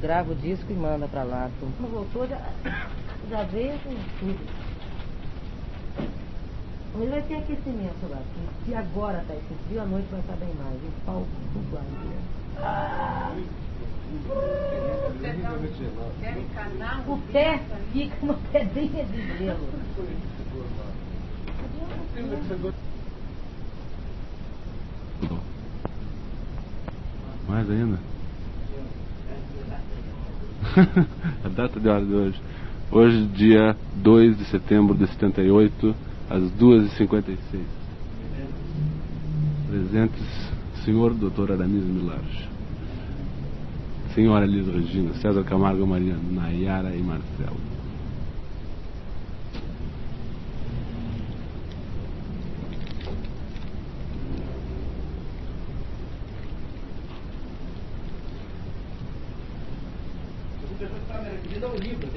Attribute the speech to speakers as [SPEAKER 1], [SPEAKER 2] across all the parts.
[SPEAKER 1] grava o disco e manda pra lá. Quando voltou, já, já veio com tudo. Mas vai ter aquecimento lá. Se agora tá esse frio, a noite vai estar bem mais. O pau duplo ainda. O pé fica uma pedrinha de gelo.
[SPEAKER 2] Mais ainda? a data de hora de hoje. Hoje, dia 2 de setembro de 78, às 2h56. Presentes, senhor Dr. Aramis Milagres. Senhora Elis Regina, César Camargo Mariano, Nayara e Marcelo.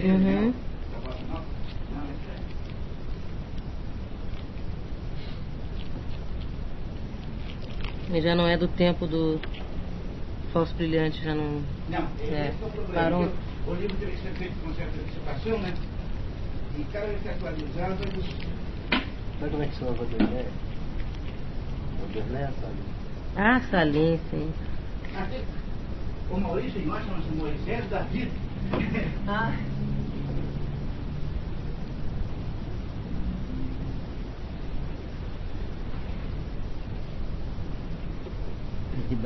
[SPEAKER 1] Uhum. Já não é do tempo do falso brilhante, já não.
[SPEAKER 3] Não,
[SPEAKER 1] É,
[SPEAKER 3] esse é o problema.
[SPEAKER 1] parou.
[SPEAKER 3] O livro teve que ser feito com certa antecipação, né? E cada vez que atualizava, eles...
[SPEAKER 4] Mas como é que chama o Vanderlei? Vanderlei é sabe?
[SPEAKER 1] Ah, Salim, sim.
[SPEAKER 3] Até o Maurício, nós chamamos de Moisés Davi.
[SPEAKER 1] Ah. De.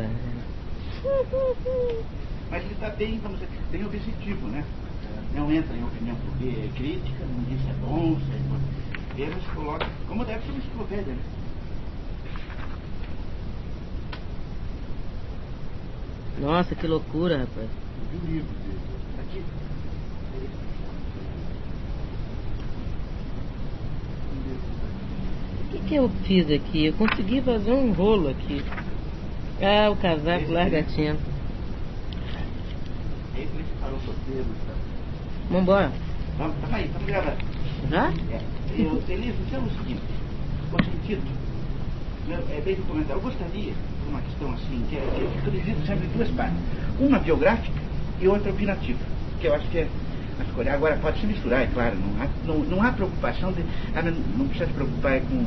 [SPEAKER 3] Mas ele está bem, vamos dizer, bem objetivo, né? Não entra em opinião porque é crítica, não diz se é bom, se é bom. Ele se coloca, como deve ser uma enciclopédia, né?
[SPEAKER 1] Nossa, que loucura, rapaz.
[SPEAKER 3] Eu vi o livro dele. Aqui.
[SPEAKER 1] O que, que eu fiz aqui? Eu consegui fazer um rolo aqui. Ah, o casaco
[SPEAKER 3] que parou solteiro, tá?
[SPEAKER 1] Vambora.
[SPEAKER 3] Vamos, tá aí, estamos gravando.
[SPEAKER 1] Já?
[SPEAKER 3] É, eu, Elisa, é o seguinte, o sentido, né, é bem documentado. Eu gostaria, por uma questão assim, que, é, que, eu divido sempre em duas partes. Uma biográfica e outra opinativa, que eu acho que é a escolher. Agora pode se misturar, é claro, não há, não, não há preocupação de. ah, não precisa se preocupar com.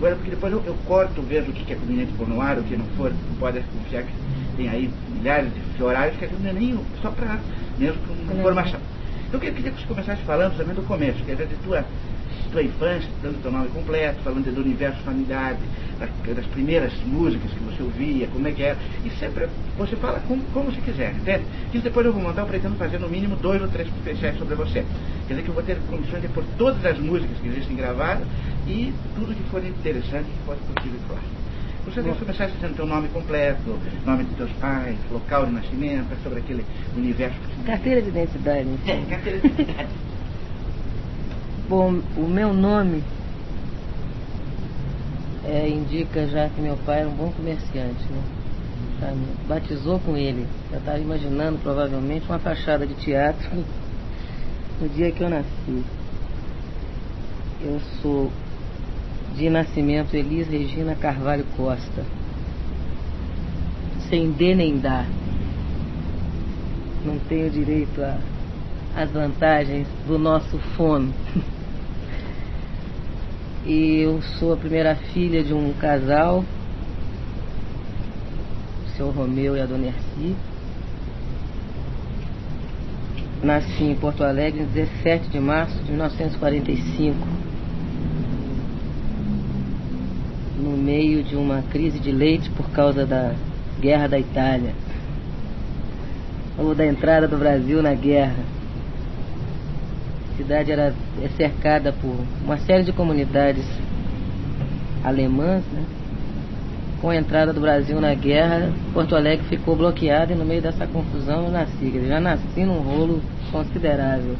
[SPEAKER 3] Coisa, porque depois eu, eu corto, vejo o que é conveniente pôr no ar, o que não for, não pode confiar que tem aí milhares de horários que não é nem só para mesmo com informação. Eu queria, queria que você começasse falando também do começo, quer dizer, de tua, tua infância, dando teu nome completo, falando do universo familiar, das, das primeiras músicas que você ouvia, como é que era. E sempre você fala como, como você quiser, entende? Isso depois eu vou montar, eu pretendo fazer no mínimo dois ou três especiais sobre você. Quer dizer que eu vou ter condições de pôr todas as músicas que existem gravadas e tudo que for interessante que pode possível falar. Você deve começar dizendo teu nome completo, nome de teus pais, local de nascimento, é sobre aquele universo
[SPEAKER 1] Carteira de identidade.
[SPEAKER 3] é, carteira de identidade.
[SPEAKER 1] O meu nome é, indica já que meu pai era um bom comerciante, né? Me batizou com ele. Eu estava imaginando provavelmente uma fachada de teatro no dia que eu nasci. Eu sou de nascimento Elis Regina Carvalho Costa. Sem D nem dá. Não tenho direito as vantagens do nosso fono. E eu sou a primeira filha de um casal, o seu Romeu e a dona Erci. Nasci em Porto Alegre em 17 de março de 1945, no meio de uma crise de leite por causa da guerra da Itália, ou da entrada do Brasil na guerra. A cidade era é cercada por uma série de comunidades alemãs, né? Com a entrada do Brasil na guerra, Porto Alegre ficou bloqueado e no meio dessa confusão eu nasci. Dizer, já nasci num rolo considerável.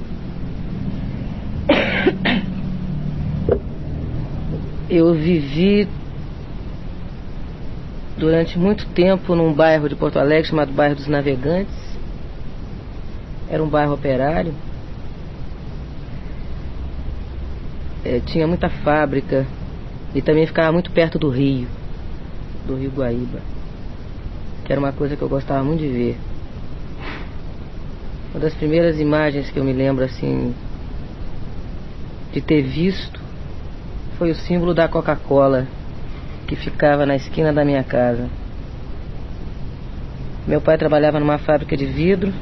[SPEAKER 1] Eu vivi durante muito tempo num bairro de Porto Alegre chamado Bairro dos Navegantes. Era um bairro operário. É, tinha muita fábrica e também ficava muito perto do rio, do rio Guaíba, que era uma coisa que eu gostava muito de ver. Uma das primeiras imagens que eu me lembro assim de ter visto foi o símbolo da Coca-Cola que ficava na esquina da minha casa. Meu pai trabalhava numa fábrica de vidro,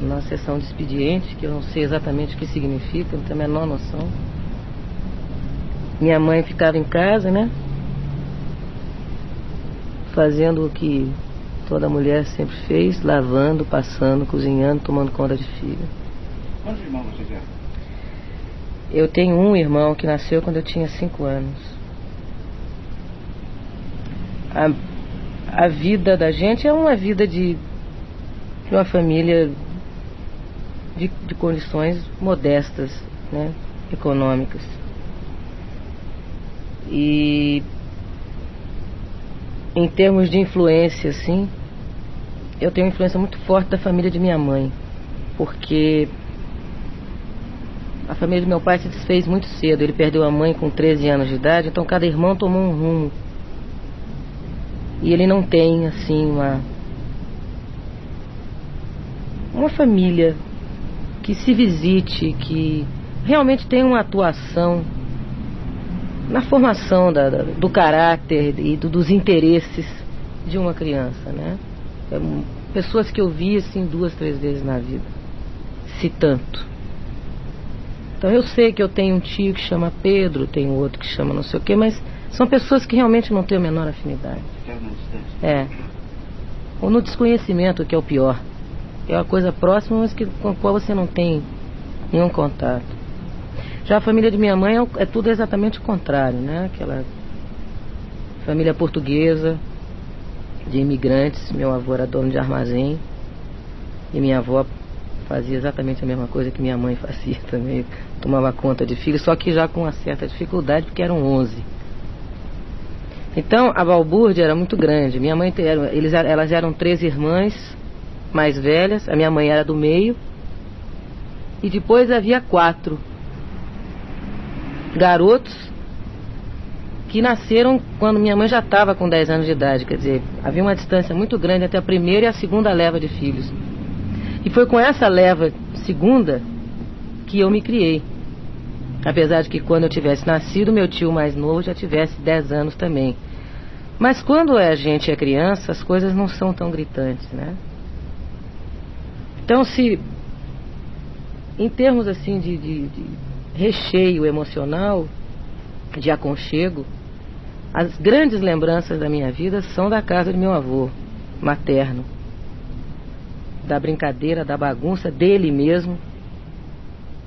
[SPEAKER 1] numa seção de expediente, que eu não sei exatamente o que significa, não tenho a menor noção. Minha mãe ficava em casa, né? Fazendo o que toda mulher sempre fez, lavando, passando, cozinhando, tomando conta de filho.
[SPEAKER 3] Quantos irmãos vocês eram?
[SPEAKER 1] Eu tenho um irmão que nasceu quando eu tinha cinco anos. A, a vida da gente é uma vida de, de uma família de, de condições modestas, né, econômicas. E em termos de influência, assim, eu tenho uma influência muito forte da família de minha mãe, porque a família do meu pai se desfez muito cedo. Ele perdeu a mãe com 13 anos de idade, então cada irmão tomou um rumo. E ele não tem, assim, uma. Uma família que se visite, que realmente tem uma atuação na formação da, da, do caráter e do, dos interesses de uma criança, né? É, pessoas que eu vi assim duas, três vezes na vida, se tanto. Então eu sei que eu tenho um tio que chama Pedro, tenho outro que chama não sei o quê, mas são pessoas que realmente não têm a menor afinidade. É. Ou no desconhecimento, que é o pior. É uma coisa próxima, mas que, com a qual você não tem nenhum contato. Já a família de minha mãe é, é tudo exatamente o contrário, né? Aquela família portuguesa, de imigrantes. Meu avô era dono de armazém. E minha avó fazia exatamente a mesma coisa que minha mãe fazia também. Tomava conta de filhos, só que já com uma certa dificuldade, porque eram 11. Então a balbúrdia era muito grande. Minha mãe, eles, elas eram três irmãs mais velhas, a minha mãe era do meio, e depois havia quatro garotos que nasceram quando minha mãe já estava com 10 anos de idade. Quer dizer, havia uma distância muito grande entre a primeira e a segunda leva de filhos. E foi com essa leva segunda que eu me criei. Apesar de que quando eu tivesse nascido, meu tio mais novo já tivesse 10 anos também. Mas quando a gente é criança, as coisas não são tão gritantes, né? Então, se em termos assim de, de, de recheio emocional, de aconchego, as grandes lembranças da minha vida são da casa de meu avô materno, da brincadeira, da bagunça dele mesmo,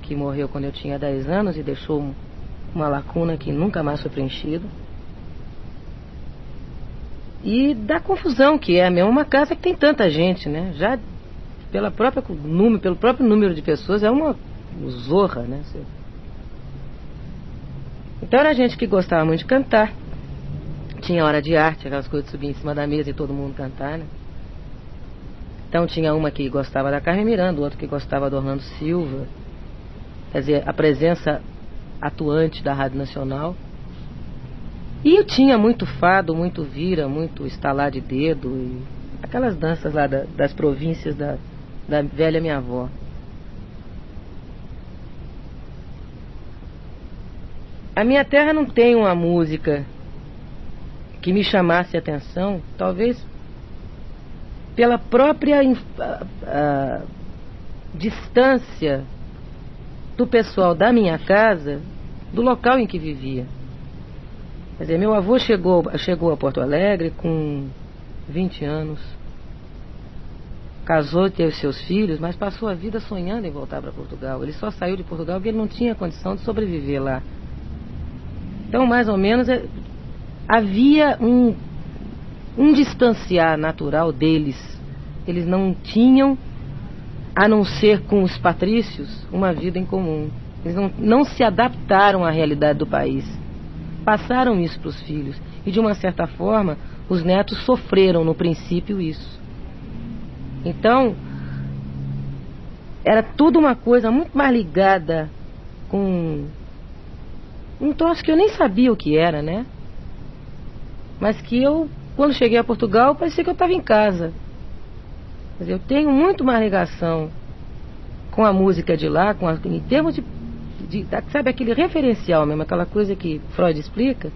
[SPEAKER 1] que morreu quando eu tinha 10 anos e deixou uma lacuna que nunca mais foi preenchida e da confusão que é mesmo uma casa que tem tanta gente, né? Já pela própria número, pelo próprio número de pessoas é uma zorra, né? Então era gente que gostava muito de cantar. Tinha hora de arte, aquelas coisas de subir em cima da mesa e todo mundo cantar, né? Então tinha uma que gostava da Carmen Miranda, outro que gostava do Orlando Silva. Quer dizer, a presença atuante da Rádio Nacional e eu tinha muito fado, muito vira, muito estalar de dedo, e aquelas danças lá da, das províncias da, da velha minha avó. A minha terra não tem uma música que me chamasse a atenção, talvez pela própria a, a, distância do pessoal da minha casa do local em que vivia. Quer dizer, meu avô chegou, chegou a Porto Alegre com 20 anos. Casou e teve seus filhos, mas passou a vida sonhando em voltar para Portugal. Ele só saiu de Portugal porque ele não tinha condição de sobreviver lá. Então, mais ou menos, é, havia um, um distanciar natural deles. Eles não tinham, a não ser com os patrícios, uma vida em comum. Eles não, não se adaptaram à realidade do país passaram isso para os filhos. E de uma certa forma, os netos sofreram no princípio isso. Então, era tudo uma coisa muito mais ligada com um troço que eu nem sabia o que era, né? Mas que eu, quando cheguei a Portugal, parecia que eu estava em casa. Dizer, eu tenho muito mais ligação com a música de lá, com a, em termos de, de, Sabe aquele referencial mesmo, aquela coisa que Freud explica?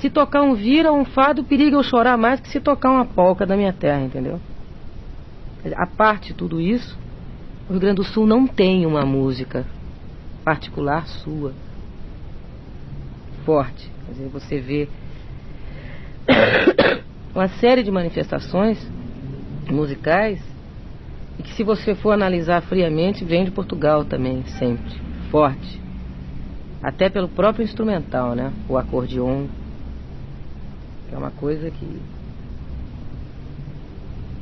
[SPEAKER 1] Se tocar um vira, um fado, periga eu chorar mais que se tocar uma polca da minha terra, entendeu? A parte tudo isso, o Rio Grande do Sul não tem uma música particular sua forte. Quer dizer, você vê uma série de manifestações musicais e que se você for analisar friamente vem de Portugal também, sempre, forte. Até pelo próprio instrumental, né? O acordeon, que é uma coisa que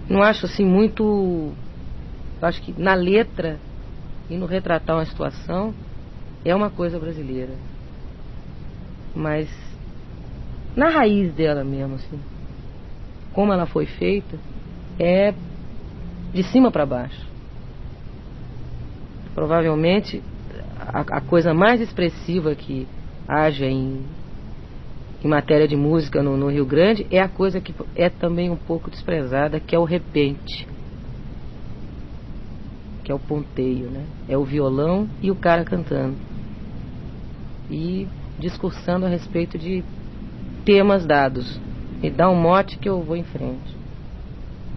[SPEAKER 1] não acho assim muito acho que na letra e no retratar uma situação é uma coisa brasileira. Mas na raiz dela mesmo, assim, como ela foi feita, é de cima para baixo. Provavelmente a, a, coisa mais expressiva que haja em, em matéria de música no, no, Rio Grande é a coisa que é também um pouco desprezada, que é o repente. Que é o ponteio, né? É o violão e o cara cantando. E discursando a respeito de temas dados. Me dá um mote que eu vou em frente.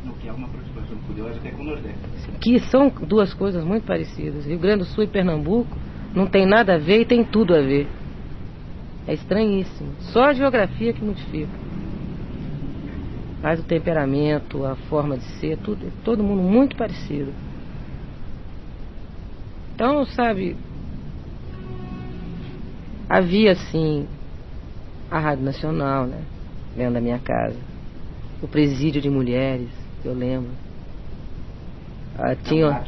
[SPEAKER 3] O que é uma aproximação curiosa até com o Nordeste.
[SPEAKER 1] Que são duas coisas muito parecidas. Rio Grande do Sul e Pernambuco não tem nada a ver e tem tudo a ver. É estranhíssimo. Só a geografia que modifica. Mas o temperamento, a forma de ser, tudo, todo mundo muito parecido. Então, sabe, havia assim a Rádio Nacional, né? Dentro da minha casa. O presídio de mulheres, eu lembro. Ah, tinha,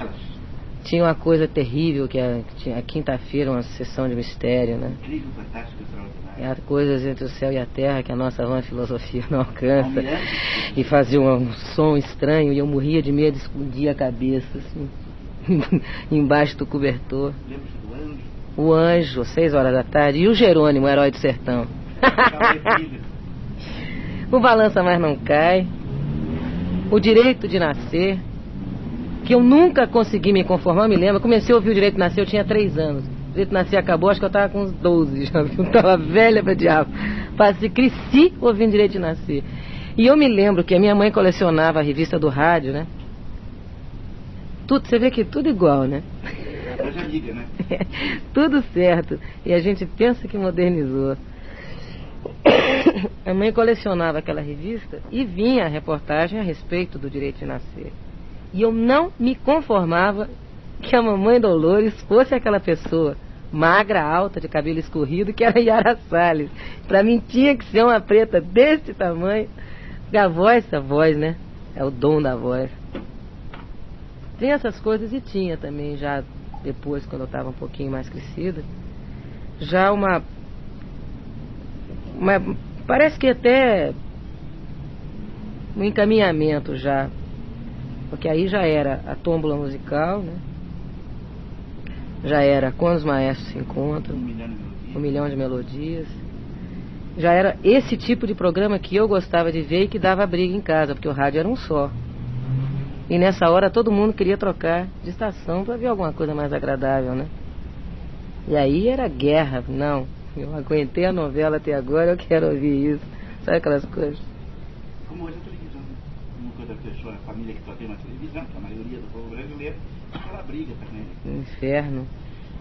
[SPEAKER 1] tinha uma coisa terrível que a, a quinta-feira, uma sessão de mistério, né?
[SPEAKER 3] Incrível, fantástico,
[SPEAKER 1] Há coisas entre o céu e a terra que a nossa vã filosofia não alcança. E fazia um, um som estranho e eu morria de medo, escondia a cabeça, assim, embaixo do cobertor. O anjo, seis horas da tarde, e o Jerônimo, o herói do sertão. o balança mais não cai. O direito de nascer, que eu nunca consegui me conformar, me lembro. Comecei a ouvir o direito de nascer, eu tinha três anos. O direito de nascer acabou, acho que eu estava com uns 12, já viu? Estava velha pra diabo. Passei, cresci ouvindo direito de nascer. E eu me lembro que a minha mãe colecionava a revista do rádio, né? Tudo, você vê que tudo igual, né?
[SPEAKER 3] É liga, né?
[SPEAKER 1] tudo certo. E a gente pensa que modernizou. A mãe colecionava aquela revista e vinha a reportagem a respeito do direito de nascer. E eu não me conformava que a mamãe Dolores fosse aquela pessoa magra, alta, de cabelo escorrido, que era Yara Salles. Para mim tinha que ser uma preta desse tamanho. E a voz, a voz, né? É o dom da voz. Tem essas coisas e tinha também já depois, quando eu estava um pouquinho mais crescida, já uma mas parece que até um encaminhamento já. Porque aí já era a tómbola musical, né? Já era quando os maestros se encontram, um milhão de melodias. Já era esse tipo de programa que eu gostava de ver e que dava briga em casa, porque o rádio era um só. E nessa hora todo mundo queria trocar de estação para ver alguma coisa mais agradável, né? E aí era guerra, não. Eu aguentei a novela até agora, eu quero ouvir isso. Sabe aquelas coisas?
[SPEAKER 3] Como hoje a televisão, né? Como quando a pessoa, a família que só tem uma televisão, que a maioria do povo brasileiro, briga também.
[SPEAKER 1] Né? Inferno.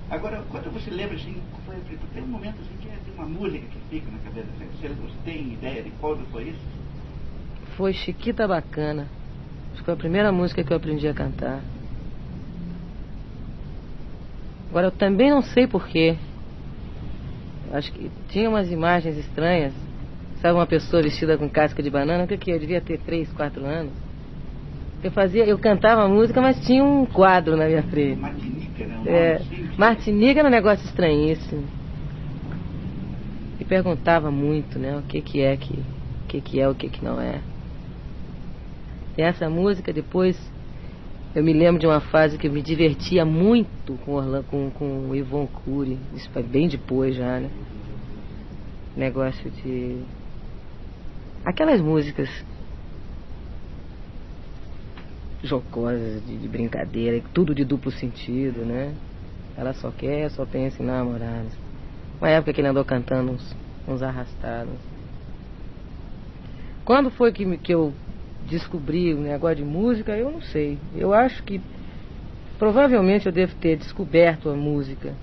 [SPEAKER 3] Agora, quando você lembra assim, foi, tem um momento assim que é, tem uma música que fica na cabeça, você, você tem ideia de quando foi isso?
[SPEAKER 1] Foi Chiquita Bacana. Acho que foi a primeira música que eu aprendi a cantar. Agora eu também não sei porquê. Acho que tinha umas imagens estranhas. Sabe uma pessoa vestida com casca de banana? O que, que eu devia ter 3, 4 anos. Eu fazia, eu cantava música, mas tinha um quadro na minha frente.
[SPEAKER 3] Martinica, né?
[SPEAKER 1] É, Martinica era um negócio estranhíssimo. E perguntava muito, né? O que que é que, o que que é, o que que não é. E essa música depois eu me lembro de uma fase que eu me divertia muito com, Orlando, com, com o Ivon Cury. Isso foi bem depois já, né? Negócio de. Aquelas músicas. Jocosas, de, de brincadeira, tudo de duplo sentido, né? Ela só quer, só pensa em namorar. Uma época que ele andou cantando uns, uns arrastados. Quando foi que, que eu descobri o negócio de música, eu não sei. Eu acho que provavelmente eu devo ter descoberto a música,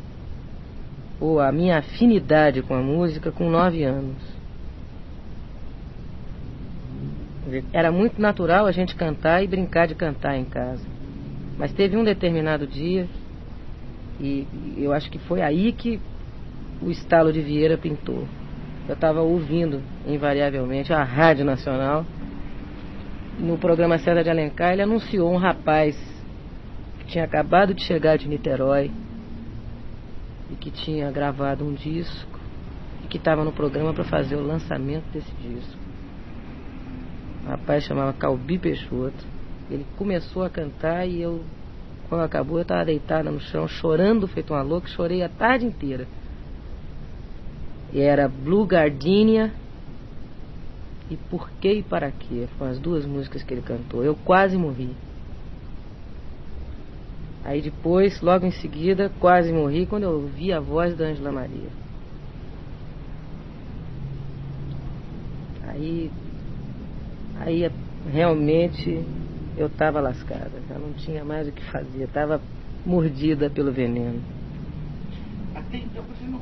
[SPEAKER 1] ou a minha afinidade com a música, com nove anos. Era muito natural a gente cantar e brincar de cantar em casa. Mas teve um determinado dia, e eu acho que foi aí que o estalo de Vieira pintou. Eu estava ouvindo, invariavelmente, a Rádio Nacional. No programa César de Alencar, ele anunciou um rapaz que tinha acabado de chegar de Niterói e que tinha gravado um disco e que estava no programa para fazer o lançamento desse disco. O rapaz chamava Calbi Peixoto. Ele começou a cantar e eu, quando acabou, eu estava deitada no chão, chorando feito uma louca, chorei a tarde inteira. E era Blue Gardenia e Por que e Para quê? Foram as duas músicas que ele cantou. Eu quase morri. Aí depois, logo em seguida, quase morri quando eu ouvi a voz da Angela Maria. Aí Aí realmente eu estava lascada, já não tinha mais o que fazer, estava mordida pelo veneno.
[SPEAKER 3] Até então você não.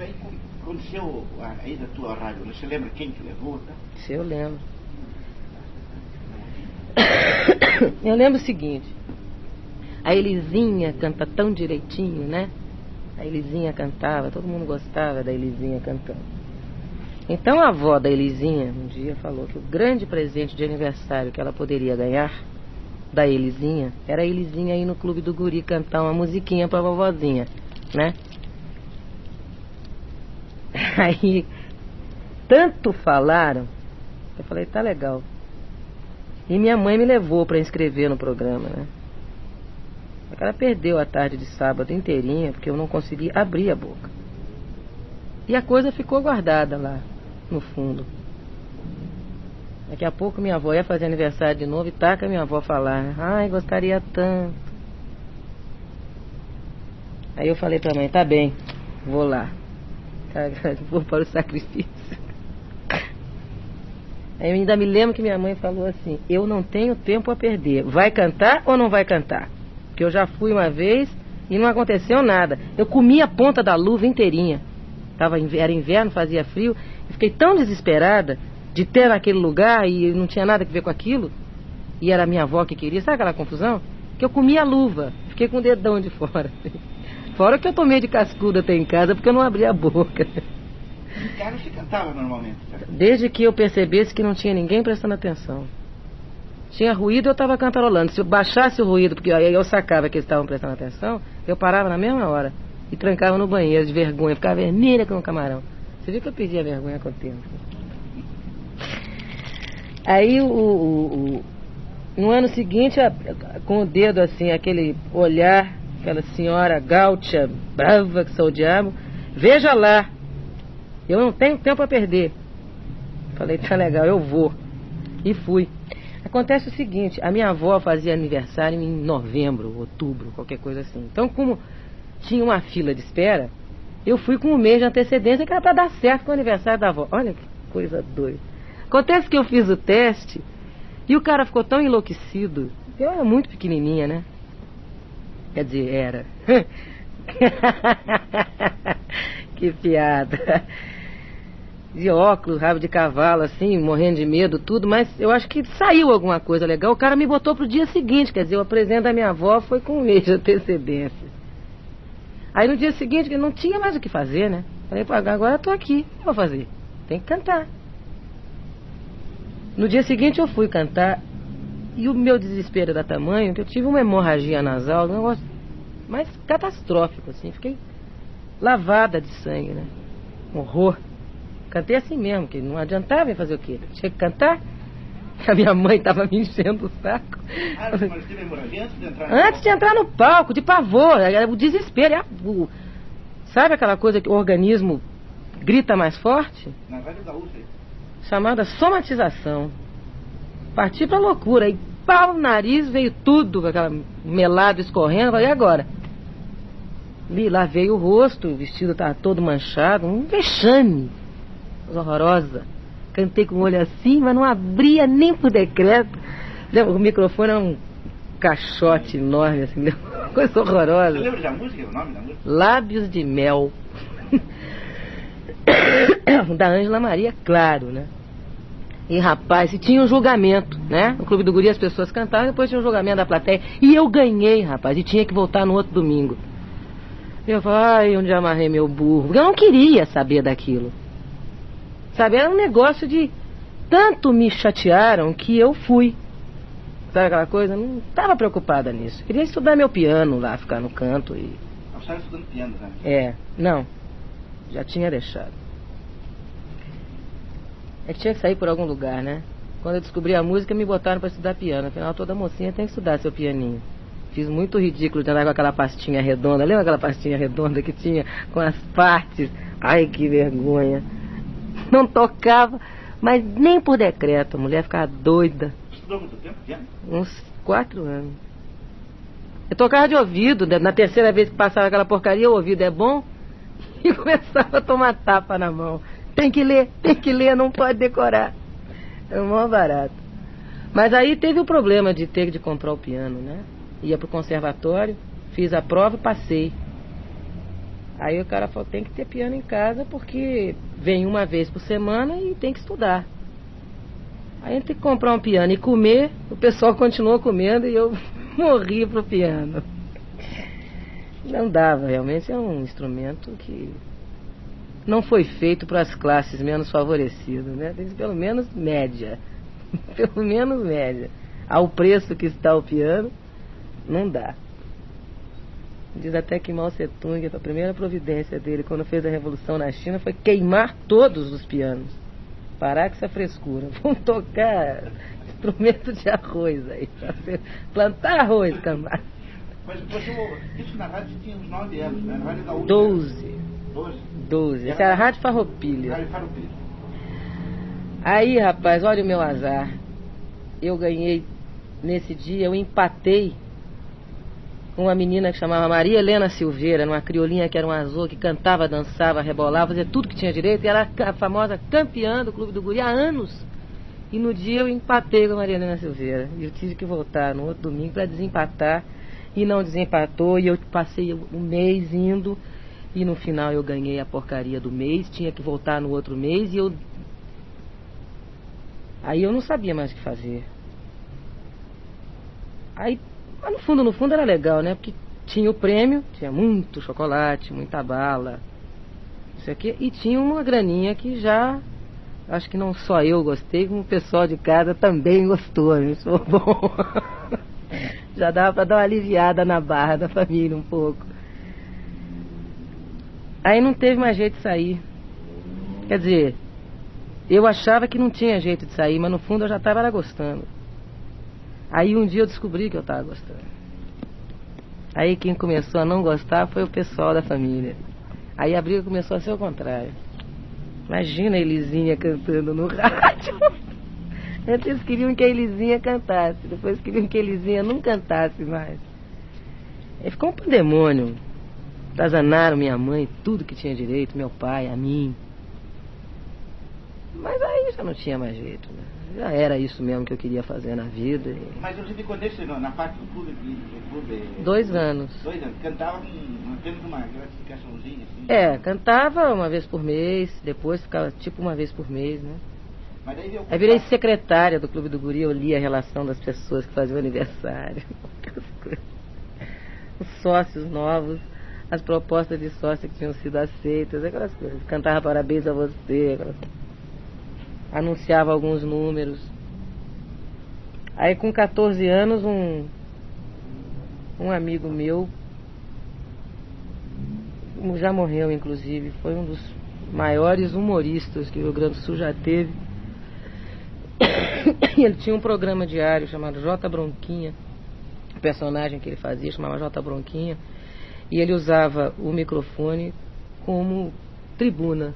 [SPEAKER 3] Aí aconteceu aí da tua rádio, você lembra quem te levou? Tá?
[SPEAKER 1] Se eu lembro. Eu lembro o seguinte, a Elisinha canta tão direitinho, né? A Elisinha cantava, todo mundo gostava da Elisinha cantando. Então a avó da Elisinha um dia falou que o grande presente de aniversário que ela poderia ganhar da Elisinha era a Elisinha ir no clube do guri cantar uma musiquinha pra vovozinha, né? Aí tanto falaram, eu falei, tá legal. E minha mãe me levou para inscrever no programa, né? Ela perdeu a tarde de sábado inteirinha porque eu não consegui abrir a boca. E a coisa ficou guardada lá no fundo. Daqui a pouco minha avó ia fazer aniversário de novo e taca minha avó falar, ai, gostaria tanto. Aí eu falei pra mãe, tá bem, vou lá. Vou para o sacrifício. Aí eu ainda me lembro que minha mãe falou assim, eu não tenho tempo a perder. Vai cantar ou não vai cantar? Porque eu já fui uma vez e não aconteceu nada. Eu comi a ponta da luva inteirinha. Tava, era inverno, fazia frio. Fiquei tão desesperada de ter naquele lugar e não tinha nada a ver com aquilo. E era a minha avó que queria, sabe aquela confusão? Que eu comia a luva, fiquei com o dedão de fora. Fora que eu tomei de cascuda até em casa porque eu não abria a boca.
[SPEAKER 3] Em casa você cantava normalmente? Tá?
[SPEAKER 1] Desde que eu percebesse que não tinha ninguém prestando atenção. Tinha ruído, eu estava cantarolando. Se eu baixasse o ruído, porque aí eu sacava que eles estavam prestando atenção, eu parava na mesma hora e trancava no banheiro de vergonha, ficava vermelha como um camarão. Você viu que eu perdi a vergonha com o tempo. Aí o, o, o, no ano seguinte, com o dedo assim, aquele olhar, aquela senhora gaúcha, brava que sou o diabo, veja lá, eu não tenho tempo a perder. Falei, tá legal, eu vou. E fui. Acontece o seguinte, a minha avó fazia aniversário em novembro, outubro, qualquer coisa assim. Então, como tinha uma fila de espera, eu fui com um mês de antecedência que era para dar certo com o aniversário da avó. Olha que coisa doida. Acontece que eu fiz o teste e o cara ficou tão enlouquecido. Eu era muito pequenininha, né? Quer dizer, era. que piada. De óculos, rabo de cavalo, assim, morrendo de medo, tudo, mas eu acho que saiu alguma coisa legal. O cara me botou pro dia seguinte, quer dizer, o apresento da minha avó foi com um mês de antecedência. Aí no dia seguinte, não tinha mais o que fazer, né? Falei, agora eu tô aqui, o que vou fazer? Tem que cantar. No dia seguinte eu fui cantar e o meu desespero era tamanho que eu tive uma hemorragia nasal, um negócio mais catastrófico, assim. Fiquei lavada de sangue, né? Um horror. Cantei assim mesmo, que não adiantava fazer o quê? Tinha que cantar. A minha mãe estava me enchendo o saco.
[SPEAKER 3] Ah, mas teve hemorragia antes de entrar no
[SPEAKER 1] Antes
[SPEAKER 3] palco?
[SPEAKER 1] de entrar no palco, de pavor, era o desespero. a- o- sabe aquela coisa que o organismo grita mais forte?
[SPEAKER 3] Na Gaúcha.
[SPEAKER 1] Chamada somatização. Parti pra loucura. E pau nariz, veio tudo, aquela melada escorrendo. Falei, e agora? Vi, lá veio o rosto, o vestido estava todo manchado, um vexame. Horrorosa. Cantei com o olho assim, mas não abria nem por decreto. O microfone era um caixote enorme, assim, coisa
[SPEAKER 3] Você
[SPEAKER 1] horrorosa.
[SPEAKER 3] lembra da música, o nome da música?
[SPEAKER 1] Lábios de mel. da Ângela Maria, claro, né? E rapaz, e tinha um julgamento, né? No Clube do Guri as pessoas cantavam, depois tinha um julgamento da plateia. E eu ganhei, rapaz, e tinha que voltar no outro domingo. Eu falei, ai, onde amarrei meu burro? Porque eu não queria saber daquilo. Sabe, era um negócio de. Tanto me chatearam que eu fui. Sabe aquela coisa? Não estava preocupada nisso. Queria estudar meu piano lá, ficar no canto e.
[SPEAKER 3] Estava estudando piano, né?
[SPEAKER 1] É, não. Já tinha deixado. É que tinha que sair por algum lugar, né? Quando eu descobri a música, me botaram para estudar piano. Afinal, toda mocinha tem que estudar seu pianinho. Fiz muito ridículo de andar com aquela pastinha redonda. Lembra aquela pastinha redonda que tinha com as partes? Ai, que vergonha. Não tocava, mas nem por decreto. A mulher ficava doida.
[SPEAKER 3] Estudou muito tempo piano?
[SPEAKER 1] Uns quatro anos. Eu tocava de ouvido, né? na terceira vez que passava aquela porcaria, o ouvido é bom. E começava a tomar tapa na mão. Tem que ler, tem que ler, não pode decorar. É o maior barato. Mas aí teve o problema de ter de comprar o piano, né? Ia pro conservatório, fiz a prova e passei. Aí o cara falou, tem que ter piano em casa porque vem uma vez por semana e tem que estudar. Aí tem que comprar um piano e comer, o pessoal continuou comendo e eu morri pro piano. Não dava, realmente é um instrumento que não foi feito para as classes menos favorecidas, né? Tem pelo menos média. pelo menos média. Ao preço que está o piano, não dá. Diz até que Mao Tse Tung, a primeira providência dele quando fez a revolução na China foi queimar todos os pianos. Parar com essa frescura. Vão tocar instrumento de arroz aí. Plantar arroz, cambada.
[SPEAKER 3] Mas você, isso na rádio tinha uns 9 anos, né? Na rádio da USP.
[SPEAKER 1] Doze.
[SPEAKER 3] 12.
[SPEAKER 1] Doze. Essa era a Rádio Farroupilha.
[SPEAKER 3] Rádio Farroupilha.
[SPEAKER 1] Aí, rapaz, olha o meu azar. Eu ganhei, nesse dia, eu empatei uma menina que chamava Maria Helena Silveira, numa criolinha que era um azul, que cantava, dançava, rebolava, fazia tudo que tinha direito, e era a famosa campeã do Clube do Guri há anos. E no dia eu empatei com a Maria Helena Silveira. E eu tive que voltar no outro domingo para desempatar. E não desempatou, e eu passei um mês indo, e no final eu ganhei a porcaria do mês, tinha que voltar no outro mês, e eu Aí eu não sabia mais o que fazer. Aí, mas no fundo, no fundo era legal, né? Porque tinha o prêmio, tinha muito chocolate, muita bala, isso aqui, e tinha uma graninha que já, acho que não só eu gostei, como o pessoal de casa também gostou, né? Isso foi bom. já dava para dar uma aliviada na barra da família um pouco. Aí não teve mais jeito de sair. Quer dizer, eu achava que não tinha jeito de sair, mas no fundo eu já estava gostando. Aí um dia eu descobri que eu estava gostando. Aí quem começou a não gostar foi o pessoal da família. Aí a briga começou a ser o contrário. Imagina a Elisinha cantando no rádio. Antes queriam que a Elisinha cantasse, depois queriam que a Elisinha não cantasse mais. Aí ficou um pandemônio. Tazanaram minha mãe, tudo que tinha direito, meu pai, a mim. Mas aí já não tinha mais jeito, né? Já era isso mesmo que eu queria fazer na vida. e-
[SPEAKER 3] Mas você ficou nesse, na parte do clube, do clube
[SPEAKER 1] Dois anos.
[SPEAKER 3] Dois anos. Cantava apenas uma classificaçãozinha, assim.
[SPEAKER 1] É, cantava uma vez por mês, depois ficava tipo uma vez por mês, né?
[SPEAKER 3] Mas veio o
[SPEAKER 1] Aí virei secretária do Clube do Guri, eu li a relação das pessoas que faziam aniversário. Aquelas coisas. Os sócios novos, as propostas de sócio que tinham sido aceitas, aquelas coisas. Cantava parabéns a você, aquelas... anunciava alguns números. Aí com 14 anos um, um amigo meu já morreu inclusive, foi um dos maiores humoristas que o Rio Grande do Sul já teve. Ele tinha um programa diário chamado J Bronquinha. O personagem que ele fazia chamava J Bronquinha. E ele usava o microfone como tribuna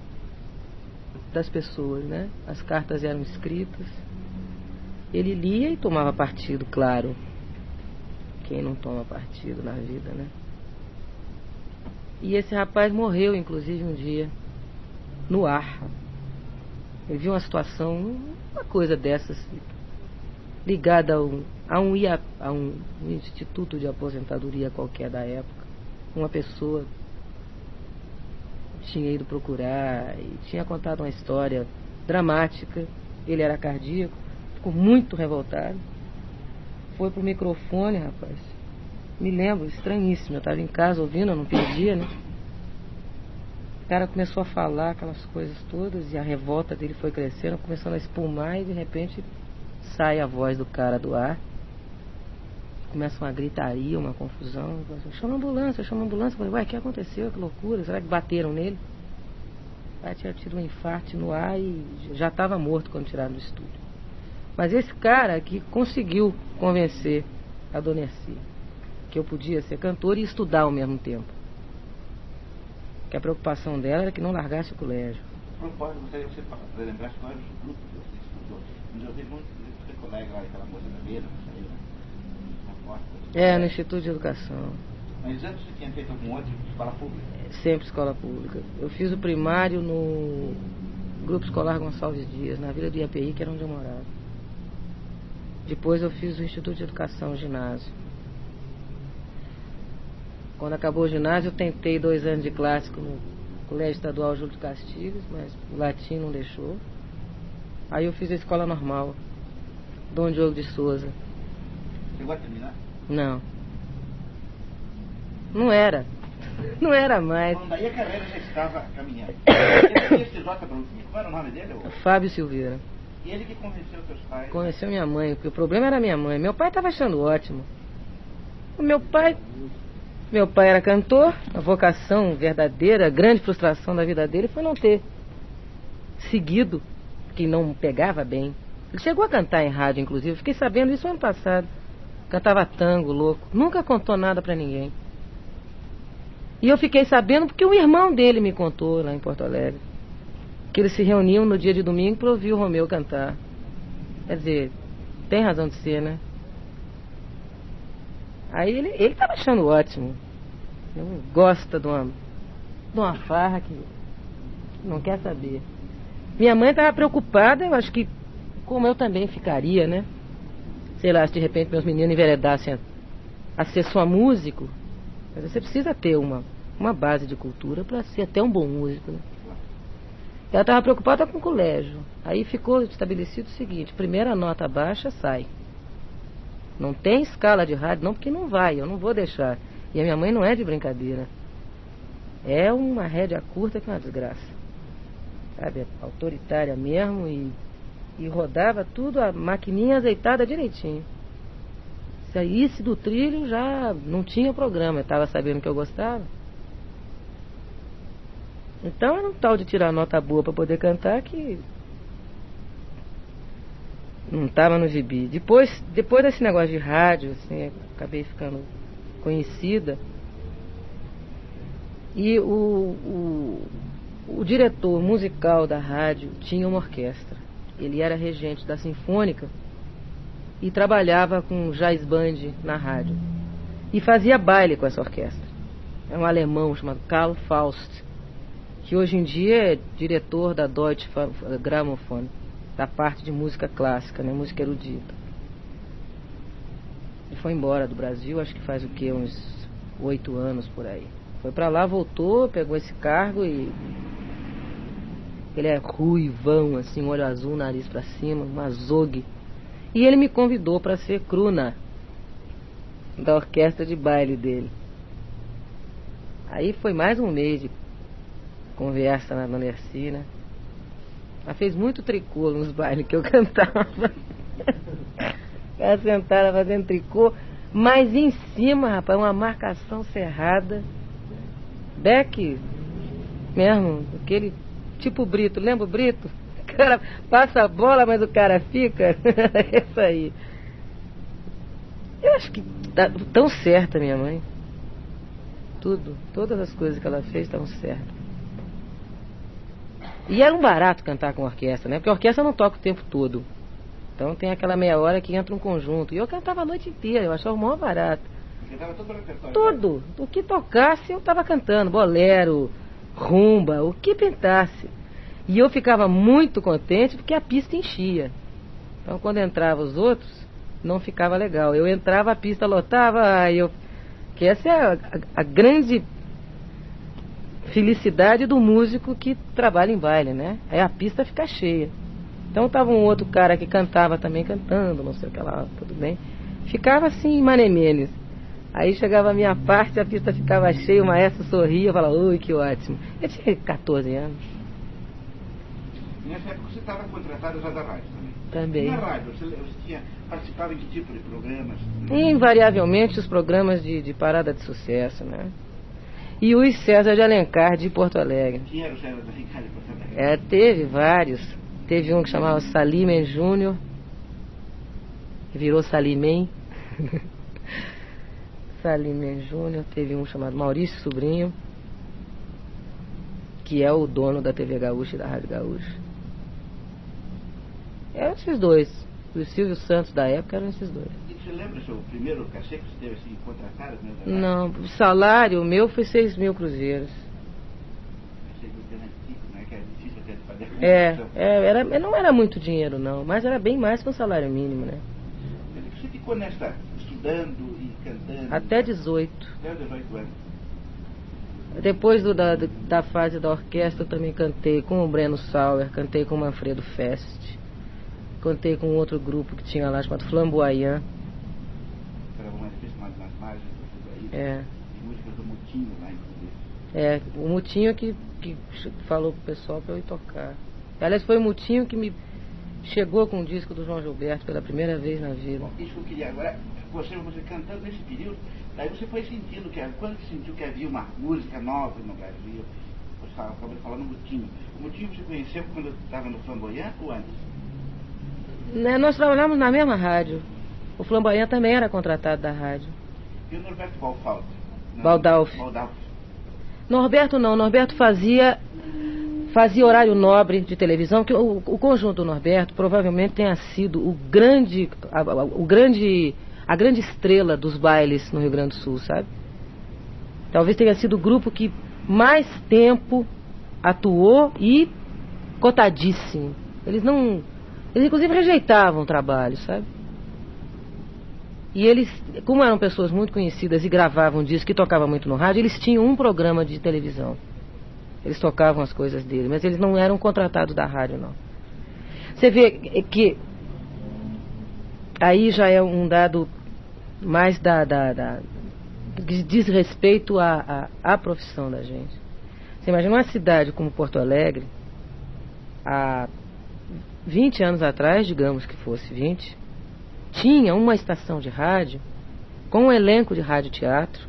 [SPEAKER 1] das pessoas, né? As cartas eram escritas. Ele lia e tomava partido, claro. Quem não toma partido na vida, né? E esse rapaz morreu, inclusive, um dia, no ar. Ele viu uma situação, uma coisa dessas, ligada a um, a um, a um instituto de aposentadoria qualquer da época. Uma pessoa tinha ido procurar e tinha contado uma história dramática. Ele era cardíaco, ficou muito revoltado. Foi pro microfone, rapaz. Me lembro, estranhíssimo. Eu estava em casa ouvindo, eu não perdia, né? O cara começou a falar aquelas coisas todas e a revolta dele foi crescendo, começando a espumar e de repente sai a voz do cara do ar. Começa uma gritaria, uma confusão. Chama a ambulância, chama a ambulância. Eu falei, ué, o que aconteceu? Que loucura, será que bateram nele? Aí tinha tido um infarto no ar e já estava morto quando tiraram do estúdio. Mas esse cara que conseguiu convencer a Dona Erci que eu podia ser cantor e estudar ao mesmo tempo. Que a preocupação dela era que não largasse o colégio.
[SPEAKER 3] Propósito, gostaria que você lembrasse qual era o grupo que você estudou. Eu vi muito seu colega lá, aquela moça da mesa.
[SPEAKER 1] É, no Instituto de Educação.
[SPEAKER 3] Mas antes você tinha feito algum outro escola pública?
[SPEAKER 1] Sempre escola pública. Eu fiz o primário no Grupo Escolar Gonçalves Dias, na Vila do IAPI, que era onde eu morava. Depois eu fiz o Instituto de Educação, ginásio. Quando acabou o ginásio, eu tentei dois anos de clássico no Colégio Estadual Júlio de Castilhos, mas o latim não deixou. Aí eu fiz a escola normal, Dom Diogo de Souza.
[SPEAKER 3] Chegou a terminar?
[SPEAKER 1] Não. Não era. Não era mais.
[SPEAKER 3] Quando daí a carreira já estava caminhando. Esse J. Como era o nome dele? ô?
[SPEAKER 1] Fábio Silveira.
[SPEAKER 3] E ele que convenceu seus pais?
[SPEAKER 1] Conheceu minha mãe, porque o problema era minha mãe. Meu pai estava achando ótimo. O meu pai. Meu pai era cantor, a vocação verdadeira, a grande frustração da vida dele foi não ter seguido, que não pegava bem. Ele chegou a cantar em rádio, inclusive, fiquei sabendo isso ano passado. Cantava tango, louco. Nunca contou nada pra ninguém. E eu fiquei sabendo porque o irmão dele me contou lá em Porto Alegre. Que eles se reuniam no dia de domingo para ouvir o Romeu cantar. Quer dizer, tem razão de ser, né? Aí ele, ele tava achando ótimo. Eu gosta de uma, de uma farra que não quer saber. Minha mãe estava preocupada, eu acho que como eu também ficaria, né? Sei lá, se de repente meus meninos enveredassem a, a ser só músico, mas você precisa ter uma, uma base de cultura para ser até um bom músico, né? Ela estava preocupada com o colégio. Aí ficou estabelecido o seguinte, primeira nota baixa sai. Não tem escala de rádio, não, porque não vai, eu não vou deixar. E a minha mãe não é de brincadeira. É uma rédea curta que é uma desgraça. Sabe, é autoritária mesmo e, e rodava tudo, a maquininha azeitada direitinho. Saísse do trilho já não tinha programa, eu estava sabendo que eu gostava. Então era um tal de tirar nota boa para poder cantar que não estava no gibi. Depois, depois desse negócio de rádio, assim, acabei ficando conhecida. E o, o, o diretor musical da rádio tinha uma orquestra. Ele era regente da Sinfônica e trabalhava com jazz band na rádio. E fazia baile com essa orquestra. É um alemão chamado Karl Faust, que hoje em dia é diretor da Deutsche Grammophon, da parte de música clássica, né, música erudita. Ele foi embora do Brasil, acho que faz o que, uns oito anos por aí. Foi para lá, voltou, pegou esse cargo e ele é ruivão, assim, olho azul, nariz para cima, um azogue. E ele me convidou para ser cruna da orquestra de baile dele. Aí foi mais um mês de conversa na Dona Ercina. Ela fez muito tricô nos bailes que eu cantava. Ela sentada fazendo tricô, mas em cima, rapaz, uma marcação cerrada. Beck mesmo, aquele tipo Brito, lembra o Brito? O cara passa a bola, mas o cara fica. É isso aí. Eu acho que tá tão certa minha mãe. Tudo, todas as coisas que ela fez estão certas. E era um barato cantar com orquestra, né? Porque a orquestra não toca o tempo todo. Então tem aquela meia hora que entra um conjunto. E eu cantava a noite inteira, eu achava o maior barato.
[SPEAKER 3] Cantava todo o repertório.
[SPEAKER 1] Tudo. O que tocasse eu estava cantando. Bolero, rumba, o que pintasse. E eu ficava muito contente porque a pista enchia. Então quando entrava os outros, não ficava legal. Eu entrava, a pista lotava, eu. Que essa é a, a- a grande felicidade do músico que trabalha em baile, né? É a pista ficar cheia. Então tava um outro cara que cantava também cantando, não sei o que lá, tudo bem. Ficava assim, manemenes. Aí chegava a minha parte, a pista ficava cheia, o maestro sorria, falava, ui, que ótimo. Eu tinha 14 anos
[SPEAKER 3] nessa época você estava contratado já da rádio também.
[SPEAKER 1] também.
[SPEAKER 3] Na rádio, você, você tinha, participava em que tipo de programas?
[SPEAKER 1] Invariavelmente os programas de, de parada de sucesso, né? E o César de Alencar de Porto Alegre.
[SPEAKER 3] Quem era o César da Ricardo Porto Alegre?
[SPEAKER 1] É, teve vários. Teve um que chamava Salimen Júnior, virou Salimem. Salimen Júnior. Teve um chamado Maurício Sobrinho, que é o dono da TV Gaúcha e da Rádio Gaúcha. Eram esses dois. Os Silvio Santos da época eram esses dois.
[SPEAKER 3] E você lembra o seu primeiro cachê que você teve assim, contratado? Né?
[SPEAKER 1] Não, o salário meu foi 6 mil cruzeiros.
[SPEAKER 3] Né? É
[SPEAKER 1] É, era, não era muito dinheiro não, mas era bem mais que um salário mínimo, né?
[SPEAKER 3] Você ficou nessa, estudando cantando.
[SPEAKER 1] Até 18.
[SPEAKER 3] Até os 18 anos.
[SPEAKER 1] Depois do- da, da fase da orquestra eu também cantei com o Breno Sauer, cantei com o Manfredo Fest, cantei com outro grupo que tinha lá chamado Flamboyant.
[SPEAKER 3] Era uma espécie mais Rio aí.
[SPEAKER 1] É,
[SPEAKER 3] músicas do Mutinho lá, inclusive.
[SPEAKER 1] é, o Mutinho que, que falou pro pessoal pra eu ir tocar. Aliás, foi o Mutinho que me chegou com o disco do João Gilberto pela primeira vez na vida.
[SPEAKER 3] Bom, isso que eu queria agora, você, você cantando nesse período, daí você foi sentindo que, quando você sentiu que havia uma música nova no Brasil, você estava acabou de falar no Mutinho. O Mutinho você conheceu quando estava no Flamboyant ou antes?
[SPEAKER 1] Né, nós trabalhávamos na mesma rádio. O Flamboyant também era contratado da rádio.
[SPEAKER 3] E o Norberto Balfaldi? Não,
[SPEAKER 1] Baldalf.
[SPEAKER 3] Baldalf.
[SPEAKER 1] Norberto não, Norberto fazia fazia horário nobre de televisão, que o, o conjunto do Norberto provavelmente tenha sido o grande a, a- o grande a grande estrela dos bailes no Rio Grande do Sul, sabe? Talvez tenha sido o grupo que mais tempo atuou e cotadíssimo. Eles não eles inclusive rejeitavam o trabalho, sabe? E eles, como eram pessoas muito conhecidas e gravavam discos que tocavam muito no rádio, eles tinham um programa de televisão. Eles tocavam as coisas dele, mas eles não eram contratados da rádio, não. Você vê que aí já é um dado mais da, da, da que diz respeito à, à, à profissão da gente. Você imagina uma cidade como Porto Alegre, há 20 anos atrás, digamos que fosse 20, tinha uma estação de rádio com um elenco de rádio-teatro,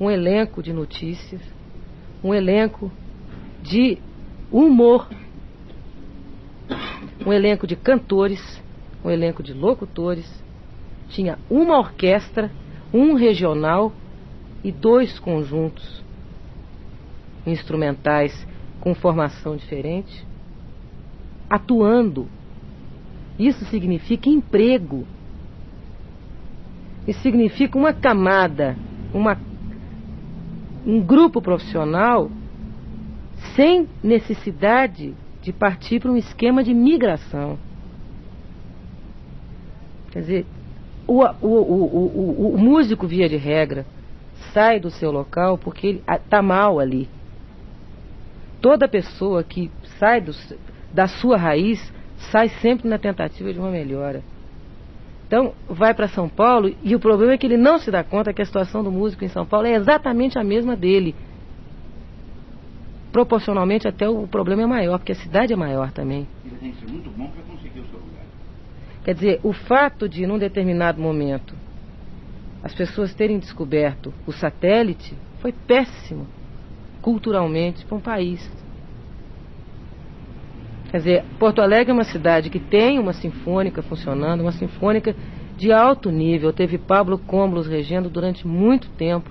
[SPEAKER 1] um elenco de notícias, um elenco de humor, um elenco de cantores, um elenco de locutores, tinha uma orquestra, um regional e dois conjuntos instrumentais com formação diferente, atuando. Isso significa emprego. Isso significa uma camada, uma, um grupo profissional sem necessidade de partir para um esquema de migração. Quer dizer, o, o, o, o, músico, via de regra, sai do seu local porque ele está mal ali. Toda pessoa que sai do, da sua raiz sai sempre na tentativa de uma melhora. Então, vai para São Paulo e o problema é que ele não se dá conta que a situação do músico em São Paulo é exatamente a mesma dele. Proporcionalmente, até o problema é maior, porque a cidade é maior também.
[SPEAKER 3] Ele tem que ser muito bom para conseguir o seu.
[SPEAKER 1] Quer dizer, o fato de, num determinado momento, as pessoas terem descoberto o satélite foi péssimo, culturalmente, para um país. Quer dizer, Porto Alegre é uma cidade que tem uma sinfônica funcionando, uma sinfônica de alto nível. Teve Pablo Comblos regendo durante muito tempo.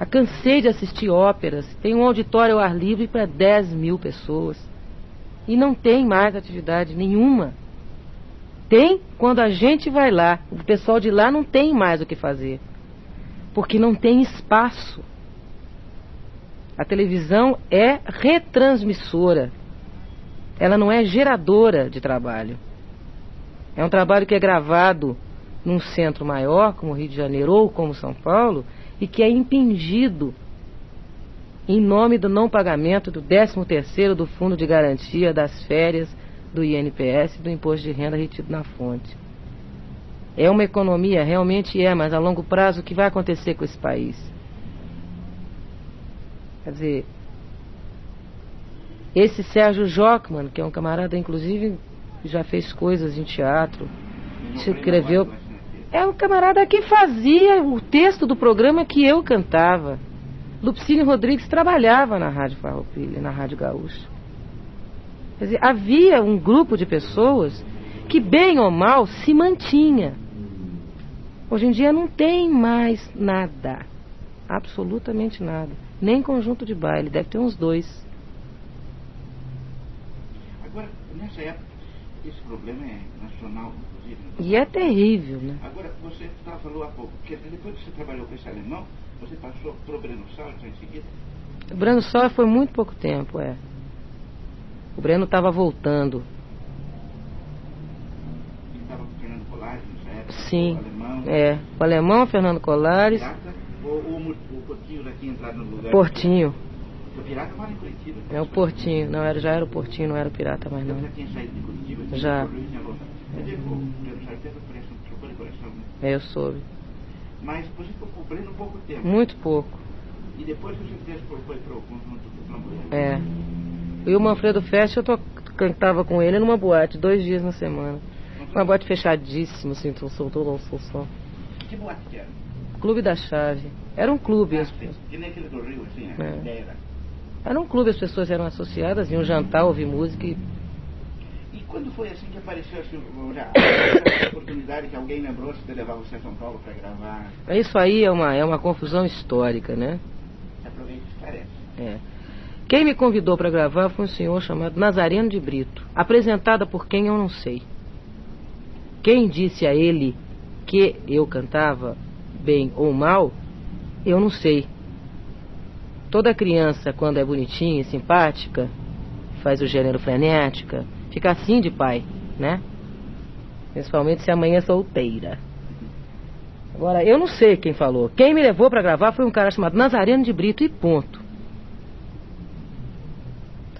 [SPEAKER 1] Eu cansei de assistir óperas. Tem um auditório ao ar livre para 10 mil pessoas. E não tem mais atividade nenhuma. Tem quando a gente vai lá. O pessoal de lá não tem mais o que fazer. Porque não tem espaço. A televisão é retransmissora. Ela não é geradora de trabalho. É um trabalho que é gravado num centro maior, como Rio de Janeiro ou como São Paulo, e que é impingido em nome do não pagamento do 13º do Fundo de Garantia das Férias do INPS e do Imposto de Renda retido na fonte. É uma economia, realmente é, mas a longo prazo o que vai acontecer com esse país? Quer dizer, esse Sérgio Jockman, que é um camarada, inclusive, que já fez coisas em teatro, se escreveu. É um camarada que fazia o texto do programa que eu cantava. Lupicínio Rodrigues trabalhava na Rádio Farroupilha, na Rádio Gaúcha. Quer dizer, havia um grupo de pessoas que, bem ou mal, se mantinha. Hoje em dia não tem mais nada. Absolutamente nada. Nem conjunto de baile, deve ter uns dois.
[SPEAKER 3] Agora, nessa época, esse problema é nacional, inclusive. né?
[SPEAKER 1] E é terrível, né?
[SPEAKER 3] Agora, você tá- falou há pouco, que depois que você trabalhou com esse alemão, você passou pro Breno Salles em seguida.
[SPEAKER 1] O Breno só foi muito pouco tempo, é. O Breno estava voltando.
[SPEAKER 3] Ele estava com o Fernando Colares época.
[SPEAKER 1] Sim.
[SPEAKER 3] O alemão.
[SPEAKER 1] É. O alemão, Fernando Colares,
[SPEAKER 3] Pirata, ou, o, o Portinho já tinha entrado no lugar.
[SPEAKER 1] Portinho.
[SPEAKER 3] O Pirata mora em Curitiba.
[SPEAKER 1] É o Portinho. Não, era, já era o Portinho, não era o Pirata mais
[SPEAKER 3] Ele
[SPEAKER 1] não.
[SPEAKER 3] já tinha saído de Curitiba.
[SPEAKER 1] Já.
[SPEAKER 3] o né?
[SPEAKER 1] É, eu soube.
[SPEAKER 3] Mas você ficou com o Breno pouco tempo.
[SPEAKER 1] Muito pouco.
[SPEAKER 3] E depois você fez, foi, foi pro conjunto do Flamboyant.
[SPEAKER 1] É. E o Manfredo Fest, eu to- cantava com ele numa boate, dois dias na semana. Uma boate fechadíssima, assim, som, som, todo um som, som.
[SPEAKER 3] Que boate que era?
[SPEAKER 1] Clube da Chave. Era um clube.
[SPEAKER 3] Ah,
[SPEAKER 1] as-.
[SPEAKER 3] Que nem aquele do Rio, assim, a
[SPEAKER 1] É.
[SPEAKER 3] era.
[SPEAKER 1] Era um clube, as pessoas eram associadas, iam jantar, ouvir música e
[SPEAKER 3] E quando foi assim que apareceu assim, já, essa oportunidade que alguém lembrou-se de levar você a São Paulo para gravar?
[SPEAKER 1] Isso aí é uma, é uma confusão histórica, né?
[SPEAKER 3] Aproveita e esclarece.
[SPEAKER 1] É. Quem me convidou para gravar foi um senhor chamado Nazareno de Brito, apresentada por quem eu não sei. Quem disse a ele que eu cantava bem ou mal, eu não sei. Toda criança, quando é bonitinha e simpática, faz o gênero frenética, fica assim de pai, né? Principalmente se a mãe é solteira. Agora, eu não sei quem falou. Quem me levou para gravar foi um cara chamado Nazareno de Brito e ponto.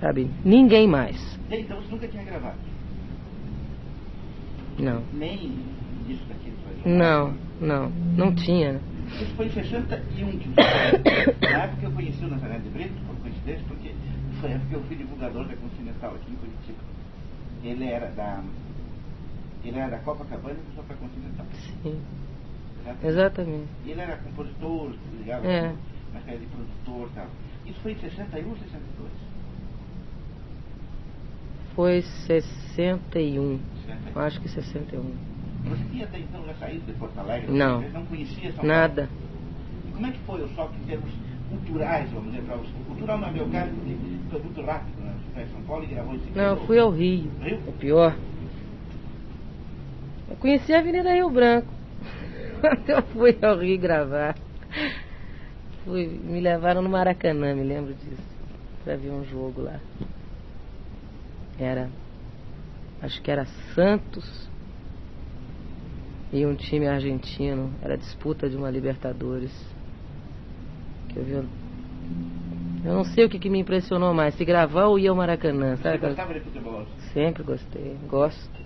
[SPEAKER 1] Sabe? Ninguém mais.
[SPEAKER 3] Então você nunca tinha gravado?
[SPEAKER 1] Não.
[SPEAKER 3] Nem isso daquilo foi.
[SPEAKER 1] Não, não. Não tinha.
[SPEAKER 3] Isso foi em 61 que você Na época eu conheci o Nazaré de Brito, por coincidência, porque foi a época que eu fui divulgador da Continental aqui em Curitiba. Ele era da. Ele era da Copacabana e passou para a Continental.
[SPEAKER 1] Sim,
[SPEAKER 3] Exatamente.
[SPEAKER 1] exatamente.
[SPEAKER 3] Ele era compositor, ligava
[SPEAKER 1] É.
[SPEAKER 3] com uma série de produtor e tal. Isso foi em 61 ou 62?
[SPEAKER 1] Foi 61.
[SPEAKER 3] 61.
[SPEAKER 1] Acho que 61.
[SPEAKER 3] Você tinha até então já saído de Porto Alegre?
[SPEAKER 1] Não.
[SPEAKER 3] Você não conhecia São
[SPEAKER 1] Nada.
[SPEAKER 3] E como é que foi o choque em termos culturais, vamos dizer, para você? Cultural não é meu caso, porque foi muito rápido, né? Você foi a São Paulo e gravou em seguida.
[SPEAKER 1] Não, eu fui ao Rio.
[SPEAKER 3] Rio?
[SPEAKER 1] É pior. Eu conheci a Avenida Rio Branco. Quando eu fui ao Rio gravar. Fui, me levaram no Maracanã, me lembro disso. Pra ver um jogo lá. Era. Acho que era Santos e um time argentino. Era disputa de uma Libertadores. Que eu vi. Eu não sei o que, que me impressionou mais, se gravar ou ir ao Maracanã,
[SPEAKER 3] Você
[SPEAKER 1] sabe? aquela-
[SPEAKER 3] gostava de futebol?
[SPEAKER 1] Sempre gostei, gosto.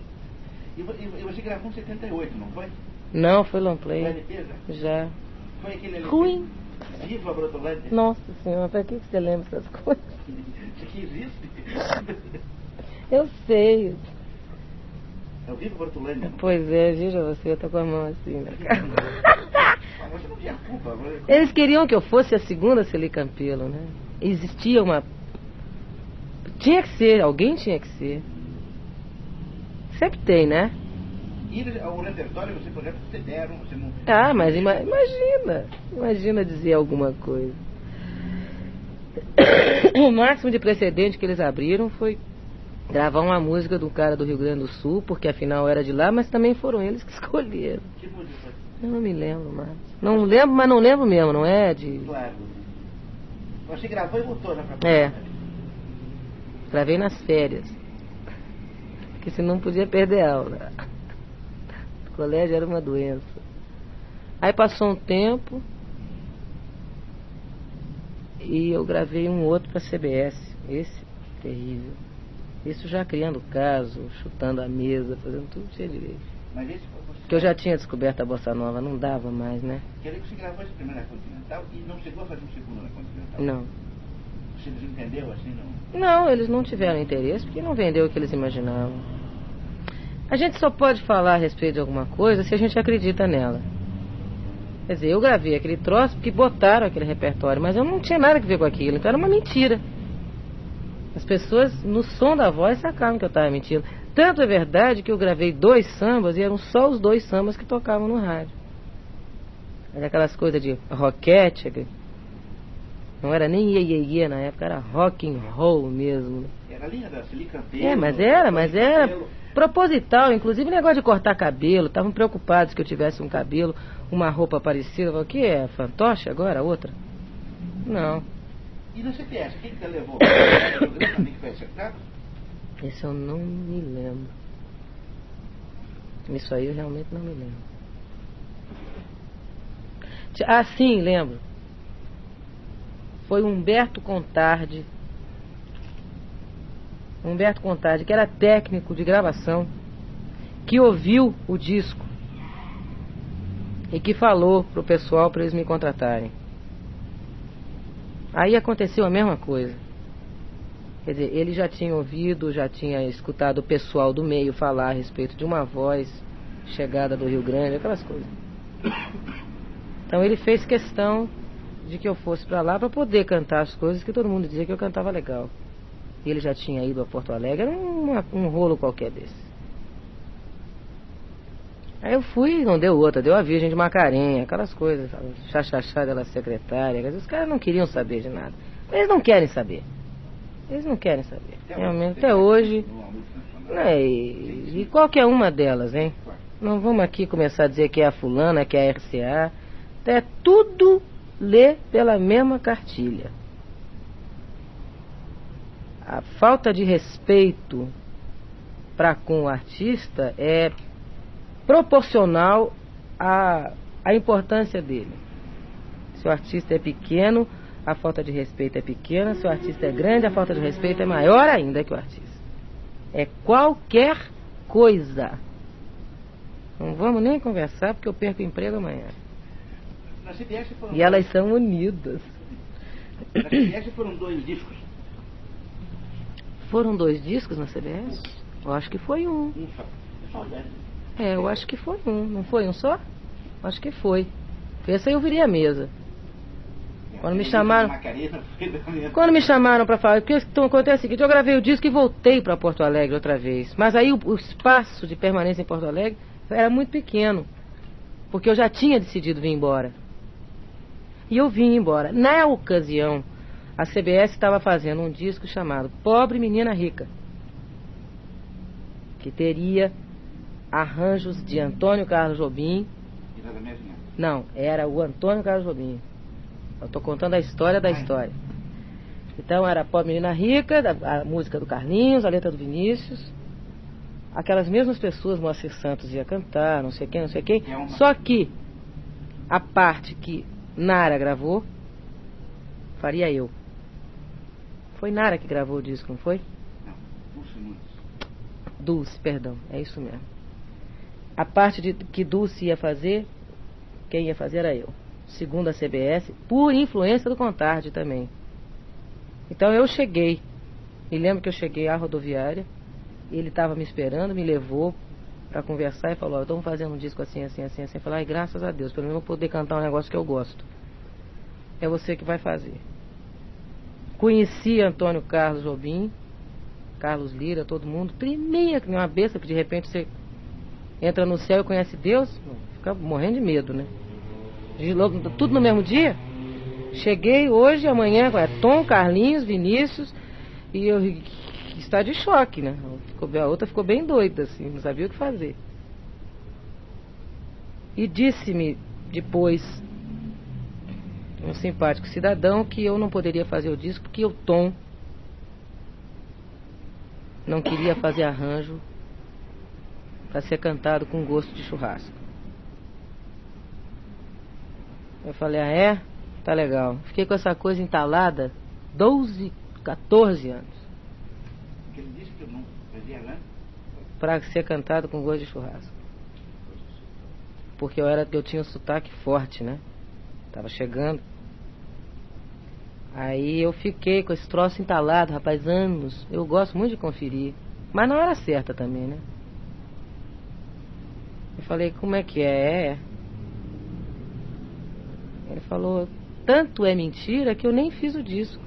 [SPEAKER 3] E, vo- você gravou em 78, não foi?
[SPEAKER 1] Não, foi long play.
[SPEAKER 3] LP já?
[SPEAKER 1] Já.
[SPEAKER 3] Foi aquele LP?
[SPEAKER 1] Ruim.
[SPEAKER 3] Viva a Brotolândia?
[SPEAKER 1] Nossa senhora, pra que que você lembra essas coisas?
[SPEAKER 3] Aqui existe?
[SPEAKER 1] Eu sei.
[SPEAKER 3] É o Viva Brotolândia. não?
[SPEAKER 1] Pois é, veja você, eu tô com a mão assim na cara.
[SPEAKER 3] Você não tinha culpa. você-
[SPEAKER 1] Eles queriam que eu fosse a segunda Celi Campelo, né? Existia uma. Tinha que ser, alguém tinha que ser. Sempre tem, né?
[SPEAKER 3] E eles- o repertório, você, por exemplo, você deram, você não...
[SPEAKER 1] Ah, mas ima- imagina. Imagina dizer alguma coisa. O máximo de precedente que eles abriram foi gravar uma música do cara do Rio Grande do Sul, porque afinal era de lá, mas também foram eles que escolheram.
[SPEAKER 3] Que música?
[SPEAKER 1] Eu não me lembro mais. Não lembro, mas não lembro mesmo, não é? De...
[SPEAKER 3] Claro. Você gravou e voltou já pra
[SPEAKER 1] É. Gravei nas férias. Porque senão podia perder aula. O colégio era uma doença. Aí passou um tempo e eu gravei um outro para CBS. Esse terrível. Isso já criando caso, chutando a mesa, fazendo tudo que tinha direito.
[SPEAKER 3] Mas esse foi você.
[SPEAKER 1] Porque eu já tinha descoberto a bossa nova, não dava mais, né?
[SPEAKER 3] Quer que você gravou esse primeiro na Continental e não chegou a fazer um segundo na Continental?
[SPEAKER 1] Não.
[SPEAKER 3] Você desentendeu assim, não?
[SPEAKER 1] Não, eles não tiveram interesse porque não vendeu o que eles imaginavam. A gente só pode falar a respeito de alguma coisa se a gente acredita nela. Quer dizer, eu gravei aquele troço porque botaram aquele repertório, mas eu não tinha nada a ver com aquilo, então era uma mentira. As pessoas, no som da voz, sacaram que eu estava mentindo. Tanto é verdade que eu gravei dois sambas e eram só os dois sambas que tocavam no rádio. Era aquelas coisas de roquete, que não era nem iê, iê, iê na época, era rock and roll mesmo.
[SPEAKER 3] Era a linha da.
[SPEAKER 1] É, mas era, mas era proposital, inclusive negócio de cortar cabelo, estavam preocupados que eu tivesse um cabelo, uma roupa parecida, Eu falei, o que é, fantoche agora, outra? Não,
[SPEAKER 3] E no CPS, quem que te levou? O programa também que foi acertado?
[SPEAKER 1] esse eu não me lembro. Isso aí eu realmente não me lembro. Ah, sim, lembro. Foi Humberto Contardi. Humberto Contardi, que era técnico de gravação, que ouviu o disco e que falou pro pessoal para eles me contratarem. Aí aconteceu a mesma coisa. Quer dizer, ele já tinha ouvido, já tinha escutado o pessoal do meio falar a respeito de uma voz chegada do Rio Grande, aquelas coisas. Então ele fez questão de que eu fosse para lá para poder cantar as coisas que todo mundo dizia que eu cantava legal. E ele já tinha ido a Porto Alegre, era um, um rolo qualquer desse. Aí eu fui, não deu outra, deu a Virgem de Macarenha, aquelas coisas, chachachá dela secretária, os caras não queriam saber de nada. Eles não querem saber. Eles não querem saber. Realmente, até hoje. Né, e, e qualquer uma delas, hein? Não vamos aqui começar a dizer que é a fulana, que é a RCA. É tudo lê pela mesma cartilha. A falta de respeito para com o artista é proporcional à, à importância dele. Se o artista é pequeno, a falta de respeito é pequena. Se o artista é grande, a falta de respeito é maior ainda que o artista. É qualquer coisa. Não vamos nem conversar porque eu perco o emprego amanhã.
[SPEAKER 3] Na CBS foram,
[SPEAKER 1] E elas são unidas.
[SPEAKER 3] na CBS foram dois discos.
[SPEAKER 1] Foram dois discos na CBS? Eu acho que foi um.
[SPEAKER 3] Um só.
[SPEAKER 1] É, eu acho que foi um. Não foi um só? Acho que foi. Esse aí eu virei a mesa. Quando me chamaram- Quando me chamaram para falar, porque então, acontece o seguinte, eu gravei o disco e voltei para Porto Alegre outra vez. Mas aí o, o espaço de permanência em Porto Alegre era muito pequeno. Porque eu já tinha decidido vir embora. E eu vim embora. Na ocasião, a CBS estava fazendo um disco chamado Pobre Menina Rica. Que teria arranjos de Antônio Carlos Jobim,
[SPEAKER 3] E da minha vinheta.
[SPEAKER 1] não, era o Antônio Carlos Jobim. Eu estou contando a história da história. Então era Pobre Menina Rica, a música do Carlinhos, a letra do Vinícius. Aquelas mesmas pessoas, Moacir Santos ia cantar, não sei quem, não sei quem.
[SPEAKER 3] É uma-
[SPEAKER 1] Só que a parte que Nara gravou, faria eu. Foi Nara que gravou o disco, não foi?
[SPEAKER 3] Não, Dulce Nunes.
[SPEAKER 1] Dulce, perdão, é isso mesmo. A parte de, que Dulce ia fazer, quem ia fazer era eu. Segundo a CBS, por influência do Contardi também. Então eu cheguei. Me lembro que eu cheguei à rodoviária, ele estava me esperando, me levou para conversar e falou, ó, estamos fazendo um disco assim, assim, assim, assim. Eu falei, ai, graças a Deus, pelo menos eu vou poder cantar um negócio que eu gosto. É você que vai fazer. Conheci Antônio Carlos Jobim, Carlos Lira, todo mundo, tremia que nem uma besta, que de repente você entra no céu e conhece Deus, fica morrendo de medo, né? De logo- Tudo no mesmo dia. Cheguei hoje, amanhã, é Tom, Carlinhos, Vinícius, e eu. está de choque, né? A outra ficou bem doida, assim, não sabia o que fazer. E disse-me depois, um simpático cidadão, que eu não poderia fazer o disco porque o Tom não queria fazer arranjo para ser cantado com gosto de churrasco. Eu falei, ah é? Tá legal. Fiquei com essa coisa entalada 12, 14 anos.
[SPEAKER 3] Não?
[SPEAKER 1] Para ser cantado com gosto de churrasco. Porque eu, era, eu tinha um sotaque forte, né? Tava chegando. Aí eu fiquei com esse troço entalado, rapaz, anos. Eu gosto muito de conferir. Mas na hora certa também, né? Eu falei, como é que é? Ele falou, tanto é mentira que eu nem fiz o disco.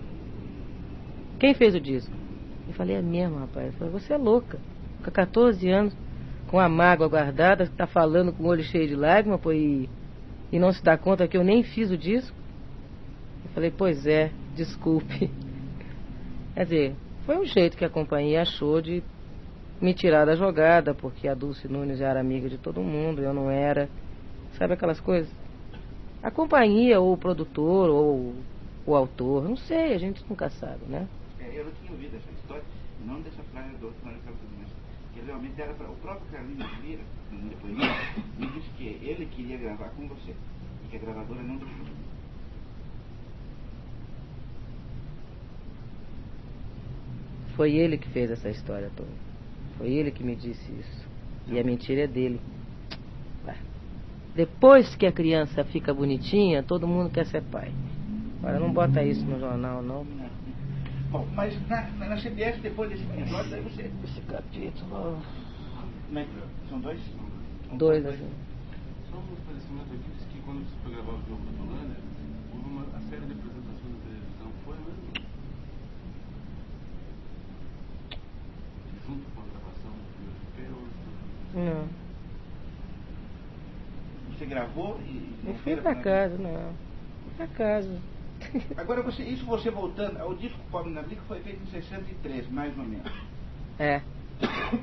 [SPEAKER 1] Quem fez o disco? Eu falei, é mesmo, rapaz. Ele falou, você é louca. Com 14 anos, com a mágoa guardada, tá falando com o olho cheio de lágrimas, pô, e, e não se dá conta que eu nem fiz o disco? Eu falei, pois é, desculpe. Quer dizer, foi um jeito que a companhia achou de me tirar da jogada, porque a Dulce Nunes era amiga de todo mundo, eu não era. Sabe aquelas coisas? A companhia, ou o produtor, ou o autor, não sei, a gente nunca sabe, né?
[SPEAKER 3] É, eu não tinha ouvido essa história, não dessa frase do outro, mas que realmente era para o próprio Carlinhos Lira, no depoimento, me disse que ele queria gravar com você e que a gravadora não deixou.
[SPEAKER 1] Foi ele que fez essa história toda. Foi ele que me disse isso. E a mentira é dele. Depois que a criança fica bonitinha, todo mundo quer ser pai. Agora não bota isso no jornal, não.
[SPEAKER 3] Bom, mas na, na CBS, depois desse episódio, aí você.
[SPEAKER 1] Esse capítulo.
[SPEAKER 3] Mas, são dois?
[SPEAKER 1] Dois, assim.
[SPEAKER 2] Só um esclarecimento aqui, que quando você foi gravar o jogo da Holanda, houve uma a série de apresentações na televisão, foi mesmo? Junto com a gravação do filme,
[SPEAKER 1] Não.
[SPEAKER 3] Você gravou e.
[SPEAKER 1] Não fui pra casa, não. Fui pra casa.
[SPEAKER 3] Agora, você, isso você voltando, o disco Pobre na Briga foi feito em 63, mais ou menos.
[SPEAKER 1] É.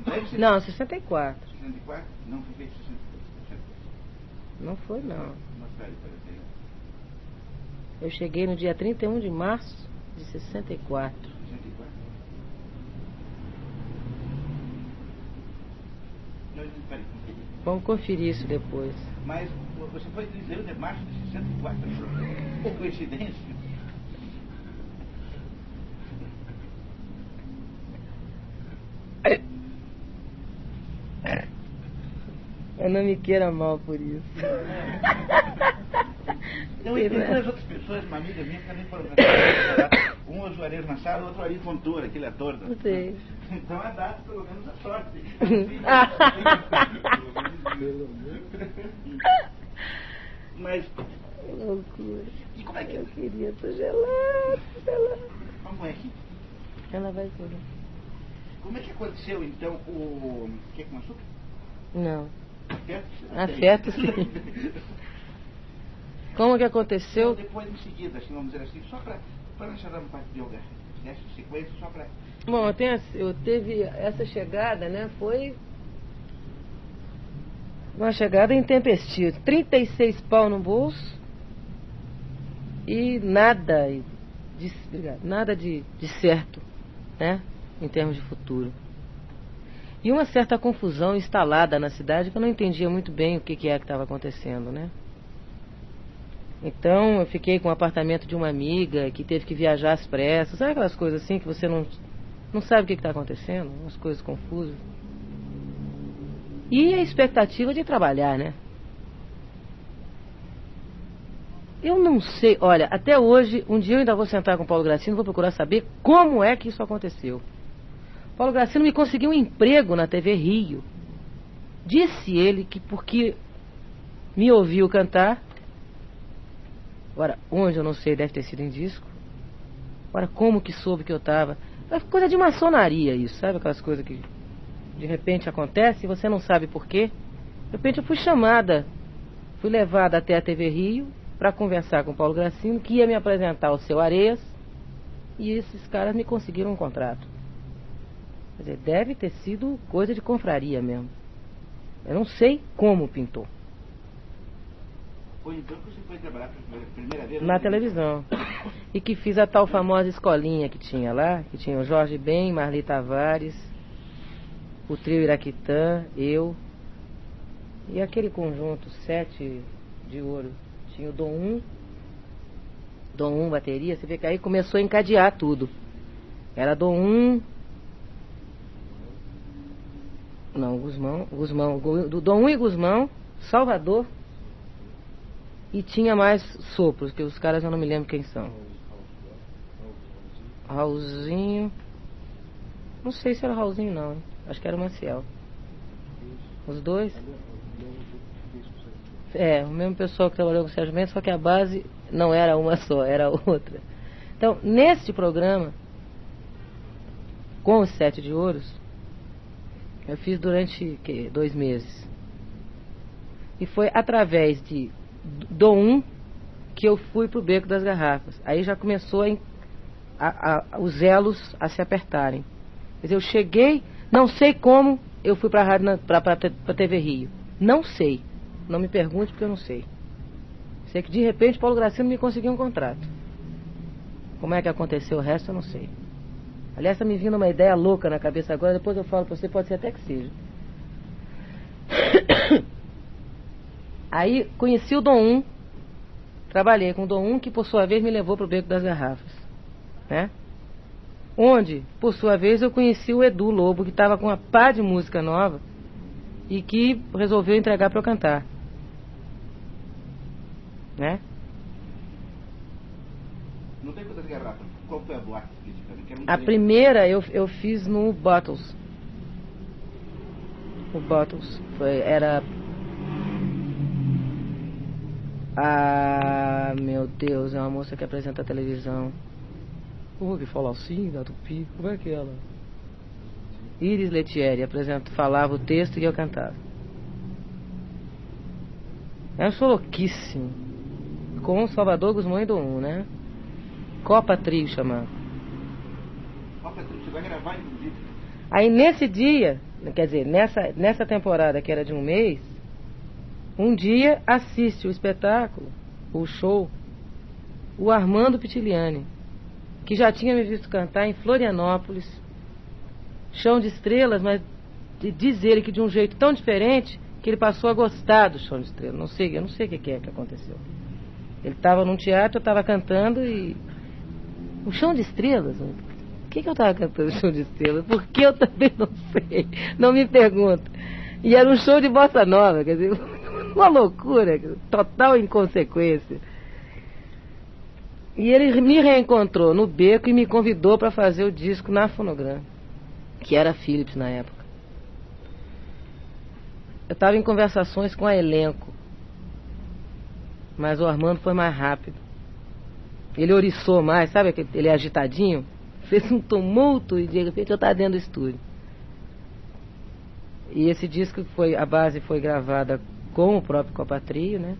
[SPEAKER 3] Deve ser
[SPEAKER 1] Não, 64.
[SPEAKER 3] 64? Não foi feito em 63.
[SPEAKER 1] Não foi, não.
[SPEAKER 3] Você.
[SPEAKER 1] Eu cheguei no dia 31 de março de 64.
[SPEAKER 3] 64. Não, não, peraí, conferi.
[SPEAKER 1] Vamos conferir isso depois.
[SPEAKER 3] Mas você foi 31 de março de 64. Que coincidência.
[SPEAKER 1] Eu não me queira mal por isso.
[SPEAKER 3] Não, e tem duas outras pessoas, uma amiga minha, que também foram cantar. Um é o Juarez Machado, o outro Ari Fontoura, aquele ator. da-
[SPEAKER 1] Não sei.
[SPEAKER 3] Então a data, pelo menos, a sorte. Mas,
[SPEAKER 1] Que loucura.
[SPEAKER 3] e como é que
[SPEAKER 1] Eu queria, tô gelado, gelado.
[SPEAKER 3] Como é que,
[SPEAKER 1] Ela vai ser.
[SPEAKER 3] como é que aconteceu, então, o... que com açúcar?
[SPEAKER 1] Não.
[SPEAKER 3] Afeto?
[SPEAKER 1] Afeto, sim. Como que aconteceu?
[SPEAKER 3] Depois, em seguida, assim, vamos dizer assim, só para para não chegar no parte biográfico, dessa sequência, só para...
[SPEAKER 1] Bom, eu, tenho, eu teve essa chegada, né? Foi uma chegada intempestiva. 36 pau no bolso e nada de, nada de, de certo, né? Em termos de futuro. E uma certa confusão instalada na cidade que eu não entendia muito bem o que, que é que estava acontecendo, né? Então eu fiquei com o apartamento de uma amiga que teve que viajar às pressas, sabe aquelas coisas assim que você não, não sabe o que está acontecendo, umas coisas confusas. E a expectativa de trabalhar, né? Eu não sei, olha, até hoje, um dia eu ainda vou sentar com o Paulo Gracino, vou procurar saber como é que isso aconteceu. Paulo Gracino me conseguiu um emprego na TV Rio. Disse ele que porque me ouviu cantar, agora onde eu não sei, deve ter sido em disco. Agora como que soube que eu estava? É coisa de maçonaria isso, sabe aquelas coisas que de repente acontece e você não sabe por quê? De repente eu fui chamada, fui levada até a TV Rio para conversar com o Paulo Gracino, que ia me apresentar o seu Areias, e esses caras me conseguiram um contrato. Quer dizer, deve ter sido coisa de confraria mesmo. Eu não sei como pintou.
[SPEAKER 3] Foi então que você foi trabalhar pela primeira vez?
[SPEAKER 1] Na televisão. E que fiz a tal famosa escolinha que tinha lá, que tinha o Jorge Ben, Marli Tavares, o trio Iraquitã, eu, e aquele conjunto, sete de ouro. Tinha o Dom 1, Dom 1 bateria, você vê que aí começou a encadear tudo. Era Dom 1. Não, Guzmão, do Dom 1 e Guzmão, Salvador. E tinha mais sopros, que os caras eu não me lembro quem são. Raulzinho. Não sei se era Raulzinho não, acho que era o Maciel. Os dois? É, o mesmo pessoal que trabalhou com o Sérgio Mendes, só que a base não era uma só, era outra. Então, neste programa, com os sete de ouros, eu fiz durante que, dois meses. E foi através de do um que eu fui pro Beco das Garrafas. Aí já começou a, a, a, os elos a se apertarem. Dizer, eu cheguei, não sei como eu fui para para a TV Rio. Não sei. Não me pergunte porque eu não sei. Sei que de repente Paulo Gracino me conseguiu um contrato. Como é que aconteceu o resto, eu não sei. Aliás, está me vindo uma ideia louca na cabeça agora, depois eu falo para você, pode ser até que seja. Aí conheci o Dom 1, trabalhei com o Dom 1, que por sua vez me levou para o Beco das Garrafas. Né? Onde, por sua vez, eu conheci o Edu Lobo, que estava com uma pá de música nova e que resolveu entregar para eu cantar. Né?
[SPEAKER 3] Não tem quantas garrafas. Qual foi a boate
[SPEAKER 1] A primeira eu, eu fiz no Bottles. O Bottles. Foi, era. Ah, meu Deus, é uma moça que apresenta a televisão. Como que fala assim, da Tupi? Como é que é ela? Iris Letieri apresenta, falava o texto e eu cantava. É um show louquíssimo. Com o Salvador Guzmão do 1, né? Copa Trio chamado.
[SPEAKER 3] Copa Trio, você vai gravar inclusive.
[SPEAKER 1] Aí nesse dia, quer dizer, nessa, nessa temporada que era de um mês, um dia assiste o espetáculo, o show, o Armando Pitiliani, que já tinha me visto cantar em Florianópolis, Chão de Estrelas, mas diz ele que de um jeito tão diferente que ele passou a gostar do Chão de Estrelas. Não sei, eu não sei o que é que aconteceu. Ele estava num teatro, eu estava cantando e. O Chão de Estrelas? O que, que eu estava cantando Chão de Estrelas? Porque eu também não sei. Não me pergunta. E era um show de bossa nova, quer dizer, uma loucura, total inconsequência. E ele me reencontrou no beco e me convidou para fazer o disco na fonograma, que era Philips na época. Eu estava em conversações com a elenco, mas o Armando foi mais rápido. Ele oriçou mais, sabe? Ele é agitadinho. Fez um tumulto e de repente eu estava dentro do estúdio. E esse disco foi, a base foi gravada com o próprio Copatrio, né?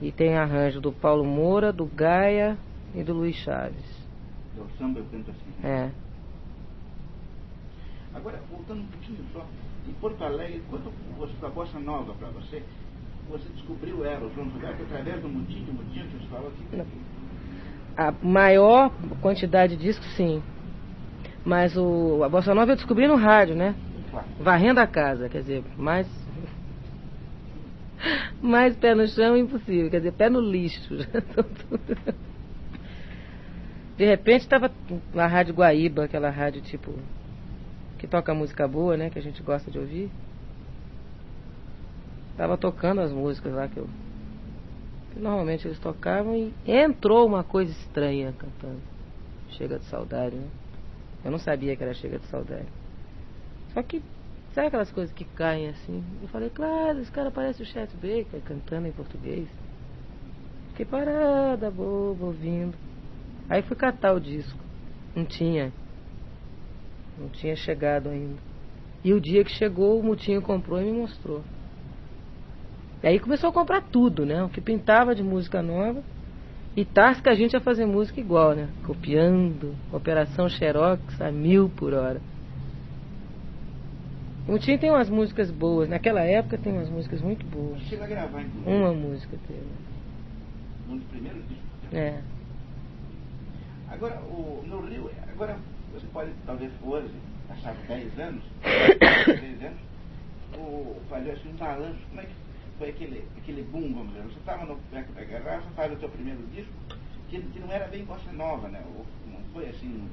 [SPEAKER 1] E tem arranjo do Paulo Moura, do Gaia e do Luiz Chaves.
[SPEAKER 3] Do samba eu canto assim.
[SPEAKER 1] É.
[SPEAKER 3] Agora, voltando um pouquinho só, em Porto Alegre, quando você, a bossa nova para você, você descobriu ela, o João Gilberto, através do Mutinho, o Mutinho que você falou aqui? Não.
[SPEAKER 1] A maior quantidade de discos, sim. Mas o, a bossa nova eu descobri no rádio, né?
[SPEAKER 3] Claro.
[SPEAKER 1] Varrendo a casa, quer dizer, mais mais pé no chão impossível, quer dizer, pé no lixo. De repente estava na Rádio Guaíba, aquela rádio tipo que toca música boa, né, que a gente gosta de ouvir. Tava tocando as músicas lá que eu que normalmente eles tocavam e entrou uma coisa estranha cantando. Chega de saudade, né? Eu não sabia que era Chega de Saudade. Só que Sabe aquelas coisas que caem assim? Eu falei, claro, esse cara parece o Chet Baker cantando em português. Fiquei parada, boba, ouvindo. Aí fui catar o disco. Não tinha. Não tinha chegado ainda. E o dia que chegou, o Mutinho comprou e me mostrou. E aí começou a comprar tudo, né? O que pintava de música nova. E tasca a gente a fazer música igual, né? Copiando, Operação Xerox a mil por hora. O Tim tem umas músicas boas, naquela época tem umas músicas muito boas.
[SPEAKER 3] Chega a gravar, inclusive.
[SPEAKER 1] Uma música teve.
[SPEAKER 3] Um dos primeiros discos.
[SPEAKER 1] É.
[SPEAKER 3] Agora, o, no Rio, agora você pode, talvez hoje, achar 10 anos, 10 anos, o, fazer assim um balanço, como é que foi aquele, aquele boom, vamos dizer. Você estava no Beco da Garrafa, faz o seu primeiro disco, que, que não era bem bossa nova, né? Ou, não foi assim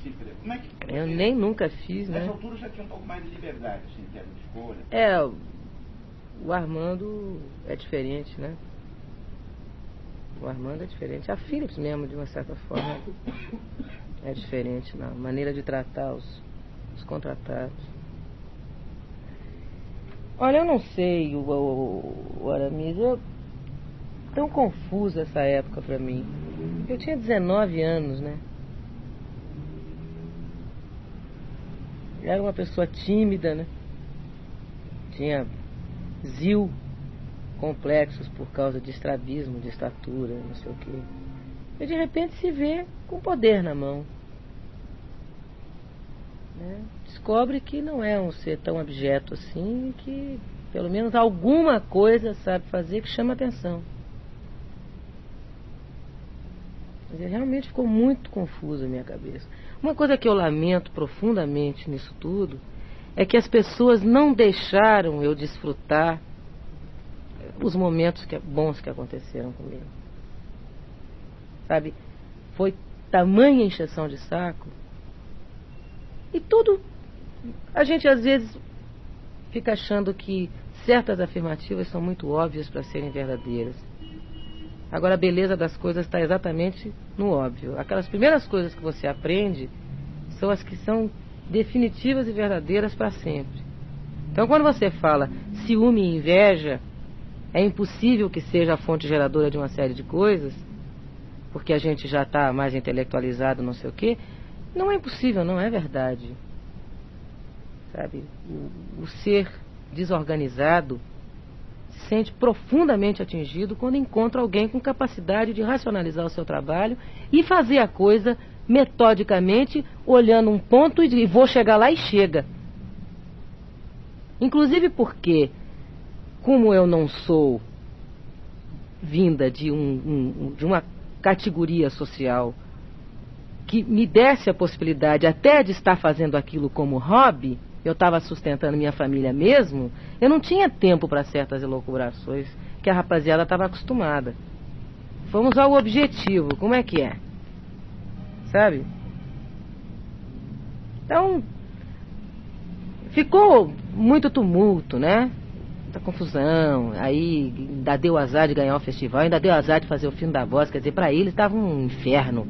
[SPEAKER 3] específico. Como é que.
[SPEAKER 1] Eu
[SPEAKER 3] você-
[SPEAKER 1] nem nunca fiz,
[SPEAKER 3] Nessa
[SPEAKER 1] né?
[SPEAKER 3] altura já tinha um pouco mais de liberdade, assim, em termos de escolha.
[SPEAKER 1] É, o Armando é diferente, né? O Armando é diferente. A Philips mesmo, de uma certa forma, é diferente na maneira de tratar os, os contratados. Olha, eu não sei, o, o, o Aramis, eu, tão confusa essa época pra mim. Eu tinha 19 anos, né? Era uma pessoa tímida, né? Tinha zil complexos por causa de estrabismo, de estatura, não sei o quê. E de repente se vê com poder na mão. né? Descobre que não é um ser tão abjeto assim, que pelo menos alguma coisa sabe fazer que chama atenção. Dizer, realmente ficou muito confusa a minha cabeça. Uma coisa que eu lamento profundamente nisso tudo é que as pessoas não deixaram eu desfrutar os momentos que- bons que aconteceram comigo. Sabe? Foi tamanha encheção de saco. E tudo. A gente às vezes fica achando que certas afirmativas são muito óbvias para serem verdadeiras. Agora a beleza das coisas está exatamente no óbvio. Aquelas primeiras coisas que você aprende são as que são definitivas e verdadeiras para sempre. Então quando você fala ciúme e inveja, é impossível que seja a fonte geradora de uma série de coisas, porque a gente já está mais intelectualizado, não sei o quê. Não é impossível, não é verdade. Sabe? O, o ser desorganizado sente profundamente atingido quando encontra alguém com capacidade de racionalizar o seu trabalho e fazer a coisa metodicamente, olhando um ponto e vou chegar lá e chega. Inclusive porque, como eu não sou vinda de, um, um- de uma categoria social que me desse a possibilidade até de estar fazendo aquilo como hobby, eu estava sustentando minha família mesmo, eu não tinha tempo para certas elucubrações que a rapaziada estava acostumada. Vamos ao objetivo, como é que é? Sabe? Então, ficou muito tumulto, né? Muita confusão. Aí ainda deu azar de ganhar o festival, ainda deu azar de fazer o filme da voz. Quer dizer, pra ele estava um inferno.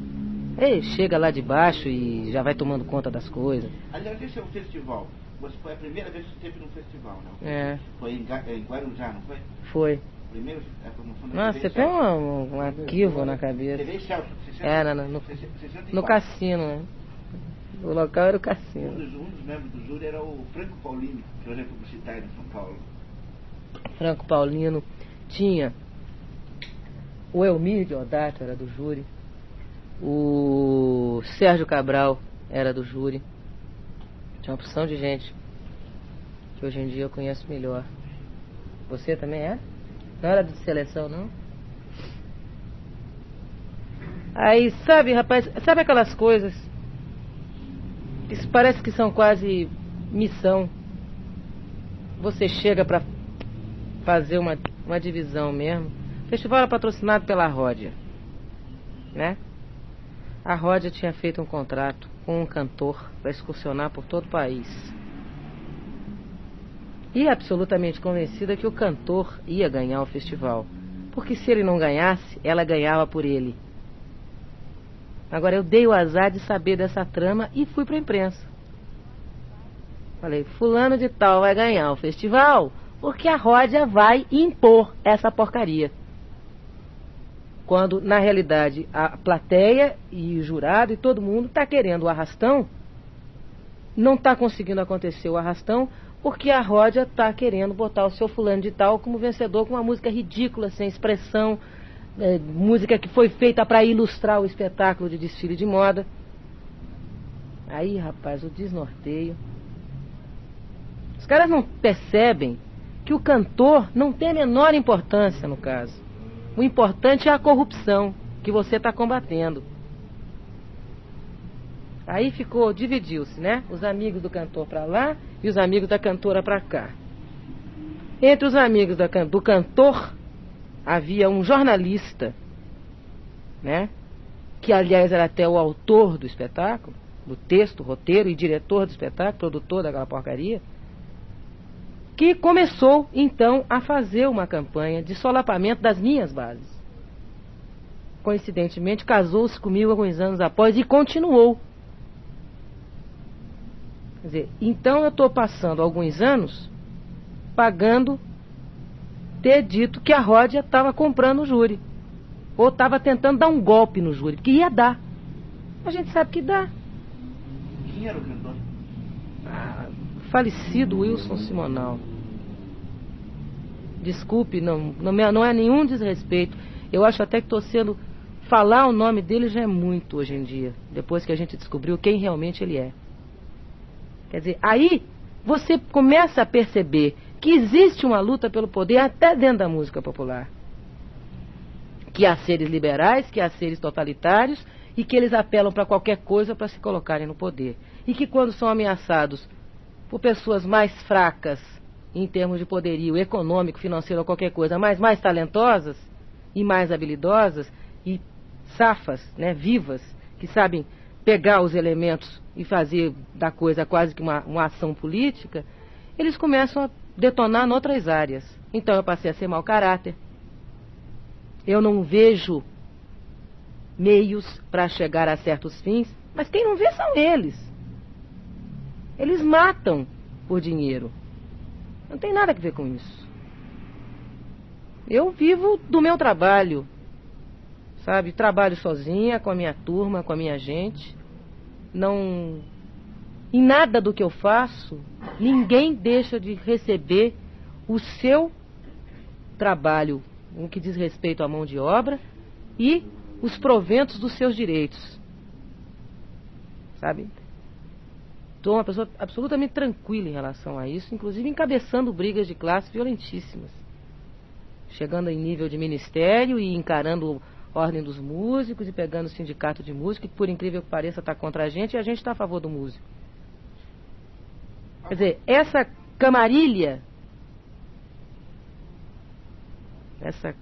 [SPEAKER 1] Ele chega lá de baixo e já vai tomando conta das coisas.
[SPEAKER 3] Aliás, esse é um festival. Você foi a primeira vez que você esteve num festival, não?
[SPEAKER 1] É,
[SPEAKER 3] Foi em, em Guarujá, não foi?
[SPEAKER 1] foi.
[SPEAKER 3] Primeiro, a promoção da
[SPEAKER 1] Nossa,
[SPEAKER 3] TV
[SPEAKER 1] você tem um, um arquivo na cabeça.
[SPEAKER 3] TV Celso, 60,
[SPEAKER 1] Era, no- no-
[SPEAKER 3] 64.
[SPEAKER 1] No cassino, né? O local era o
[SPEAKER 3] Um
[SPEAKER 1] cassino.
[SPEAKER 3] dos, um dos membros do júri era o Franco Paulini, que hoje é publicitário em São Paulo.
[SPEAKER 1] Franco Paulino tinha o Elmir Deodato era do júri, o Sérgio Cabral era do júri. Tinha uma opção de gente que hoje em dia eu conheço melhor. Você também é? Não era de seleção, não? Aí, sabe, rapaz, sabe aquelas coisas que parece que são quase missão. Você chega pra fazer uma, uma divisão mesmo. O festival era patrocinado pela Ródia, né? A Ródia tinha feito um contrato com um cantor para excursionar por todo o país. E absolutamente convencida que o cantor ia ganhar o festival. Porque se ele não ganhasse, ela ganhava por ele. Agora eu dei o azar de saber dessa trama e fui para a imprensa. Falei, fulano de tal vai ganhar o festival porque a Ródia vai impor essa porcaria. Quando, na realidade, a plateia e o jurado e todo mundo está querendo o arrastão, não está conseguindo acontecer o arrastão porque a Ródia está querendo botar o seu fulano de tal como vencedor com uma música ridícula, sem expressão, é, música que foi feita para ilustrar o espetáculo de desfile de moda. Aí, rapaz, o desnorteio. Os caras não percebem que o cantor não tem a menor importância no caso. O importante é a corrupção que você está combatendo. Aí ficou, dividiu-se, né? Os amigos do cantor para lá e os amigos da cantora para cá. Entre os amigos da, do cantor havia um jornalista, né? Que aliás era até o autor do espetáculo, do texto, roteiro e diretor do espetáculo, produtor daquela porcaria, que começou então a fazer uma campanha de solapamento das minhas bases. Coincidentemente, casou-se comigo alguns anos após e continuou. Quer dizer, então eu estou passando alguns anos pagando ter dito que a Ródia estava comprando o júri. Ou estava tentando dar um golpe no júri, que ia dar. A gente sabe que dá.
[SPEAKER 3] Quem era o cantor?
[SPEAKER 1] Ah, falecido Wilson Simonal. Desculpe, não, não, não é nenhum desrespeito. Eu acho até que estou sendo. Falar o nome dele já é muito hoje em dia, depois que a gente descobriu quem realmente ele é. Quer dizer, aí você começa a perceber que existe uma luta pelo poder até dentro da música popular. Que há seres liberais, que há seres totalitários e que eles apelam para qualquer coisa para se colocarem no poder. E que quando são ameaçados por pessoas mais fracas em termos de poderio econômico, financeiro ou qualquer coisa, mas mais talentosas e mais habilidosas e safas, né, vivas, que sabem pegar os elementos e fazer da coisa quase que uma, uma ação política, eles começam a detonar em outras áreas. Então eu passei a ser mau caráter. Eu não vejo meios para chegar a certos fins, mas quem não vê são eles. Eles matam por dinheiro. Não tem nada a ver com isso. Eu vivo do meu trabalho, sabe? Trabalho sozinha, com a minha turma, com a minha gente. Não. Em nada do que eu faço, ninguém deixa de receber o seu trabalho, no que diz respeito à mão de obra, e os proventos dos seus direitos. Sabe? Sou uma pessoa absolutamente tranquila em relação a isso, inclusive encabeçando brigas de classe violentíssimas. Chegando em nível de ministério e encarando ordem dos músicos e pegando o sindicato de música, que por incrível que pareça está contra a gente e a gente está a favor do músico. Quer dizer, essa camarilha, essa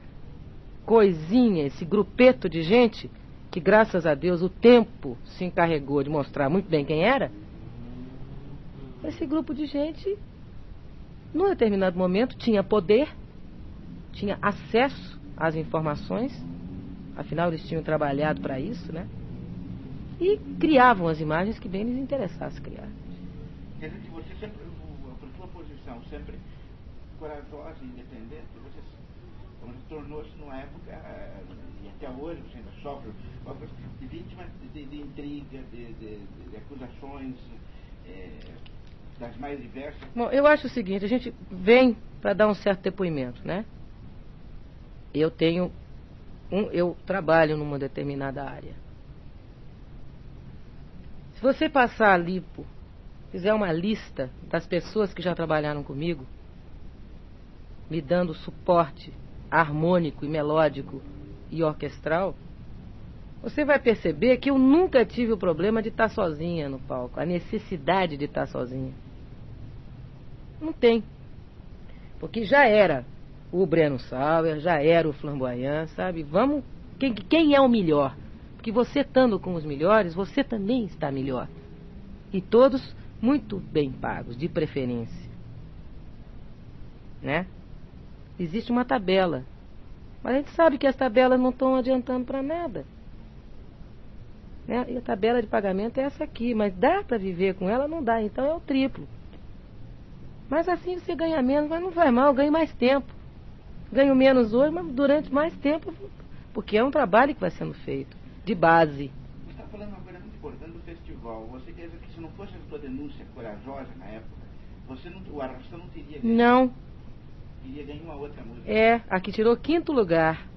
[SPEAKER 1] coisinha, esse grupeto de gente, que graças a Deus o tempo se encarregou de mostrar muito bem quem era, esse grupo de gente, num determinado momento, tinha poder, tinha acesso às informações, afinal eles tinham trabalhado para isso, né? E criavam as imagens que bem lhes interessasse criar.
[SPEAKER 3] Quer dizer que você sempre, a sua posição sempre corajosa e independente, você, tornou-se numa época, eh, e até hoje você ainda sofre, de vítima de, de intriga, de, de, de acusações. É, das mais diversas?
[SPEAKER 1] Bom, eu acho o seguinte, a gente vem para dar um certo depoimento, né? Eu tenho um, eu trabalho numa determinada área. Se você passar ali, fizer uma lista das pessoas que já trabalharam comigo, me dando suporte harmônico e melódico e orquestral, você vai perceber que eu nunca tive o problema de estar sozinha no palco, a necessidade de estar sozinha. Não tem. Porque já era o Breno Sauer, já era o Flamboyant, sabe? Vamos. Quem, quem é o melhor? Porque você estando com os melhores, você também está melhor. E todos muito bem pagos, de preferência. Né? Existe uma tabela. Mas a gente sabe que as tabelas não estão adiantando para nada. Né? E a tabela de pagamento é essa aqui, mas dá para viver com ela? Não dá, então é o triplo. Mas assim você ganha menos, mas não vai mal, ganho mais tempo. Ganho menos hoje, mas durante mais tempo, porque é um trabalho que vai sendo feito, de base.
[SPEAKER 3] Você está falando uma coisa muito importante do festival. Você quer dizer que se não fosse a sua denúncia corajosa na época, você não, o Arrasta não teria ganho.
[SPEAKER 1] Não.
[SPEAKER 3] Teria ganho uma outra música.
[SPEAKER 1] É, aqui tirou quinto lugar.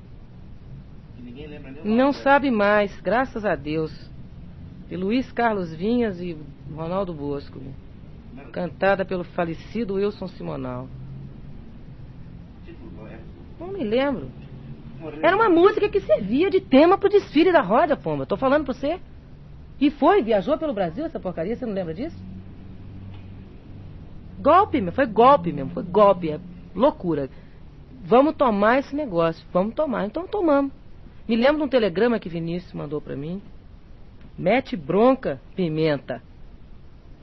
[SPEAKER 3] Ninguém lembra nem
[SPEAKER 1] Não
[SPEAKER 3] dela.
[SPEAKER 1] sabe mais, graças a Deus. De Luiz Carlos Vinhas e Ronaldo Bosco.
[SPEAKER 3] O
[SPEAKER 1] Cantada pelo falecido Wilson Simonal. Não me lembro. Era uma música que servia de tema pro desfile da roda, pomba. Tô falando pra você. E foi, viajou pelo Brasil essa porcaria, você não lembra disso? Golpe, meu, foi golpe mesmo, foi golpe, é loucura. Vamos tomar esse negócio, vamos tomar. Então tomamos. Me lembro de um telegrama que Vinícius mandou pra mim. Mete bronca, pimenta.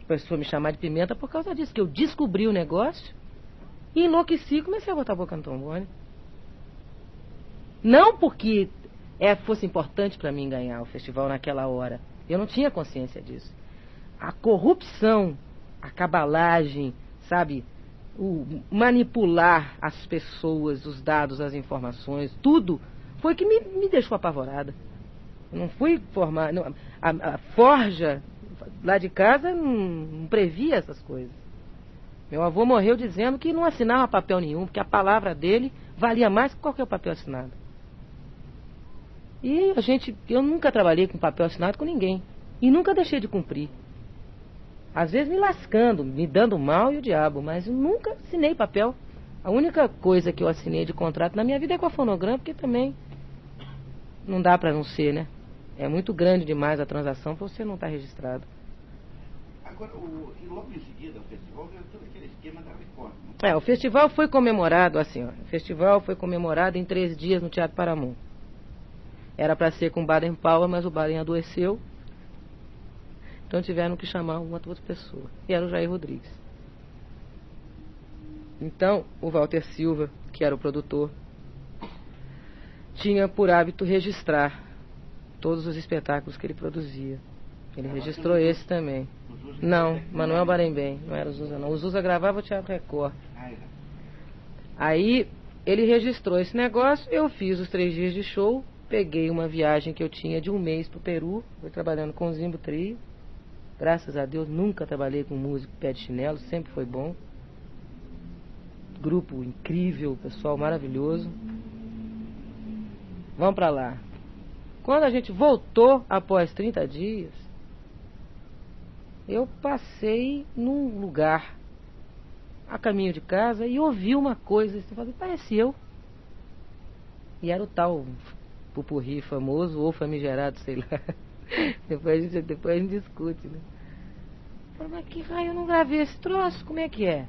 [SPEAKER 1] Pessoa me chamar de pimenta por causa disso, que eu descobri o negócio e enlouqueci e comecei a botar a boca no trombone. Não porque é, fosse importante para mim ganhar o festival naquela hora. Eu não tinha consciência disso. A corrupção, a cabalagem, sabe? O manipular as pessoas, os dados, as informações, tudo foi que me, me deixou apavorada. Eu não fui formar. não, a, a forja lá de casa não, previa essas coisas. Meu avô morreu dizendo que não assinava papel nenhum, porque a palavra dele valia mais que qualquer papel assinado. E a gente, eu nunca trabalhei com papel assinado com ninguém. E nunca deixei de cumprir. Às vezes me lascando, me dando mal e o diabo, mas eu nunca assinei papel. A única coisa que eu assinei de contrato na minha vida é com a fonograma, porque também não dá pra não ser, né? É muito grande demais a transação pra você não estar registrado.
[SPEAKER 3] Agora, o, logo em seguida, o festival veio todo aquele esquema da Record. não
[SPEAKER 1] É, o festival foi comemorado assim, ó. O festival foi comemorado em três dias no Teatro Paramount. Era para ser com Baden Powell, mas o Baden adoeceu. Então tiveram que chamar uma outra pessoa. E era o Jair Rodrigues. Então, o Walter Silva, que era o produtor, tinha por hábito registrar todos os espetáculos que ele produzia. Ele registrou esse também.
[SPEAKER 3] O
[SPEAKER 1] Não,
[SPEAKER 3] que-
[SPEAKER 1] Manuel Barembem, não era o Zusa não. O Zusa gravava o Teatro Record.
[SPEAKER 3] Ah, era.
[SPEAKER 1] Aí ele registrou esse negócio, eu fiz os três dias de show, peguei uma viagem que eu tinha de um mês pro Peru, fui trabalhando com o Zimbo Trio. Graças a Deus nunca trabalhei com músico pé de chinelo, sempre foi bom. Grupo incrível, pessoal maravilhoso. Vamos pra lá. Quando a gente voltou após 30 dias, eu passei num lugar a caminho de casa e ouvi uma coisa, assim, falei, parece eu. E era o tal pupurri famoso ou famigerado, sei lá. depois, a gente, depois a gente discute, né? Falei, mas que raio eu não gravei esse troço, como é que é?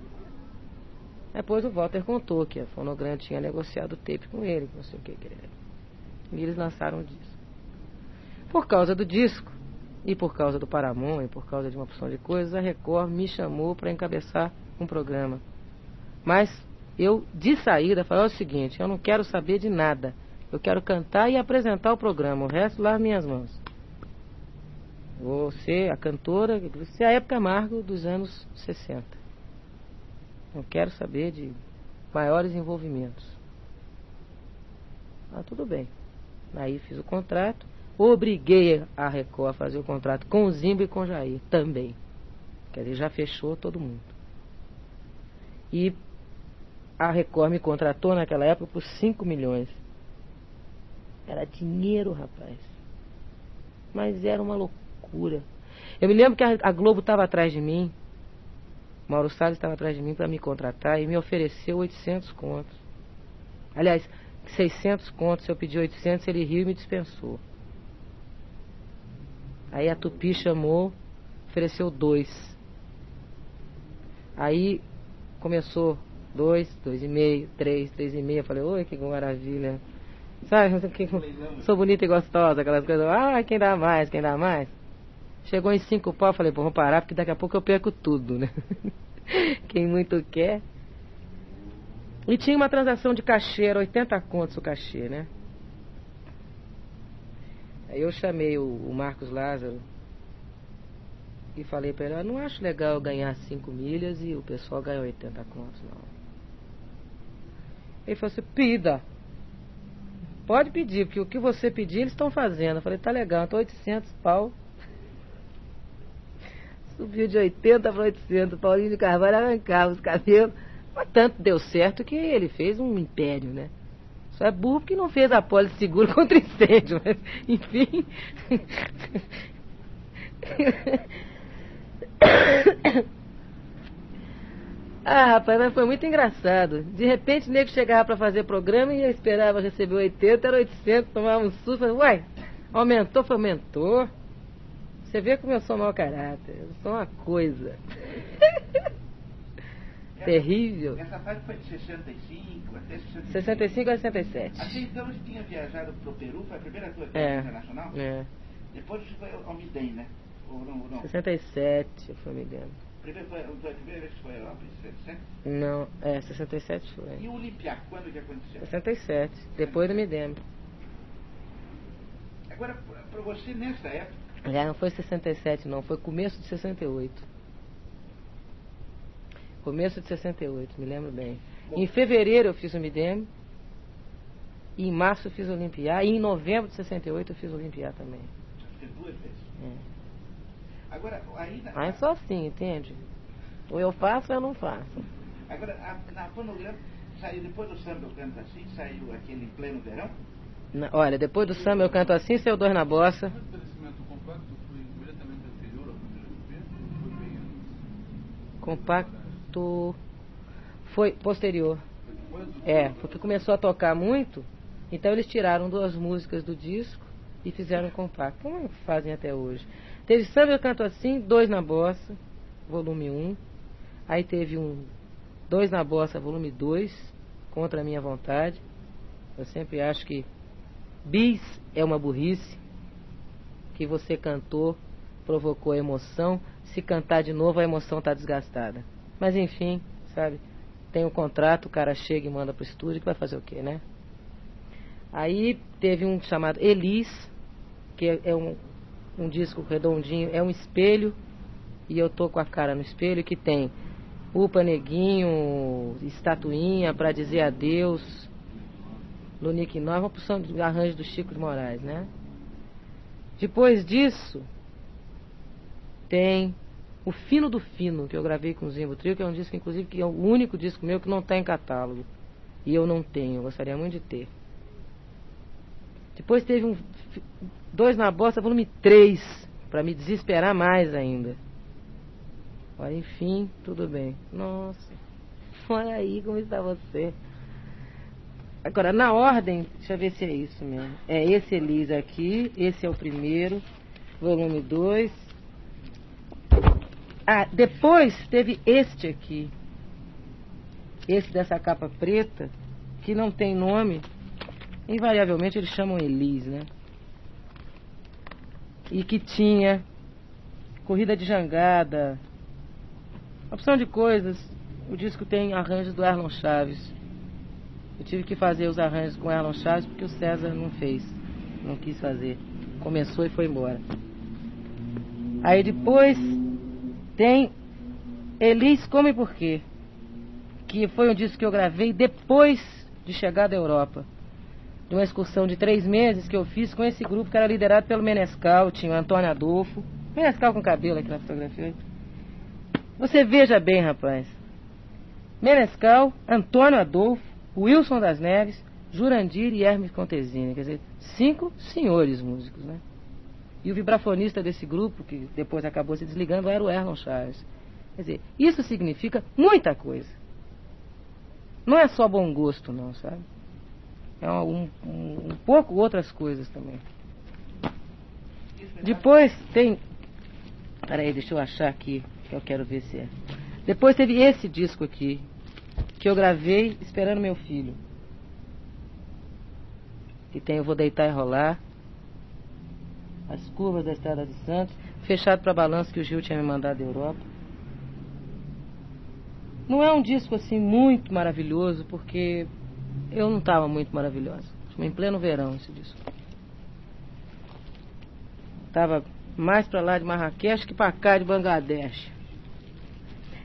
[SPEAKER 1] Depois o Walter contou que a Fonograma tinha negociado o tape com ele, não sei o que que era. E eles lançaram o disco. Por causa do disco, e por causa do Paramount, e por causa de uma opção de coisas, a Record me chamou para encabeçar um programa. Mas eu, de saída, falei "É o seguinte: eu não quero saber de nada. Eu quero cantar e apresentar o programa. O resto lá minhas mãos. Ser a cantora, vou ser a época Camargo dos anos 60. Não quero saber de maiores envolvimentos. Ah, tudo bem. Aí fiz o contrato. Obriguei a Record a fazer o contrato com o Zimbo e com o Jair também. Quer dizer, já fechou todo mundo. E a Record me contratou naquela época por 5 milhões. Era dinheiro, rapaz. Mas era uma loucura. Eu me lembro que a, a Globo estava atrás de mim. Mauro Salles estava atrás de mim para me contratar e me ofereceu 800 contos. Aliás, 600 contos. Eu pedi 800, ele riu e me dispensou. Aí a Tupi chamou, ofereceu dois. Aí começou dois, dois e meio, três, três e meio. Eu falei, oi, que maravilha. Sabe, que, sou bonita e gostosa, aquelas coisas. Ah, quem dá mais, quem dá mais. Chegou em cinco pau, falei, pô, vamos parar, porque daqui a pouco eu perco tudo, né? quem muito quer. E tinha uma transação de cachê, era 80 contos o cachê, né? Aí eu chamei o, o Marcos Lázaro e falei pra ele, eu não acho legal eu ganhar 5 milhas e o pessoal ganha 80 contos, não. Ele falou assim, pida. Pode pedir, porque o que você pedir eles estão fazendo. Eu falei, tá legal, então 800 pau. Subiu de 80 para 800, Paulinho de Carvalho arrancava os cabelos. Mas tanto deu certo que ele fez um império, né? Só é burro porque não fez a pólice seguro contra incêndio. Mas, enfim. Ah, rapaz, mas foi muito engraçado. De repente o nego chegava para fazer programa e eu esperava receber 80, era 800, tomava um susto. Falei, uai, aumentou, foi aumentou. Você vê como eu sou mau caráter, eu sou uma coisa. Terrível.
[SPEAKER 3] Essa fase foi de 65 até 65.
[SPEAKER 1] 65 a 67.
[SPEAKER 3] Assim, então tinha viajado para o Peru, foi a primeira tua
[SPEAKER 1] É.
[SPEAKER 3] viagem internacional?
[SPEAKER 1] É.
[SPEAKER 3] Depois foi ao Midem, né? Ou não? ou não?
[SPEAKER 1] 67, eu foi me lembro.
[SPEAKER 3] Primeiro foi, a primeira vez que foi à Europa, em 67?
[SPEAKER 1] Não, é, 67 foi.
[SPEAKER 3] E o Olimpiar, quando que aconteceu?
[SPEAKER 1] 67, depois do Midem.
[SPEAKER 3] Agora, para você, nessa época,
[SPEAKER 1] Já não foi 67 não, foi começo de 68. Começo de 68, me lembro bem. Em fevereiro eu fiz o Midem. E em março eu fiz o Olimpiar. E em novembro de 68 eu fiz o Olimpiar também.
[SPEAKER 3] você fez duas vezes.
[SPEAKER 1] É.
[SPEAKER 3] Agora, aí... Na,
[SPEAKER 1] Mas só assim, entende? Ou eu faço ou eu não faço.
[SPEAKER 3] Agora, a, na fonograma, saiu depois do samba eu canto assim, saiu aquele em pleno verão?
[SPEAKER 1] Na- olha, depois do samba eu canto assim, seu dois na bossa.
[SPEAKER 2] O estabelecimento compacto ou foi
[SPEAKER 1] posterior. É, porque começou a tocar muito, então eles tiraram duas músicas do disco e fizeram um compacto, como fazem até hoje. Teve Samba Eu Canto Assim, dois na bossa, volume 1. Um. Aí teve um dois na bossa, volume 2, contra a minha vontade. Eu sempre acho que bis é uma burrice, que você cantou, provocou emoção. Se cantar de novo, a emoção está desgastada. Mas enfim, sabe? Tem um contrato, o cara chega e manda pro estúdio, que vai fazer o quê, né? Aí teve um chamado Elis, que é, é um, um disco redondinho, é um espelho, e eu tô com a cara no espelho, que tem Upa Neguinho, estatuinha para dizer adeus, Lunique Nova, uma porção de arranjo do Chico de Moraes, né? Depois disso, tem o Fino do Fino, que eu gravei com o Zimbo Trio, que é um disco, inclusive, que é o único disco meu que não tem catálogo. E eu não tenho, gostaria muito de ter. Depois teve um dois na bosta, volume 3, para me desesperar mais ainda. Olha, enfim, tudo bem. Nossa, olha aí como está você. Agora, na ordem, deixa eu ver se é isso mesmo. É esse Elis aqui, esse é o primeiro, volume 2. Ah, depois teve este aqui. Esse dessa capa preta, que não tem nome. Invariavelmente eles chamam Elis, né? E que tinha corrida de jangada, opção de coisas. O disco tem arranjos do Erlon Chaves. Eu tive que fazer os arranjos com o Erlon Chaves porque o César não fez, não quis fazer. Começou e foi embora. Aí depois tem Elis Come Por Quê, que foi um disco que eu gravei depois de chegar da Europa. De uma excursão de três meses que eu fiz com esse grupo que era liderado pelo Menescal, tinha o Antônio Adolfo. Menescal com cabelo aqui na fotografia. Você veja bem, rapaz. Menescal, Antônio Adolfo, Wilson das Neves, Jurandir e Hermes Contesini. Quer dizer, cinco senhores músicos, né? E o vibrafonista desse grupo, que depois acabou se desligando, era o Erlon Chaves. Quer dizer, isso significa muita coisa. Não é só bom gosto, não, sabe? É um, um, um pouco outras coisas também. Depois tem. Peraí, deixa eu achar aqui, que eu quero ver se é. Depois teve esse disco aqui, que eu gravei esperando meu filho. Que tem Eu Vou Deitar e Rolar. As curvas da Estrada de Santos. Fechado para balanço que o Gil tinha me mandado da Europa. Não é um disco assim muito maravilhoso, porque eu não estava muito maravilhosa. Foi em pleno verão esse disco. Estava mais para lá de Marrakech que para cá de Bangladesh.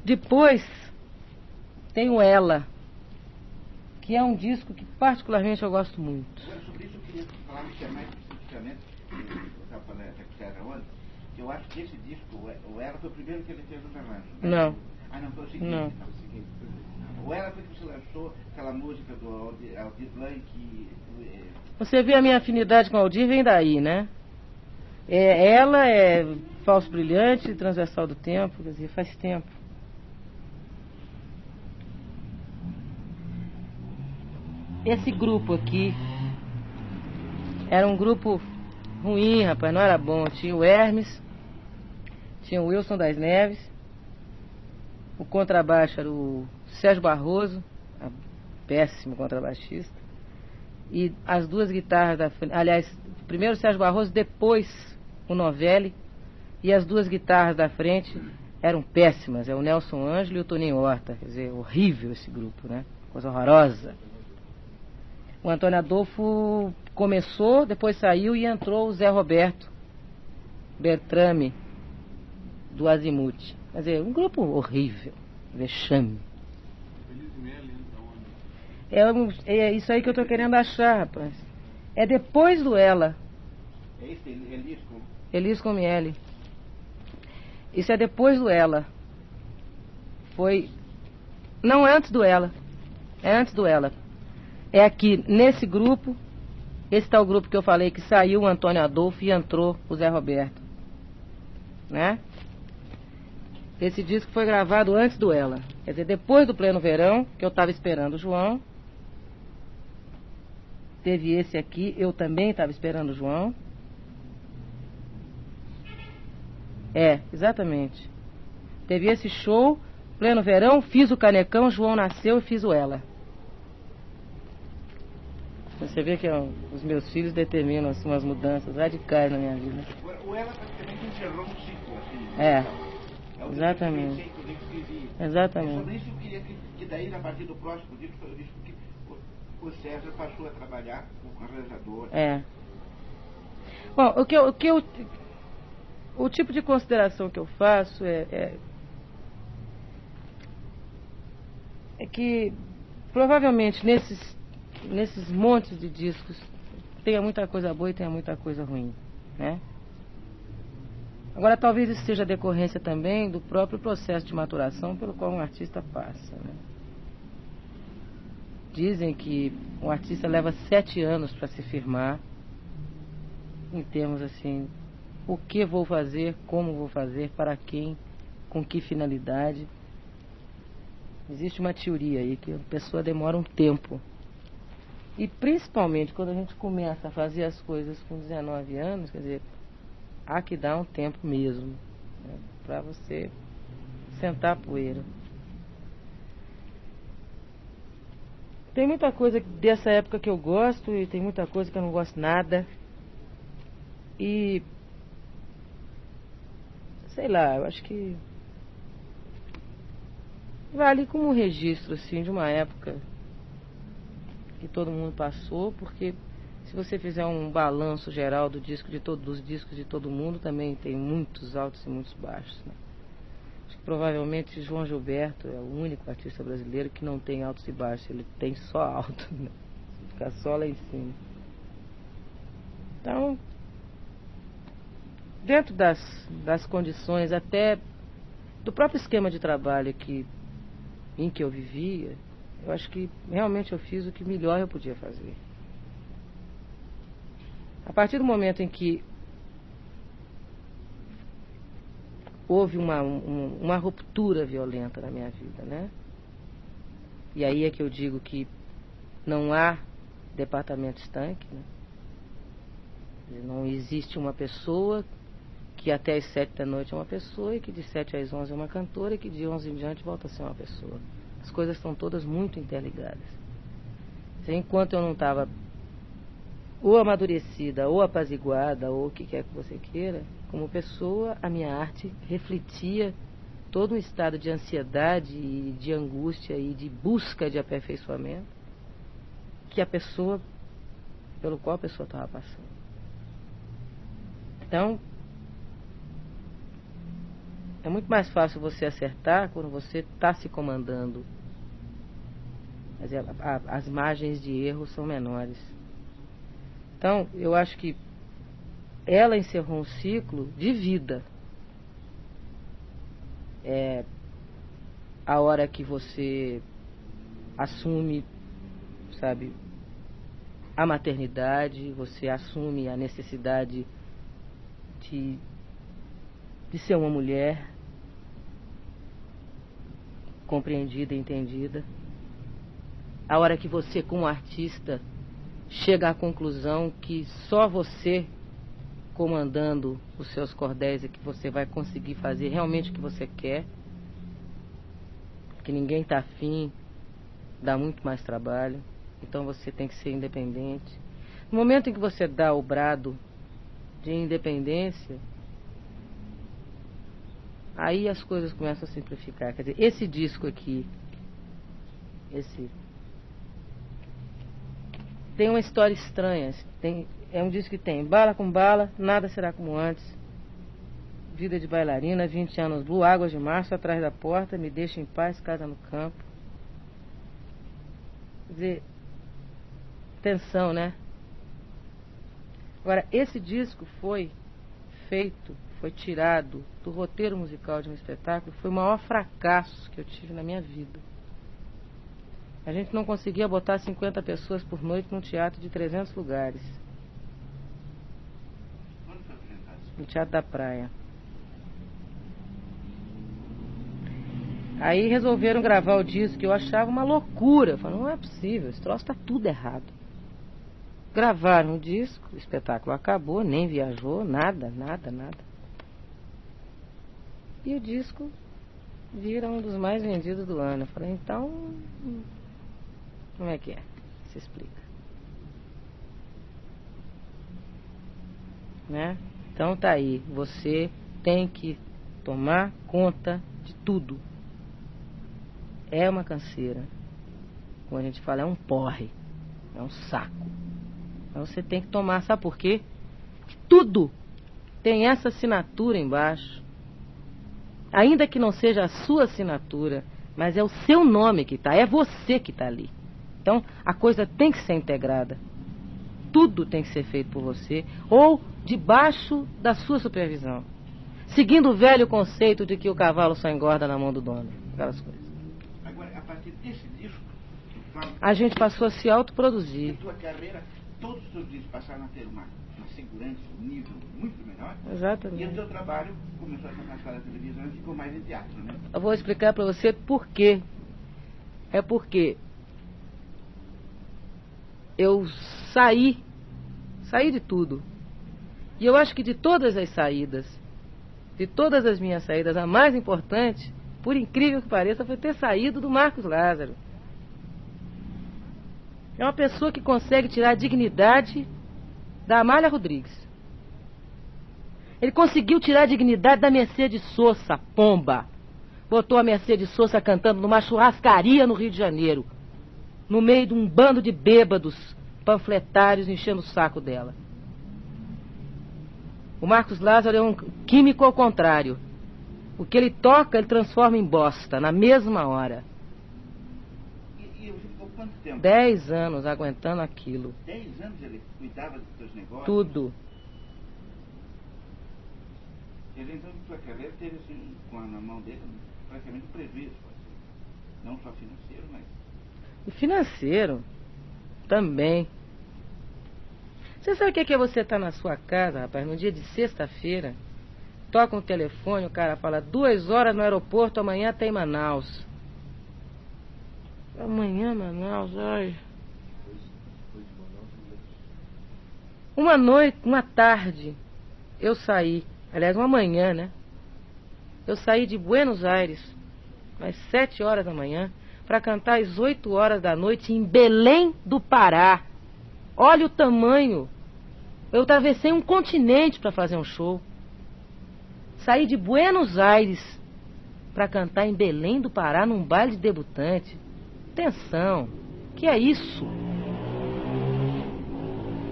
[SPEAKER 1] Depois tem o Ela, que é um disco que particularmente eu gosto muito.
[SPEAKER 3] Sobre isso eu queria falar é eu estava falando até com o César ontem, que eu acho que esse disco, o E- o Ela, foi o primeiro que ele fez os arranjos. né?
[SPEAKER 1] Não.
[SPEAKER 3] Ah, não, foi o seguinte.
[SPEAKER 1] Não.
[SPEAKER 3] então. O Ela foi que você lançou aquela música do Aldir, Aldir Blanc. É...
[SPEAKER 1] Você vê a minha afinidade com o Aldir, vem daí, né? É, ela é falso brilhante, transversal do tempo, quer dizer, faz tempo. Esse grupo aqui era um grupo ruim, rapaz, não era bom. Tinha o Hermes, tinha o Wilson das Neves, o contrabaixo era o Sérgio Barroso, péssimo contrabaixista, e as duas guitarras da frente, aliás, primeiro o Sérgio Barroso, depois o Novelli, e as duas guitarras da frente eram péssimas, é o Nelson Ângelo e o Toninho Horta, quer dizer, horrível esse grupo, né? Coisa horrorosa. O Antônio Adolfo começou, depois saiu e entrou o Zé Roberto Bertrame, do Azimuth. Quer dizer, um grupo horrível, vexame. É, é isso aí que eu estou querendo achar, rapaz. É depois do Ela.
[SPEAKER 3] É isso, Elisco?
[SPEAKER 1] Elisco Miele. Isso é depois do Ela. Foi. Não é antes do Ela. É antes do Ela. É aqui, nesse grupo. Esse o grupo que eu falei que saiu o Antônio Adolfo e entrou o Zé Roberto. Né? Esse disco foi gravado antes do Ela. Quer dizer, depois do Pleno Verão, que eu estava esperando o João. Teve esse aqui, eu também estava esperando o João. É, exatamente. Teve esse show, pleno verão, fiz o canecão, João nasceu e fiz o ela. Você vê que ó, os meus filhos determinam assim, umas mudanças radicais na minha vida.
[SPEAKER 3] O ela praticamente encerrou um ciclo, assim.
[SPEAKER 1] É.
[SPEAKER 3] É o
[SPEAKER 1] Exatamente.
[SPEAKER 3] disco que eu
[SPEAKER 1] Exatamente.
[SPEAKER 3] É sobre isso eu queria que, que daí, a partir do próximo disco, o disco que o, César passou a trabalhar com o realizador.
[SPEAKER 1] É. Bom, o que eu, o que eu o tipo de consideração que eu faço é, é, é que provavelmente nesses, nesses montes de discos tenha muita coisa boa e tenha muita coisa ruim, né? Agora talvez isso seja decorrência também do próprio processo de maturação pelo qual um artista passa, né? Dizem que um artista leva sete anos para se firmar em termos assim o que vou fazer, como vou fazer, para quem, com que finalidade. Existe uma teoria aí que a pessoa demora um tempo. E principalmente quando a gente começa a fazer as coisas com 19 anos, quer dizer, há que dar um tempo mesmo né, para você sentar a poeira. Tem muita coisa dessa época que eu gosto e tem muita coisa que eu não gosto nada. E sei lá, eu acho que vale como um registro assim de uma época que todo mundo passou, porque se você fizer um balanço geral do disco de todos dos discos de todo mundo, também tem muitos altos e muitos baixos. Né? Acho que provavelmente João Gilberto é o único artista brasileiro que não tem altos e baixos, ele tem só alto, né? fica só lá em cima. Então, dentro das, das condições até do próprio esquema de trabalho que, em que eu vivia, eu acho que realmente eu fiz o que melhor eu podia fazer. A partir do momento em que houve uma, um, uma ruptura violenta na minha vida, né? E aí é que eu digo que não há departamento estanque, né? Não existe uma pessoa que até as sete da noite é uma pessoa e que de sete às onze é uma cantora e que de onze em diante volta a ser uma pessoa. As coisas estão todas muito interligadas. Enquanto eu não estava ou amadurecida, ou apaziguada, ou o que quer que você queira, como pessoa, a minha arte refletia todo um estado de ansiedade e de angústia e de busca de aperfeiçoamento que a pessoa, pelo qual a pessoa estava passando. Então, é muito mais fácil você acertar quando você está se comandando. A, a, as margens de erro são menores. Então, eu acho que ela encerrou um ciclo de vida. É a hora que você assume, sabe, a maternidade, você assume a necessidade de, de ser uma mulher compreendida e entendida. A hora que você, como artista, chega à conclusão que só você comandando os seus cordéis é que você vai conseguir fazer realmente o que você quer, que ninguém está afim, dá muito mais trabalho, então você tem que ser independente. No momento em que você dá o brado de independência, aí as coisas começam a simplificar. Quer dizer, esse disco aqui, esse tem uma história estranha. Tem, é um disco que tem bala com bala, nada será como antes. Vida de bailarina, 20 anos blue, águas de março atrás da porta, me deixa em paz, casa no campo. Quer dizer, tensão, né? Agora, esse disco foi feito, foi tirado do roteiro musical de um espetáculo, foi o maior fracasso que eu tive na minha vida. A gente não conseguia botar 50 pessoas por noite num teatro de 300 lugares. No Teatro da Praia. Aí resolveram gravar o disco que eu achava uma loucura. Falaram, não é possível, esse troço está tudo errado. Gravaram o disco, o espetáculo acabou, nem viajou, nada, nada, nada. E o disco vira um dos mais vendidos do ano. Eu falei, então como é que é? Se explica. Né? Então tá aí, você tem que tomar conta de tudo. É uma canseira. Como a gente fala, é um porre. É um saco. Então você tem que tomar, sabe por quê? Tudo tem essa assinatura embaixo. Ainda que não seja a sua assinatura, mas é o seu nome que está, é você que está ali. Então, a coisa tem que ser integrada. Tudo tem que ser feito por você ou debaixo da sua supervisão. Seguindo o velho conceito de que o cavalo só engorda na mão do dono. Aquelas coisas.
[SPEAKER 3] Agora, a partir desse disco,
[SPEAKER 1] a gente passou a se autoproduzir.
[SPEAKER 3] A tua carreira, todos os seus discos passaram a ter uma, uma segurança, um nível muito melhor.
[SPEAKER 1] Exatamente.
[SPEAKER 3] E o teu trabalho começou a se afastar da televisão e ficou mais em teatro, né?
[SPEAKER 1] Eu vou explicar para você por quê. É porque eu saí, saí de tudo. E eu acho que de todas as saídas, de todas as minhas saídas, a mais importante, por incrível que pareça, foi ter saído do Marcos Lázaro. É uma pessoa que consegue tirar a dignidade da Amália Rodrigues. Ele conseguiu tirar a dignidade da Mercedes Sosa, pomba. Botou a Mercedes Sosa cantando numa churrascaria no Rio de Janeiro no meio de um bando de bêbados panfletários enchendo o saco dela. O Marcos Lázaro é um químico ao contrário. O que ele toca, ele transforma em bosta, na mesma hora.
[SPEAKER 3] E, e ficou quanto tempo?
[SPEAKER 1] Dez anos aguentando aquilo.
[SPEAKER 3] Dez anos ele cuidava dos seus negócios?
[SPEAKER 1] Tudo.
[SPEAKER 3] Ele então, sua carreira teve assim, com a, na mão dele, praticamente um prejuízo. Não só financeiro, mas
[SPEAKER 1] e financeiro também. Você sabe o que é você estar tá na sua casa, rapaz, no dia de sexta-feira? Toca um telefone, o cara fala, duas horas no aeroporto, amanhã tem Manaus. Amanhã, Manaus, ai. Uma noite, uma tarde, eu saí, aliás, uma manhã, né? Eu saí de Buenos Aires, às sete horas da manhã, para cantar às 8 horas da noite em Belém do Pará. Olha o tamanho. Eu atravessei um continente para fazer um show. Saí de Buenos Aires para cantar em Belém do Pará num baile de debutante. Atenção, que é isso?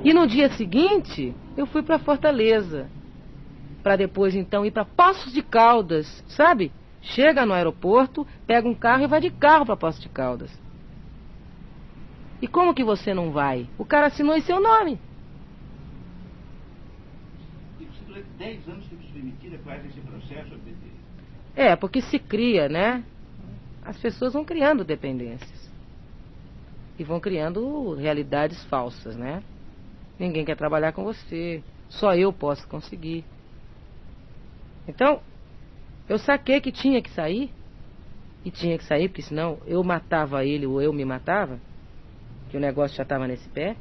[SPEAKER 1] E no dia seguinte, eu fui para Fortaleza. Para depois então ir para Poços de Caldas, sabe? Chega no aeroporto, pega um carro e vai de carro para Poços de Caldas. E como que você não vai? O cara assinou em seu nome.
[SPEAKER 3] E você durante 10 anos teve submetida quase esse processo de...
[SPEAKER 1] É, porque se cria, né? As pessoas vão criando dependências. e vão criando realidades falsas, né? Ninguém quer trabalhar com você, só eu posso conseguir. Então, eu saquei que tinha que sair, e tinha que sair, porque senão eu matava ele ou eu me matava, que o negócio já estava nesse pé.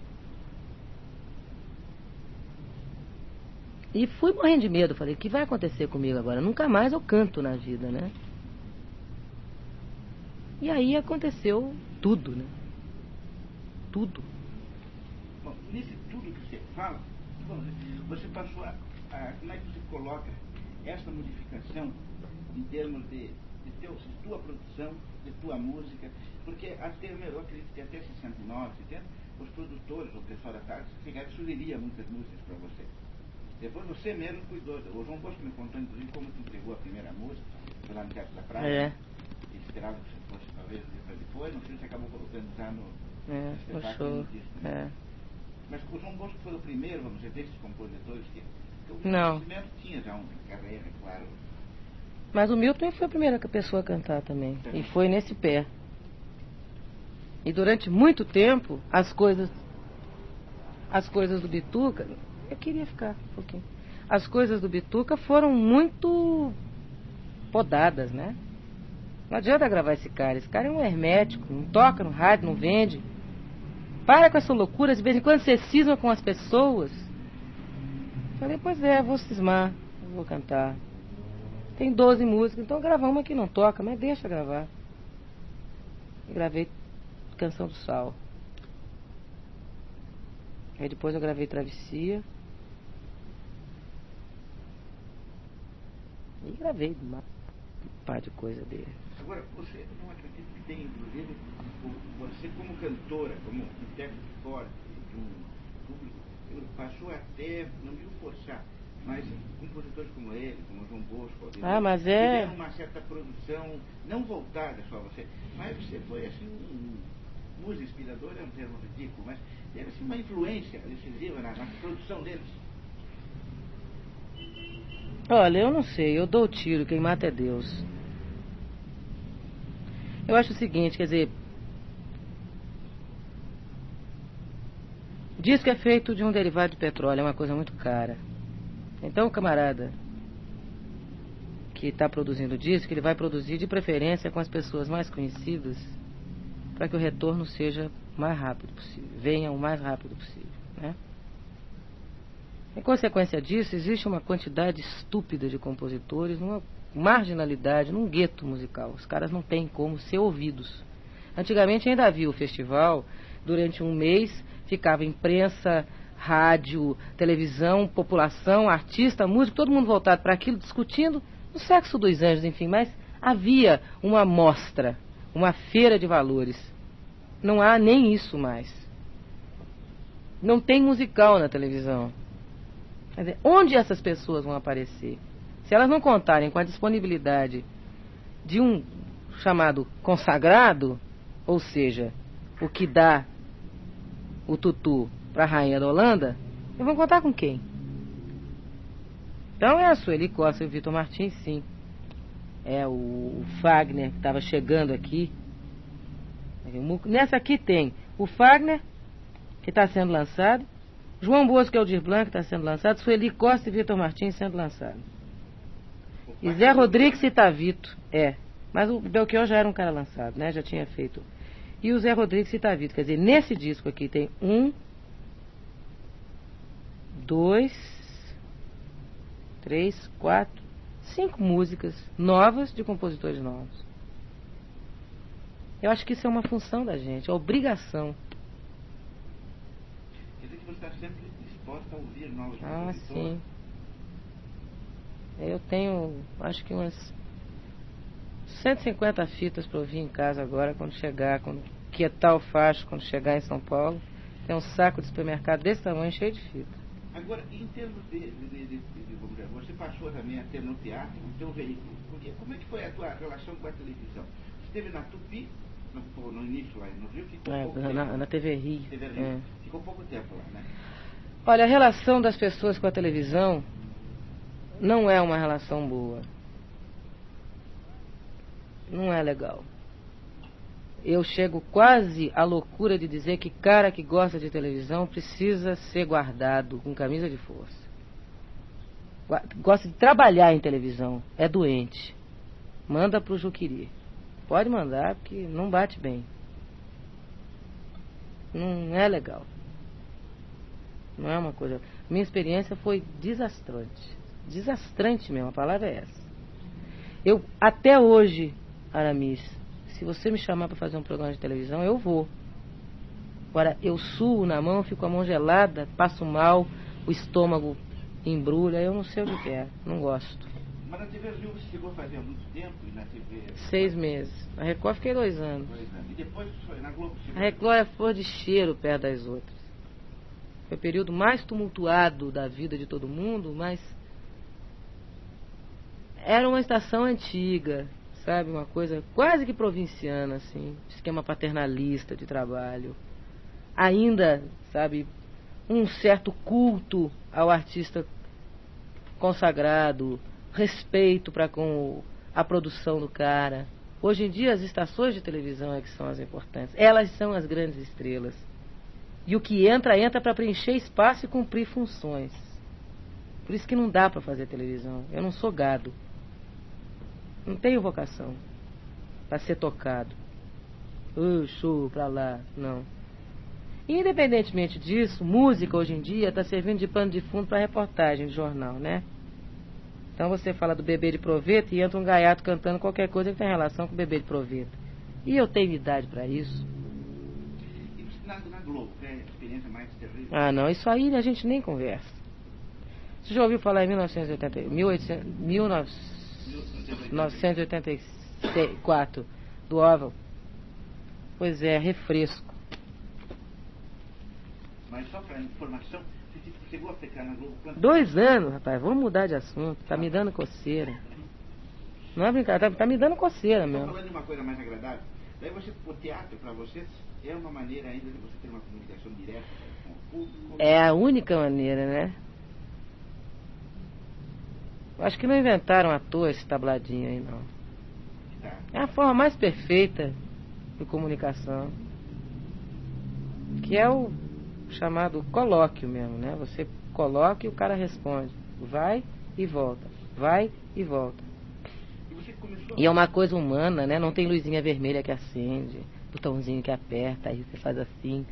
[SPEAKER 1] E fui morrendo de medo, falei, o que vai acontecer comigo agora? Nunca mais eu canto na vida, né? E aí aconteceu tudo, né? Tudo.
[SPEAKER 3] Bom, nesse tudo que você fala, você passou a, a, Como é que você coloca essa modificação em termos de, de, teu, de tua produção, de tua música? Porque até, eu acredito que até 69, 70, os produtores, o pessoal da tarde, sugeria muitas músicas para você. Depois você mesmo cuidou. O João Bosco me contou, inclusive, como tu entregou a primeira música, lá no Teatro da Praia.
[SPEAKER 1] É.
[SPEAKER 3] E esperava que você fosse, talvez, para depois. No fim, você acabou colocando já no,
[SPEAKER 1] é, espetáculo.
[SPEAKER 3] Disco, né?
[SPEAKER 1] É.
[SPEAKER 3] Mas o João Bosco foi o primeiro, vamos dizer, desses compositores que... que
[SPEAKER 1] Não.
[SPEAKER 3] O tinha já uma carreira, claro.
[SPEAKER 1] Mas o Milton foi a primeira pessoa a cantar também. E foi nesse pé. E durante muito tempo, as coisas. As coisas do Bituca. Eu queria ficar um pouquinho. As coisas do Bituca foram muito podadas, né? Não adianta gravar esse cara. Esse cara é um hermético, não toca no rádio, não vende. Para com essa loucura, de vez em quando você cisma com as pessoas. Falei, pois é, vou cismar, vou cantar. Tem 12 músicas, então gravar uma que não toca, mas deixa gravar. E gravei Canção do Sal. Aí depois eu gravei Travessia. E gravei uma par de coisa dele.
[SPEAKER 3] Agora, você não acredita que tem, inclusive, você como cantora, como intérprete forte de um público, passou até, não digo forçar, mas compositores como ele, como João Bosco,
[SPEAKER 1] ah, mas é...
[SPEAKER 3] tiveram uma certa produção, não voltada só a você, mas você foi assim, um, música inspiradora é um termo ridículo, mas teve assim, uma influência decisiva na, na produção deles.
[SPEAKER 1] Olha, eu não sei, eu dou o tiro, quem mata é Deus. Eu acho o seguinte, quer dizer, disco é feito de um derivado de petróleo, é uma coisa muito cara. Então camarada que está produzindo disco, ele vai produzir de preferência com as pessoas mais conhecidas, para que o retorno seja o mais rápido possível, venha o mais rápido possível, né? Em consequência disso, existe uma quantidade estúpida de compositores, uma marginalidade, num gueto musical. Os caras não têm como ser ouvidos. Antigamente ainda havia o festival, durante um mês ficava imprensa, rádio, televisão, população, artista, músico, todo mundo voltado para aquilo, discutindo o sexo dos anjos, enfim, mas havia uma mostra, uma feira de valores. Não há nem isso mais. Não tem musical na televisão. Dizer, onde essas pessoas vão aparecer? Se elas não contarem com a disponibilidade de um chamado consagrado, ou seja, o que dá o tutu para a rainha da Holanda, eles vão contar com quem? Então é a Sueli Costa e o Vitor Martins, sim. É o Fagner que estava chegando aqui. Nessa aqui tem o Fagner, que está sendo lançado, João Bosco Aldir Blanc está sendo lançado, Sueli Costa e Vitor Martins sendo lançados. E Zé Rodrigues e Tavito, é. Mas o Belchior já era um cara lançado, né? Já tinha feito. E o Zé Rodrigues e Tavito. Quer dizer, nesse disco aqui tem um, dois, três, quatro, cinco músicas novas de compositores novos. Eu acho que isso é uma função da gente, é obrigação
[SPEAKER 3] está sempre disposta a ouvir novos
[SPEAKER 1] Ah, sim. Eu tenho, acho que umas 150 fitas para ouvir em casa agora, quando chegar, quando quietar o facho, quando chegar em São Paulo. Tem um saco de supermercado desse tamanho, cheio de fita.
[SPEAKER 3] Agora, em termos de, de, de, de você passou também a ter no teatro o teu veículo. Como é que foi a tua relação com a televisão? Você esteve na Tupi, no, no início lá no Rio, ficou
[SPEAKER 1] é,
[SPEAKER 3] pouco
[SPEAKER 1] na,
[SPEAKER 3] tempo.
[SPEAKER 1] na TV Rio.
[SPEAKER 3] TV Rio.
[SPEAKER 1] É.
[SPEAKER 3] Ficou pouco tempo lá, né?
[SPEAKER 1] Olha, a relação das pessoas com a televisão não é uma relação boa. Não é legal. Eu chego quase à loucura de dizer que cara que gosta de televisão precisa ser guardado com camisa de força. Gosta de trabalhar em televisão, é doente. Manda pro Juquiri. Pode mandar, porque não bate bem. Não é legal. Não é uma coisa. Minha experiência foi desastrante. Desastrante mesmo, a palavra é essa. Eu, até hoje, Aramis, se você me chamar para fazer um programa de televisão, eu vou. Agora, eu suo na mão, fico com a mão gelada, passo mal, o estômago embrulha, eu não sei o que é, não gosto.
[SPEAKER 3] Mas na TV Rio você chegou a fazer há muito tempo e na TV.
[SPEAKER 1] Seis meses. Na Record fiquei dois anos.
[SPEAKER 3] Dois anos. E depois foi na Globo
[SPEAKER 1] A
[SPEAKER 3] chegou.
[SPEAKER 1] Record é flor de cheiro perto das outras. Foi o período mais tumultuado da vida de todo mundo, mas era uma estação antiga, sabe? Uma coisa quase que provinciana, assim, esquema paternalista de trabalho. Ainda, sabe, um certo culto ao artista consagrado, respeito para com a produção do cara. Hoje em dia as estações de televisão é que são as importantes. Elas são as grandes estrelas. E o que entra, entra para preencher espaço e cumprir funções. Por isso que não dá para fazer televisão. Eu não sou gado. Não tenho vocação para ser tocado. Uh, show pra lá. Não. Independentemente disso, música hoje em dia está servindo de pano de fundo para reportagem de jornal, né? Então você fala do bebê de proveta e entra um gaiato cantando qualquer coisa que tem relação com o bebê de proveta. E eu tenho idade para isso.
[SPEAKER 3] Na, na Globo, que é a experiência mais terrível.
[SPEAKER 1] Ah, não, isso aí a gente nem conversa. Você já ouviu falar em 1980, 1800, 1984 do Oval? Pois é, refresco.
[SPEAKER 3] Mas só para informação, você chegou a ficar na Globo quanto
[SPEAKER 1] Dois anos, rapaz, vamos mudar de assunto. Tá me dando coceira. Não é brincadeira, tá, tá me dando coceira
[SPEAKER 3] Estou
[SPEAKER 1] mesmo.
[SPEAKER 3] falando de uma coisa mais agradável. Daí você, o teatro para vocês é uma maneira ainda de você ter uma comunicação direta com o público.
[SPEAKER 1] É a única maneira, né? Eu Acho que não inventaram à toa esse tabladinho aí, não. É a forma mais perfeita de comunicação. Que é o chamado colóquio mesmo, né? Você coloca e o cara responde. Vai e volta. Vai e volta.
[SPEAKER 3] E
[SPEAKER 1] E é uma coisa humana, né? Não tem luzinha vermelha que acende, botãozinho que aperta, aí você faz assim,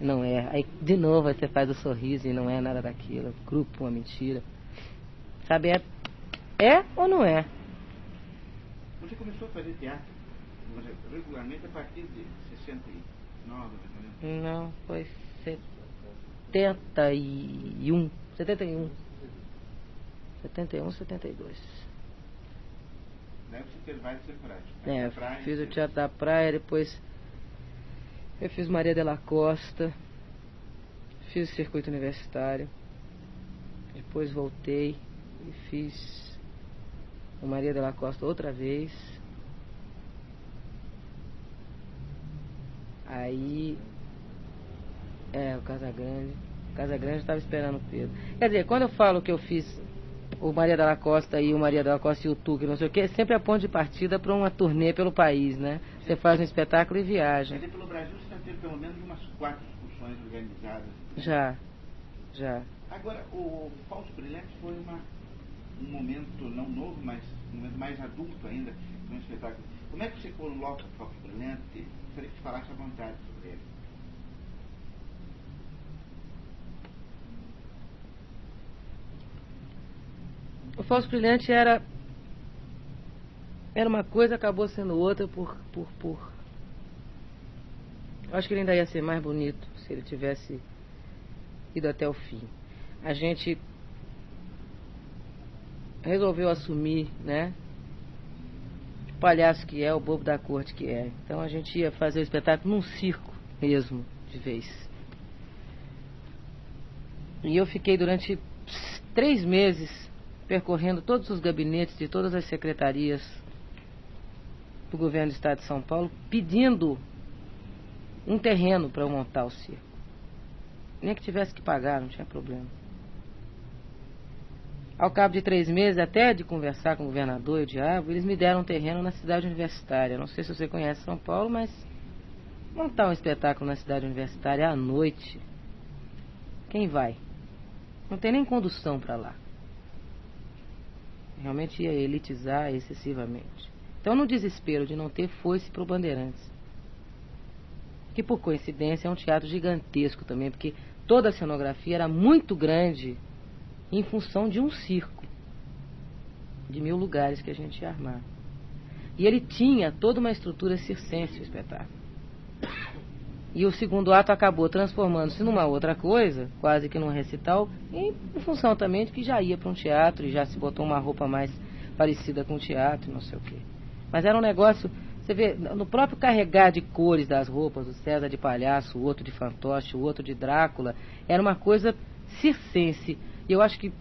[SPEAKER 1] não é. Aí de novo aí você faz o sorriso e não é nada daquilo. Grupo, uma mentira. Sabe, é, é ou não é?
[SPEAKER 3] Você começou a fazer teatro regularmente a partir de 69, mais ou menos.
[SPEAKER 1] Não, foi 71. 71. 71, 72.
[SPEAKER 3] Daí você fez vários temporadas.
[SPEAKER 1] É,
[SPEAKER 3] Na praia,
[SPEAKER 1] fiz o Teatro da Praia, depois eu fiz Maria de la Costa, fiz o circuito universitário, depois voltei e fiz o Maria de la Costa outra vez. Aí, é, o Casagrande. O Casagrande estava esperando o Pedro. Quer dizer, quando eu falo que eu fiz o Maria da Costa e o Maria da Costa e o Tuque, não sei o que, sempre a ponto de partida para uma turnê pelo país, né? Você faz um espetáculo e viaja.
[SPEAKER 3] Quer dizer, pelo Brasil você já teve pelo menos umas quatro excursões organizadas.
[SPEAKER 1] Já, já.
[SPEAKER 3] Agora, o Falso Brilhante foi uma, um momento não novo, mas um momento mais adulto ainda no espetáculo. Como é que você coloca o Falso Brilhante? Gostaria que você falasse à vontade sobre ele.
[SPEAKER 1] O Falso Brilhante era. Era uma coisa, acabou sendo outra por. por, por... Acho que ele ainda ia ser mais bonito se ele tivesse ido até o fim. A gente resolveu assumir, né? O palhaço que é, o bobo da corte que é. Então a gente ia fazer o espetáculo num circo mesmo, de vez. E eu fiquei durante três meses percorrendo todos os gabinetes de todas as secretarias do governo do estado de São Paulo, pedindo um terreno para eu montar o circo. Nem que tivesse que pagar, não tinha problema. Ao cabo de três meses, até de conversar com o governador e o diabo, eles me deram um terreno na cidade universitária. Não sei se você conhece São Paulo, mas montar um espetáculo na cidade universitária à noite, quem vai? Não tem nem condução para lá. Realmente ia elitizar excessivamente. Então, no desespero de não ter, foi-se para o Bandeirantes. Que, por coincidência, é um teatro gigantesco também, porque toda a cenografia era muito grande em função de um circo de mil lugares que a gente ia armar. E ele tinha toda uma estrutura circense, o espetáculo. E o segundo ato acabou transformando-se numa outra coisa, quase que num recital, em função também de que já ia para um teatro e já se botou uma roupa mais parecida com o teatro, não sei o quê. Mas era um negócio, você vê, no próprio carregar de cores das roupas, o César de palhaço, o outro de fantoche, o outro de Drácula, era uma coisa circense. E eu acho que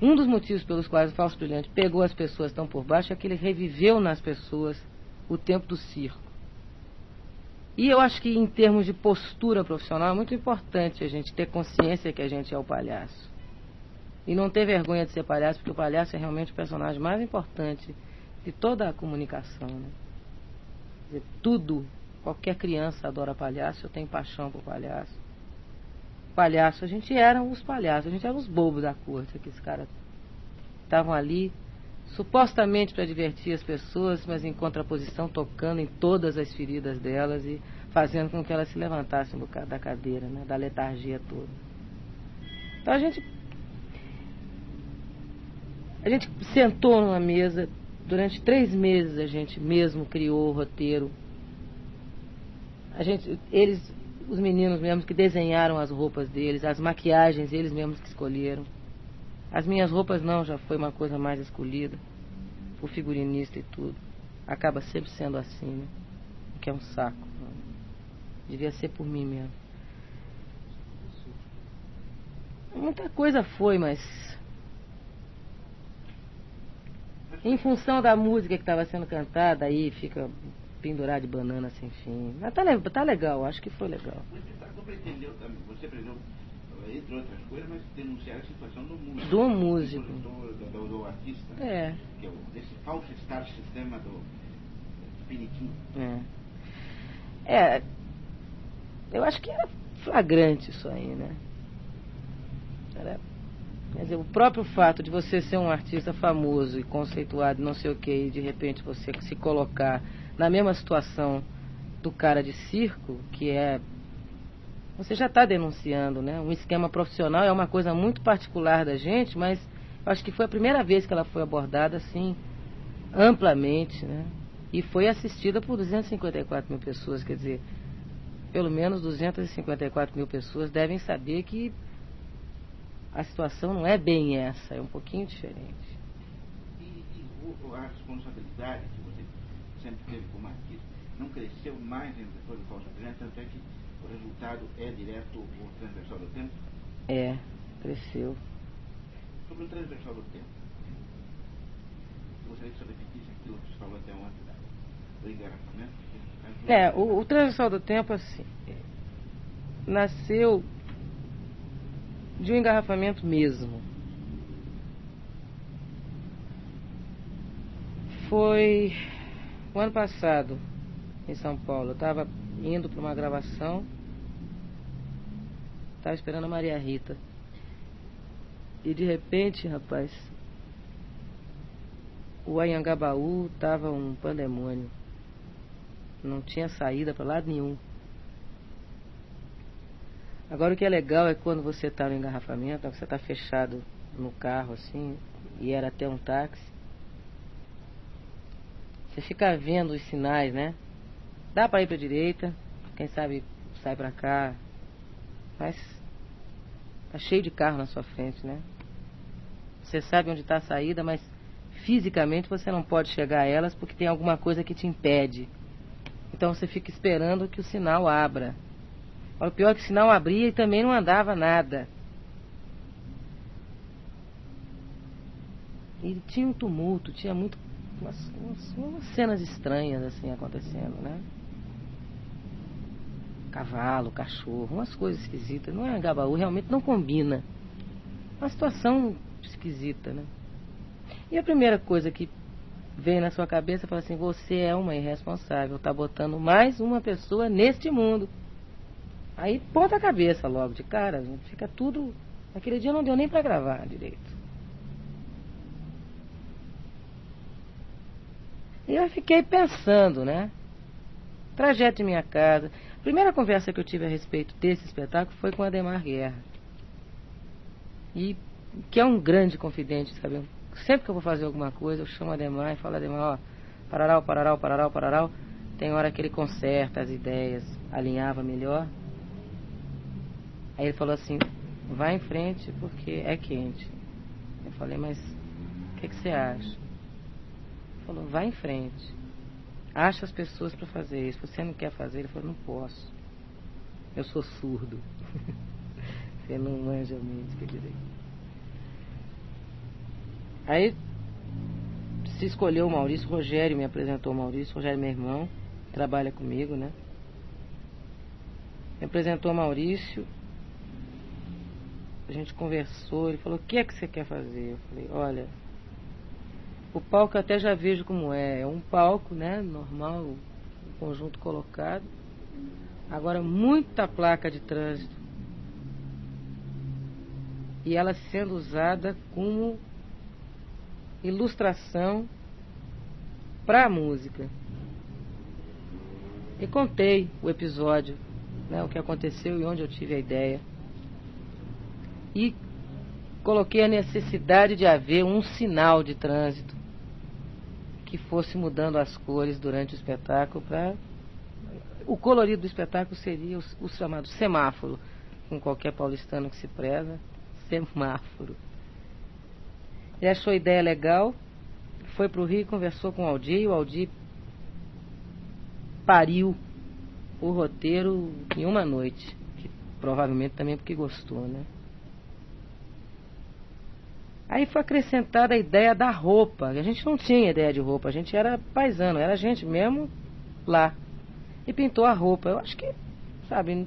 [SPEAKER 1] um dos motivos pelos quais o Fausto Brilhante pegou as pessoas tão por baixo é que ele reviveu nas pessoas o tempo do circo. E eu acho que em termos de postura profissional é muito importante a gente ter consciência que a gente é o palhaço. E não ter vergonha de ser palhaço, porque o palhaço é realmente o personagem mais importante de toda a comunicação. Né? Dizer, tudo, qualquer criança adora palhaço, eu tenho paixão por palhaço palhaço, a gente era os palhaços, a gente era os bobos da corte, que os caras estavam ali supostamente para divertir as pessoas, mas em contraposição tocando em todas as feridas delas e fazendo com que elas se levantassem da cadeira, né, da letargia toda. Então a gente a gente sentou numa mesa durante três meses a gente mesmo criou o roteiro. A gente, eles os meninos mesmos que desenharam as roupas deles, as maquiagens eles mesmos que escolheram. As minhas roupas não, já foi uma coisa mais escolhida. O figurinista e tudo. Acaba sempre sendo assim, né? O que é um saco. Devia ser por mim mesmo. Muita coisa foi, mas. Em função da música que estava sendo cantada, aí fica pendurar de banana sem fim. Mas tá, tá legal, acho que foi legal.
[SPEAKER 3] Você pretendeu você pretendeu, entre outras coisas, mas denunciar a situação do músico.
[SPEAKER 1] Do músico.
[SPEAKER 3] Do, do, do, do artista.
[SPEAKER 1] É.
[SPEAKER 3] Que é o, desse falso estar sistema do Piniquim.
[SPEAKER 1] É. É. Eu acho que era flagrante isso aí, né? Era Quer dizer, o próprio fato de você ser um artista famoso e conceituado, não sei o que, e de repente você se colocar na mesma situação do cara de circo, que é. Você já está denunciando, né? Um esquema profissional é uma coisa muito particular da gente, mas acho que foi a primeira vez que ela foi abordada assim, amplamente, né? E foi assistida por 254 mil pessoas, quer dizer, pelo menos 254 mil pessoas devem saber que a situação não é bem essa, é um pouquinho diferente.
[SPEAKER 3] E, e a responsabilidade sempre teve como artista, não cresceu mais depois do Fausto Brilhante, tanto é que o resultado é direto o transversal do tempo?
[SPEAKER 1] É, cresceu.
[SPEAKER 3] Sobre o transversal do tempo, eu gostaria que você repetisse aquilo que você falou até ontem, do engarrafamento.
[SPEAKER 1] É, o, o transversal do tempo, assim, nasceu de um engarrafamento mesmo. Foi o ano passado, em São Paulo, eu estava indo para uma gravação, estava esperando a Maria Rita. E de repente, rapaz, o Anhangabaú estava um pandemônio. Não tinha saída para lado nenhum. Agora o que é legal é quando você está no engarrafamento, você está fechado no carro assim, e era até um táxi. Você fica vendo os sinais, né? Dá para ir para direita, quem sabe sai para cá. Mas tá cheio de carro na sua frente, né? Você sabe onde está a saída, mas fisicamente você não pode chegar a elas porque tem alguma coisa que te impede. Então você fica esperando que o sinal abra. O pior é que o sinal abria e também não andava nada. E tinha um tumulto, tinha muito umas, umas, umas cenas estranhas assim acontecendo, né? Cavalo, cachorro, umas coisas esquisitas. Não é Gabaú, realmente não combina. Uma situação esquisita, né? E a primeira coisa que vem na sua cabeça fala assim: você é uma irresponsável, tá botando mais uma pessoa neste mundo. Aí ponta a cabeça logo de cara, fica tudo. Aquele dia não deu nem para gravar direito. E eu fiquei pensando, né? Trajeto de minha casa. A primeira conversa que eu tive a respeito desse espetáculo foi com Ademar Guerra. E que é um grande confidente, sabe? Sempre que eu vou fazer alguma coisa, eu chamo Ademar e falo, Ademar, ó, pararau, pararau, pararau, pararau. Tem hora que ele conserta as ideias, alinhava melhor. Aí ele falou assim, vai em frente porque é quente. Eu falei, mas o que, que você acha? Falou, vai em frente. Acha as pessoas para fazer isso. Você não quer fazer? Ele falou, não posso. Eu sou surdo. você não manja quer dizer. Aí se escolheu o Maurício, Rogério me apresentou o Maurício, Rogério meu irmão, trabalha comigo, né? Me apresentou o Maurício, a gente conversou, ele falou, o que é que você quer fazer? Eu falei, olha, o palco eu até já vejo como é, é um palco, né, normal, um conjunto colocado. Agora muita placa de trânsito. E ela sendo usada como ilustração para a música. E contei o episódio, né, o que aconteceu e onde eu tive a ideia. E coloquei a necessidade de haver um sinal de trânsito que fosse mudando as cores durante o espetáculo para o colorido do espetáculo seria o, o chamado semáforo, com qualquer paulistano que se preza, semáforo. Ele achou a ideia legal, foi para o Rio conversou com o Aldir, e o Aldir pariu o roteiro em uma noite. Que provavelmente também porque gostou, né? Aí foi acrescentada a ideia da roupa. A gente não tinha ideia de roupa, a gente era paisano, era a gente mesmo lá. E pintou a roupa. Eu acho que, sabe,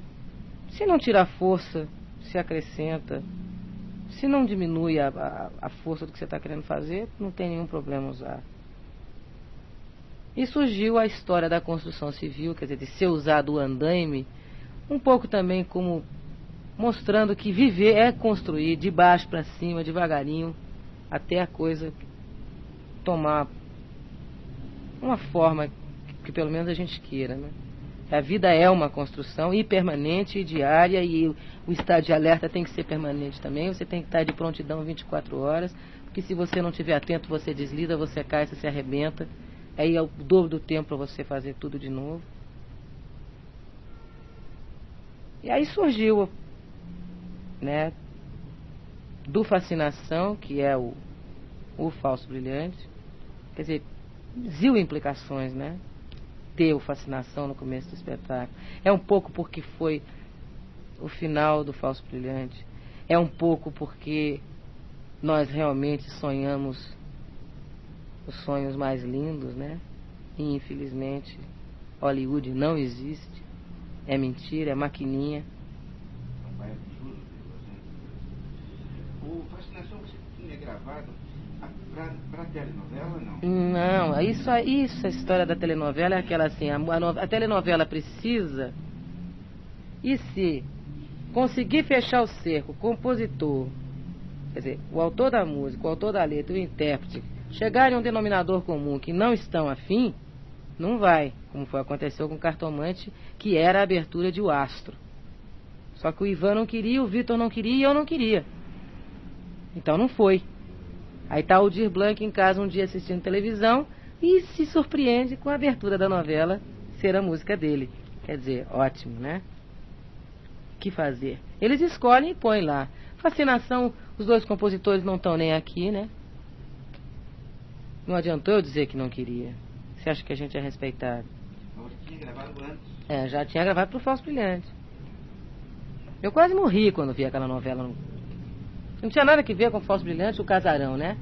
[SPEAKER 1] se não tirar força, se acrescenta. Se não diminui a, a, a força do que você está querendo fazer, não tem nenhum problema usar. E surgiu a história da construção civil, quer dizer, de ser usado o andaime, um pouco também como mostrando que viver é construir de baixo para cima, devagarinho, até a coisa tomar uma forma que, pelo menos a gente queira, né? A vida é uma construção e permanente e diária e o estado de alerta tem que ser permanente também. Você tem que estar de prontidão 24 horas, porque se você não estiver atento, você desliza, você cai, você se arrebenta. Aí é o dobro do tempo para você fazer tudo de novo. E aí surgiu, né, do fascinação, que é o, o falso brilhante. Quer dizer, zil implicações, né? ter o fascinação no começo do espetáculo. É um pouco porque foi o final do Falso Brilhante. É um pouco porque nós realmente sonhamos os sonhos mais lindos, né? E infelizmente Hollywood não existe. É mentira, é maquininha.
[SPEAKER 3] O Fascinação você tinha gravado para telenovela, não?
[SPEAKER 1] Não, isso, isso, a história da telenovela é aquela assim, a, a, a telenovela precisa, e se conseguir fechar o cerco, o compositor, quer dizer, o autor da música, o autor da letra, o intérprete, chegarem a um denominador comum que não estão afim, não vai, como foi aconteceu com o cartomante, que era a abertura de O Astro. Só que o Ivan não queria, o Vitor não queria e eu não queria. Então não foi. Aí está o Dir Blanc em casa um dia assistindo televisão e se surpreende com a abertura da novela ser a música dele. Quer dizer, ótimo, né? que fazer? Eles escolhem e põem lá. Fascinação, os dois compositores não estão nem aqui, né? Não adiantou eu dizer que não queria. Você acha que a gente é respeitado?
[SPEAKER 3] Você tinha gravado antes?
[SPEAKER 1] É, já tinha gravado pro Falso Brilhante. Eu quase morri quando vi aquela novela não tinha nada que ver com o Falso Brilhante, o Casarão, né?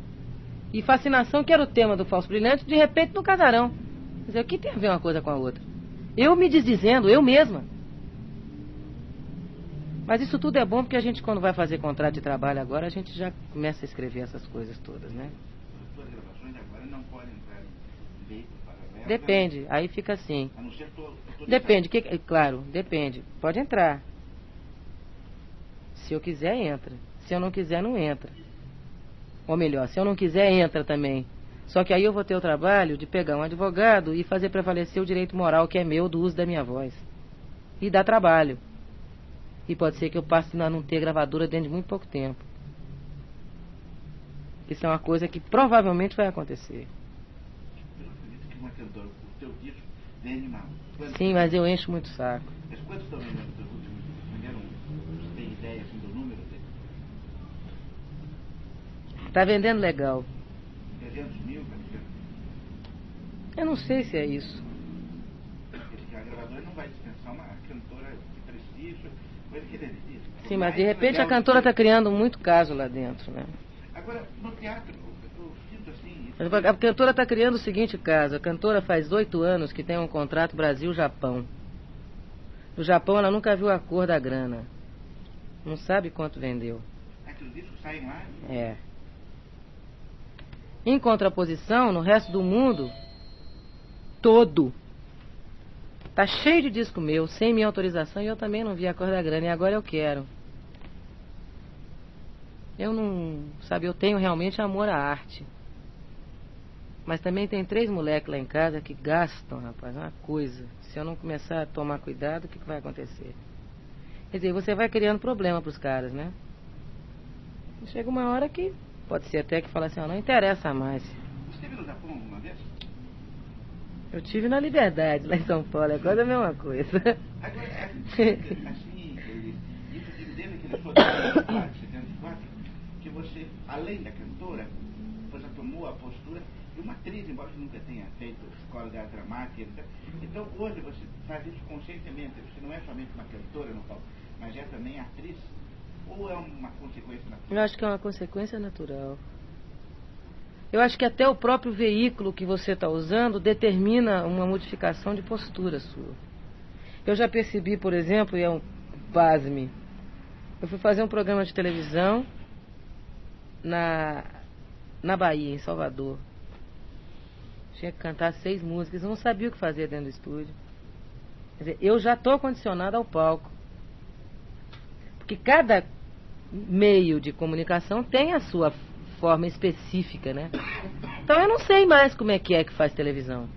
[SPEAKER 1] E Fascinação, que era o tema do Falso Brilhante, de repente no Casarão. Quer dizer, o que tem a ver uma coisa com a outra? Eu me desdizendo, eu mesma. Mas isso tudo é bom porque a gente, quando vai fazer contrato de trabalho agora, a gente já começa a escrever essas coisas todas, né?
[SPEAKER 3] As gravações agora não pode entrar em veículo paralelo.
[SPEAKER 1] Depende, aí fica assim.
[SPEAKER 3] A não ser todo. todo
[SPEAKER 1] Depende, que, claro, depende. Pode entrar. Se eu quiser, entra. Se eu não quiser, não entra. Ou melhor, se eu não quiser, entra também. Só que aí eu vou ter o trabalho de pegar um advogado e fazer prevalecer o direito moral que é meu do uso da minha voz. E dá trabalho. E pode ser que eu passe a não ter gravadora dentro de muito pouco tempo. Isso é uma coisa que provavelmente vai acontecer.
[SPEAKER 3] Eu acredito que o teu disco,
[SPEAKER 1] Sim, mas eu encho muito o saco.
[SPEAKER 3] Mas quantos estão vendendo os teus últimos discos? Venderam, você tem ideia assim, do número dele?
[SPEAKER 1] Tá vendendo legal.
[SPEAKER 3] 300 mil, 400
[SPEAKER 1] Eu não sei se é isso.
[SPEAKER 3] Porque a gravadora não vai dispensar uma cantora de prestígio, coisa que disso.
[SPEAKER 1] Sim, mas de repente a cantora está criando muito caso lá dentro, né?
[SPEAKER 3] Agora, no teatro, eu, sinto assim.
[SPEAKER 1] A cantora está criando o seguinte caso. A cantora faz oito anos que tem um contrato Brasil-Japão. No Japão ela nunca viu a cor da grana. Não sabe quanto vendeu.
[SPEAKER 3] Aqueles discos saem lá.
[SPEAKER 1] É. Em contraposição, no resto do mundo, todo. Tá cheio de disco meu, sem minha autorização, e eu também não vi a cor da grana, e agora eu quero. Eu não. Sabe, eu tenho realmente amor à arte. Mas também tem três moleques lá em casa que gastam, rapaz, uma coisa. Se eu não começar a tomar cuidado, o que, que vai acontecer? Quer dizer, você vai criando problema pros caras, né? Chega uma hora que pode ser até que fala assim, ó, não interessa mais.
[SPEAKER 3] Você esteve no Japão alguma vez?
[SPEAKER 1] Eu tive na Liberdade, lá em São Paulo, é quase a mesma coisa.
[SPEAKER 3] Agora, é, assim, ele- isso que desde aquele show de 74, 74, que você, além da cantora, você tomou a postura de uma atriz, embora você nunca tenha feito escola de dramática, etc. Então hoje você faz isso conscientemente, você não é somente uma cantora no palco, mas é também atriz, ou é uma consequência
[SPEAKER 1] Eu
[SPEAKER 3] natural?
[SPEAKER 1] acho que é uma consequência natural. Eu acho que até o próprio veículo que você está usando determina uma modificação de postura sua. Eu já percebi, por exemplo, e é um pasme, eu fui fazer um programa de televisão na, na Bahia, em Salvador. Tinha que cantar seis músicas, eu não sabia o que fazer dentro do estúdio. Quer dizer, eu já estou condicionada ao palco. Porque cada meio de comunicação tem a sua forma específica, né? Então eu não sei mais como é que é que faz televisão.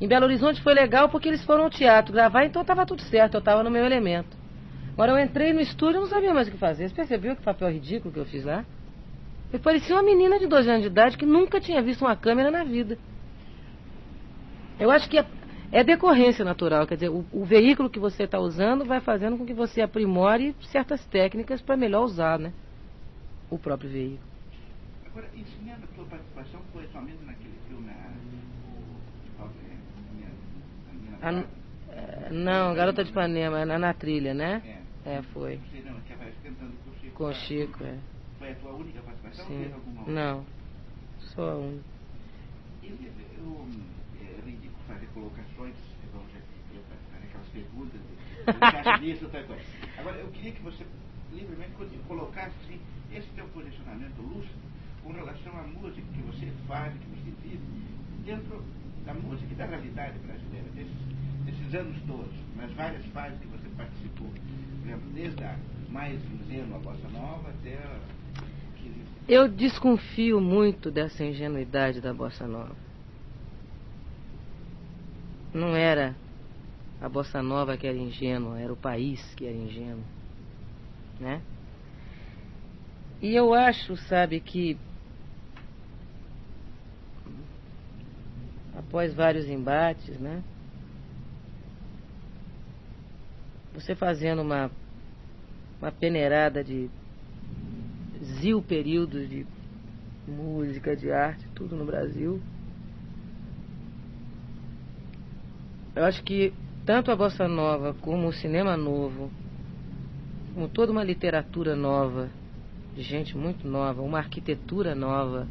[SPEAKER 1] Em Belo Horizonte foi legal porque eles foram ao teatro gravar, então estava tudo certo, eu estava no meu elemento. Agora eu entrei no estúdio e não sabia mais o que fazer. Você percebeu que papel ridículo que eu fiz lá? Eu parecia uma menina de 12 anos de idade que nunca tinha visto uma câmera na vida. Eu acho que é, é decorrência natural, quer dizer, o, o veículo que você está usando vai fazendo com que você aprimore certas técnicas para melhor usar, né? O próprio veículo.
[SPEAKER 3] Agora, cinema, a tua participação foi somente naquele filme, a, o, qual é, a minha, a minha
[SPEAKER 1] A-
[SPEAKER 3] namorada?
[SPEAKER 1] é, não, Garota de Ipanema, na, na trilha, né?
[SPEAKER 3] É.
[SPEAKER 1] É, foi.
[SPEAKER 3] Você não, aparece cantando com o Chico.
[SPEAKER 1] Com o Chico, é.
[SPEAKER 3] Foi a tua única participação ou
[SPEAKER 1] Sim.
[SPEAKER 3] teve alguma outra?
[SPEAKER 1] Não, só um.
[SPEAKER 3] Eu, eu, é fazer colocações, dizer, eu fazer aquelas perguntas, de- outra coisa. Agora, eu queria que você livremente co- colocasse assim, esse teu posicionamento lúcido com relação à música que você faz, que você vive, dentro da música e da realidade brasileira, desses, desses anos todos, nas várias fases que você participou. Por exemplo, desde a mais ingênua bossa nova até a
[SPEAKER 1] Eu desconfio muito dessa ingenuidade da bossa nova. Não era a bossa nova que era ingênua, era o país que era ingênuo, né? E eu acho, sabe, que após vários embates, né? Você fazendo uma uma peneirada de zil períodos de música, de arte, tudo no Brasil. Eu acho que tanto a bossa nova como o cinema novo, como toda uma literatura nova, de gente muito nova, uma arquitetura nova,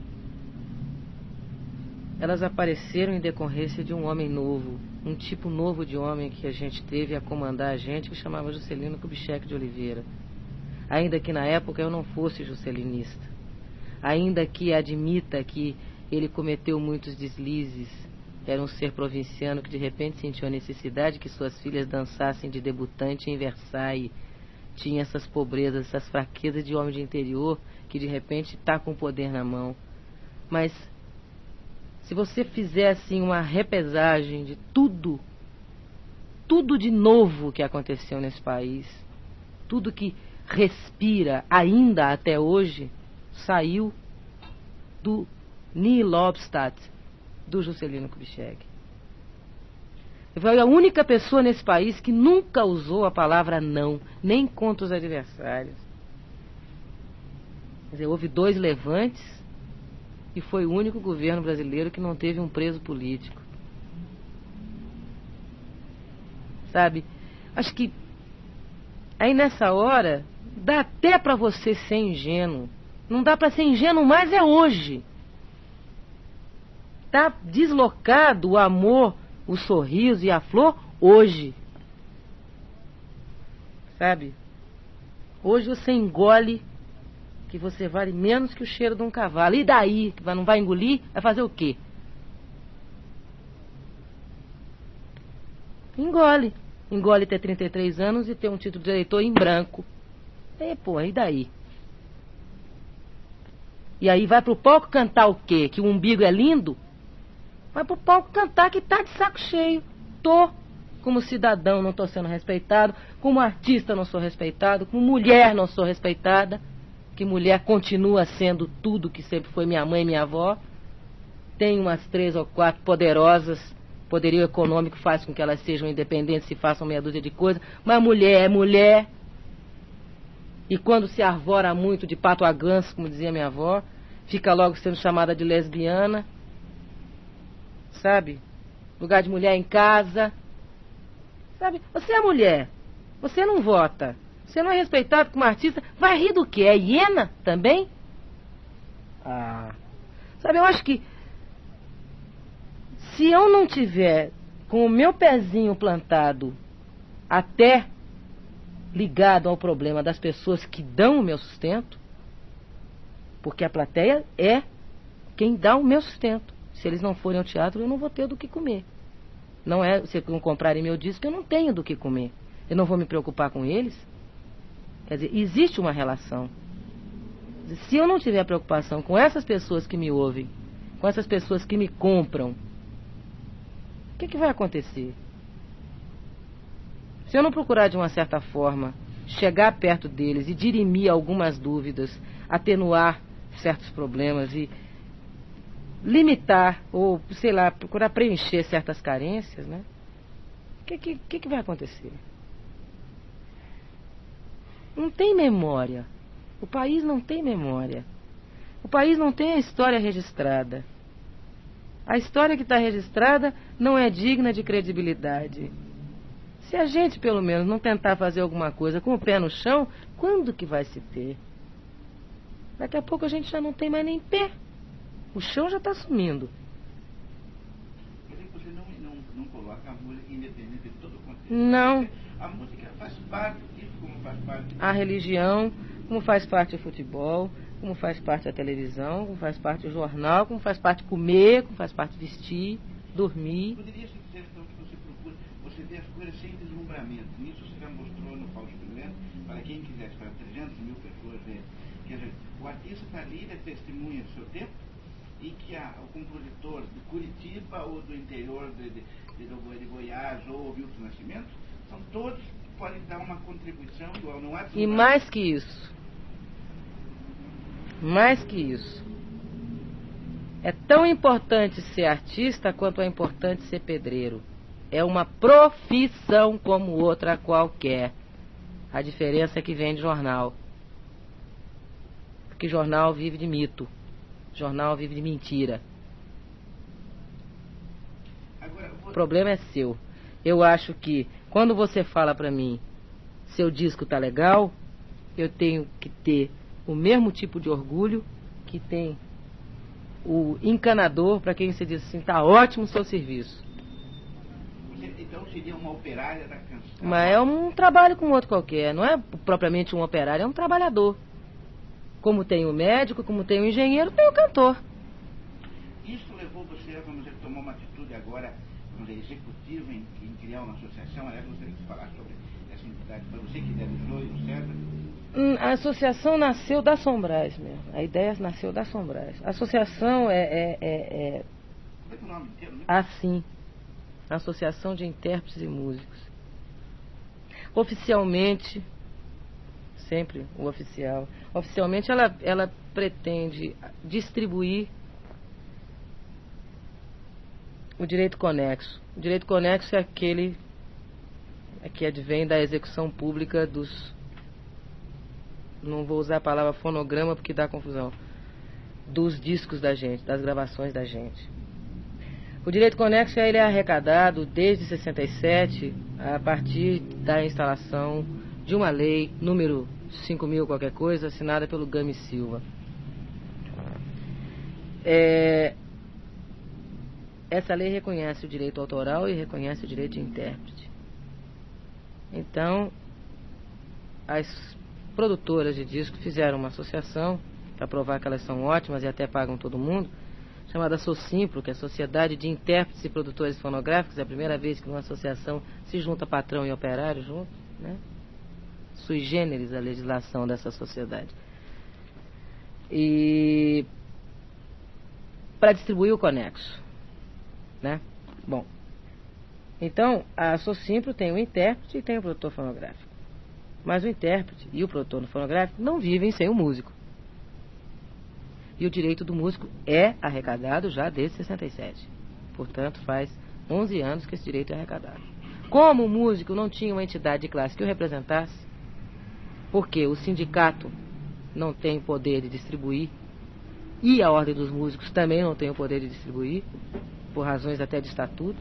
[SPEAKER 1] elas apareceram em decorrência de um homem novo, um tipo novo de homem que a gente teve a comandar a gente, que chamava Juscelino Kubitschek de Oliveira. Ainda que na época eu não fosse juscelinista. Ainda que admita que ele cometeu muitos deslizes. Era um ser provinciano que de repente sentiu a necessidade que suas filhas dançassem de debutante em Versailles. Tinha essas pobrezas, essas fraquezas de homem de interior que de repente está com o poder na mão. Mas se você fizer assim uma repesagem de tudo, tudo de novo que aconteceu nesse país, tudo que respira ainda até hoje, saiu do Neil Obstadt, do Juscelino Kubitschek. Foi a única pessoa nesse país que nunca usou a palavra não, nem contra os adversários. Quer dizer, houve dois levantes e foi o único governo brasileiro que não teve um preso político. Sabe? Acho que aí nessa hora dá até para você ser ingênuo. Não dá para ser ingênuo mais é hoje. Tá deslocado o amor, o sorriso e a flor hoje. Sabe? Hoje você engole que você vale menos que o cheiro de um cavalo. E daí? Não vai engolir? Vai fazer o quê? Engole. Engole ter 33 anos e ter um título de eleitor em branco. E, pô, e daí? E aí vai pro palco cantar o quê? Que o umbigo é lindo? Vai pro palco cantar que tá de saco cheio. Tô. Como cidadão não tô sendo respeitado, como artista não sou respeitado, como mulher não sou respeitada que mulher continua sendo tudo que sempre foi minha mãe e minha avó. Tem umas três ou quatro poderosas, poderio econômico faz com que elas sejam independentes e façam meia dúzia de coisas, mas mulher é mulher. E quando se arvora muito de pato a ganso, como dizia minha avó, fica logo sendo chamada de lesbiana. Sabe? Lugar de mulher em casa. Sabe? Você é mulher. Você não vota. Você não é respeitado como artista. Vai rir do quê? É hiena também? Ah. Sabe, eu acho que se eu não tiver com o meu pezinho plantado até ligado ao problema das pessoas que dão o meu sustento, porque a plateia é quem dá o meu sustento. Se eles não forem ao teatro, eu não vou ter do que comer. Não é, se não comprarem meu disco, eu não tenho do que comer. Eu não vou me preocupar com eles. Quer dizer, existe uma relação. Se eu não tiver preocupação com essas pessoas que me ouvem, com essas pessoas que me compram, o que, que vai acontecer? Se eu não procurar de uma certa forma chegar perto deles e dirimir algumas dúvidas, atenuar certos problemas e limitar ou, sei lá, procurar preencher certas carências, né? O que, que, que vai acontecer? não tem memória. O país não tem memória. O país não tem a história registrada. A história que está registrada não é digna de credibilidade. Se a gente, pelo menos, não tentar fazer alguma coisa com o pé no chão, quando que vai se ter? Daqui a pouco a gente já não tem mais nem pé. O chão já está sumindo.
[SPEAKER 3] Você não, não, não coloca a música independente de todo o contexto.
[SPEAKER 1] Não.
[SPEAKER 3] A música faz parte
[SPEAKER 1] a religião, como faz parte o futebol, como faz parte a televisão, como faz parte o jornal, como faz parte comer, como faz parte vestir, dormir.
[SPEAKER 3] Poderia se dizer então que você procura, você vê as coisas sem deslumbramento. Nisso você já mostrou no Paulo Experimento, para quem quisesse, para 300 mil pessoas ver. Quer dizer, o artista está ali, ele é testemunha do seu tempo, e que a, o compositor de Curitiba ou do interior de, de, de, de Goiás ou Milton Nascimento são todos podem dar uma contribuição igual, não há
[SPEAKER 1] E mais que isso, mais que isso, é tão importante ser artista quanto é importante ser pedreiro. É uma profissão como outra qualquer. A diferença é que vem de jornal. Porque jornal vive de mito. Jornal vive de mentira. O problema é seu. Eu acho que quando você fala para mim, seu disco tá legal, eu tenho que ter o mesmo tipo de orgulho que tem o encanador para quem você diz assim, tá ótimo o seu serviço.
[SPEAKER 3] Então seria uma operária da canção.
[SPEAKER 1] Mas é um trabalho como outro qualquer, não é propriamente um operário, é um trabalhador. Como tem o médico, como tem o engenheiro, tem o cantor.
[SPEAKER 3] isso levou você, vamos dizer, tomar uma atitude agora, vamos dizer, executiva em, em criar uma associação. Aliás, gostaria que você falasse sobre essa entidade para você que idealizou e etc.
[SPEAKER 1] Hum, A associação nasceu da Sombrais mesmo. A ideia nasceu da Sombrais. A associação é, é, é, é
[SPEAKER 3] Como é que é o nome inteiro, né?
[SPEAKER 1] assim. Associação de Intérpretes e Músicos. Oficialmente, sempre o oficial, oficialmente ela, ela pretende distribuir o direito conexo. O direito conexo é aquele é que advém da execução pública dos. Não vou usar a palavra fonograma porque dá confusão. Dos discos da gente, das gravações da gente. O direito conexo ele é arrecadado desde 67 a partir da instalação de uma lei número 5000 qualquer coisa, assinada pelo Gami Silva. É, essa lei reconhece o direito autoral e reconhece o direito de intérprete. Então, as produtoras de disco fizeram uma associação para provar que elas são ótimas e até pagam todo mundo, chamada Socimpro, que é a Sociedade de Intérpretes e Produtores Fonográficos. É a primeira vez que numa associação se junta patrão e operário junto, né? Sui generis a legislação dessa sociedade. E para distribuir o conexo, né? Bom, então a Socimpro tem o intérprete e tem o produtor fonográfico. Mas o intérprete e o produtor fonográfico não vivem sem o músico. E o direito do músico é arrecadado já desde 67. Portanto, faz 11 anos que esse direito é arrecadado. Como o músico não tinha uma entidade de classe que o representasse, porque o sindicato não tem poder de distribuir e a Ordem dos Músicos também não tem o poder de distribuir, por razões até de estatuto,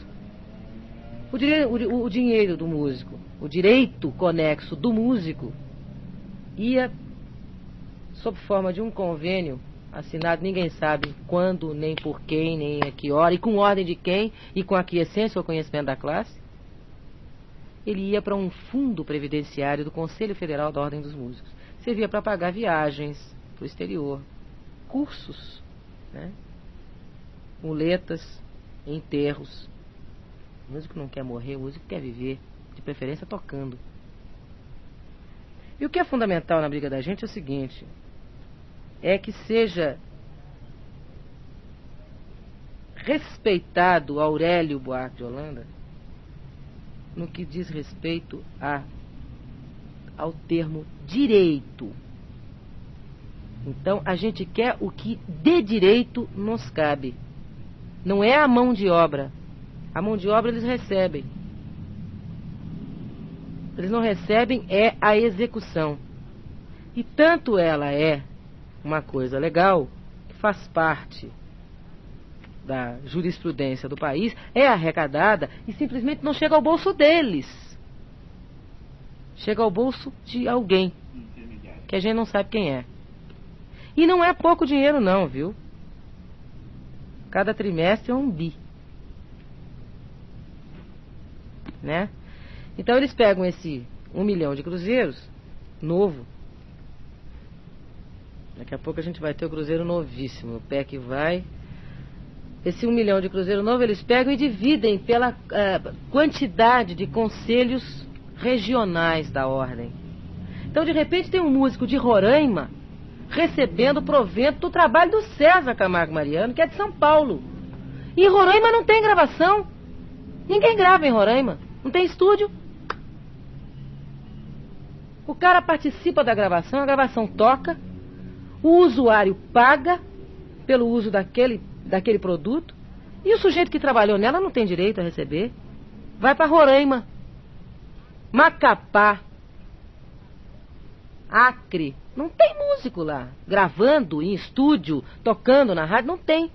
[SPEAKER 1] o, dire- o- o dinheiro do músico, o direito conexo do músico, ia sob forma de um convênio assinado, ninguém sabe quando, nem por quem, nem a que hora, e com ordem de quem, e com aquiescência ou conhecimento da classe, ele ia para um fundo previdenciário do Conselho Federal da Ordem dos Músicos. Servia para pagar viagens para o exterior, cursos, né? muletas, enterros. O músico não quer morrer, o músico quer viver, de preferência tocando. E o que é fundamental na briga da gente é o seguinte: é que seja respeitado Aurélio Buarque de Holanda no que diz respeito a, ao termo direito. Então a gente quer o que de direito nos cabe. Não é a mão de obra. A mão de obra eles recebem. Eles não recebem é a execução. E tanto ela é uma coisa legal, que faz parte da jurisprudência do país, é arrecadada e simplesmente não chega ao bolso deles. Chega ao bolso de alguém, que a gente não sabe quem é. E não é pouco dinheiro não, viu? Cada trimestre é um bi. Né? Então eles pegam esse um milhão de cruzeiros, novo. Daqui a pouco a gente vai ter o cruzeiro novíssimo, o pé que vai. Esse um milhão de cruzeiro novo eles pegam e dividem pela eh, quantidade de conselhos regionais da ordem. Então de repente tem um músico de Roraima recebendo provento do trabalho do César Camargo Mariano, que é de São Paulo. E Roraima não tem gravação. Ninguém grava em Roraima. Não tem estúdio. O cara participa da gravação, a gravação toca, o usuário paga pelo uso daquele, daquele produto, e o sujeito que trabalhou nela não tem direito a receber. Vai para Roraima, Macapá, Acre. Não tem músico lá, gravando em estúdio, tocando na rádio, não tem.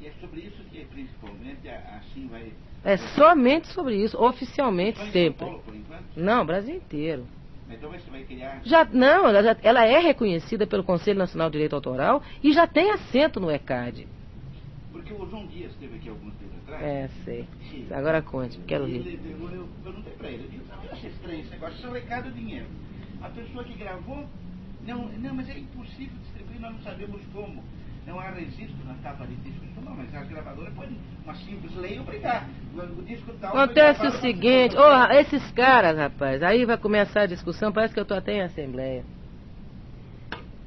[SPEAKER 3] E é sobre isso que, principalmente, a- assim vai.
[SPEAKER 1] É somente sobre isso, oficialmente
[SPEAKER 3] Só em São
[SPEAKER 1] sempre.
[SPEAKER 3] Paulo, por enquanto?
[SPEAKER 1] Não, Brasil inteiro.
[SPEAKER 3] Então você vai criar.
[SPEAKER 1] Já, não, ela, já- ela é reconhecida pelo Conselho Nacional de Direito Autoral e já tem assento no ECAD.
[SPEAKER 3] Porque o João Dias esteve aqui alguns dias atrás.
[SPEAKER 1] É, sei.
[SPEAKER 3] Sim.
[SPEAKER 1] Agora conte, quero
[SPEAKER 3] E
[SPEAKER 1] rir.
[SPEAKER 3] ele, eu, eu perguntei pra ele, eu disse, "Não, eu achei estranho esse negócio, só recado e dinheiro. A pessoa que gravou, não, não, mas é impossível distribuir, nós não sabemos como. Não há registro na capa de disco. Não, mas as gravadoras podem uma simples lei obrigar. O disco tal. foi
[SPEAKER 1] Acontece o seguinte, oh, esses caras, rapaz, aí vai começar a discussão, parece que eu tô até em assembleia.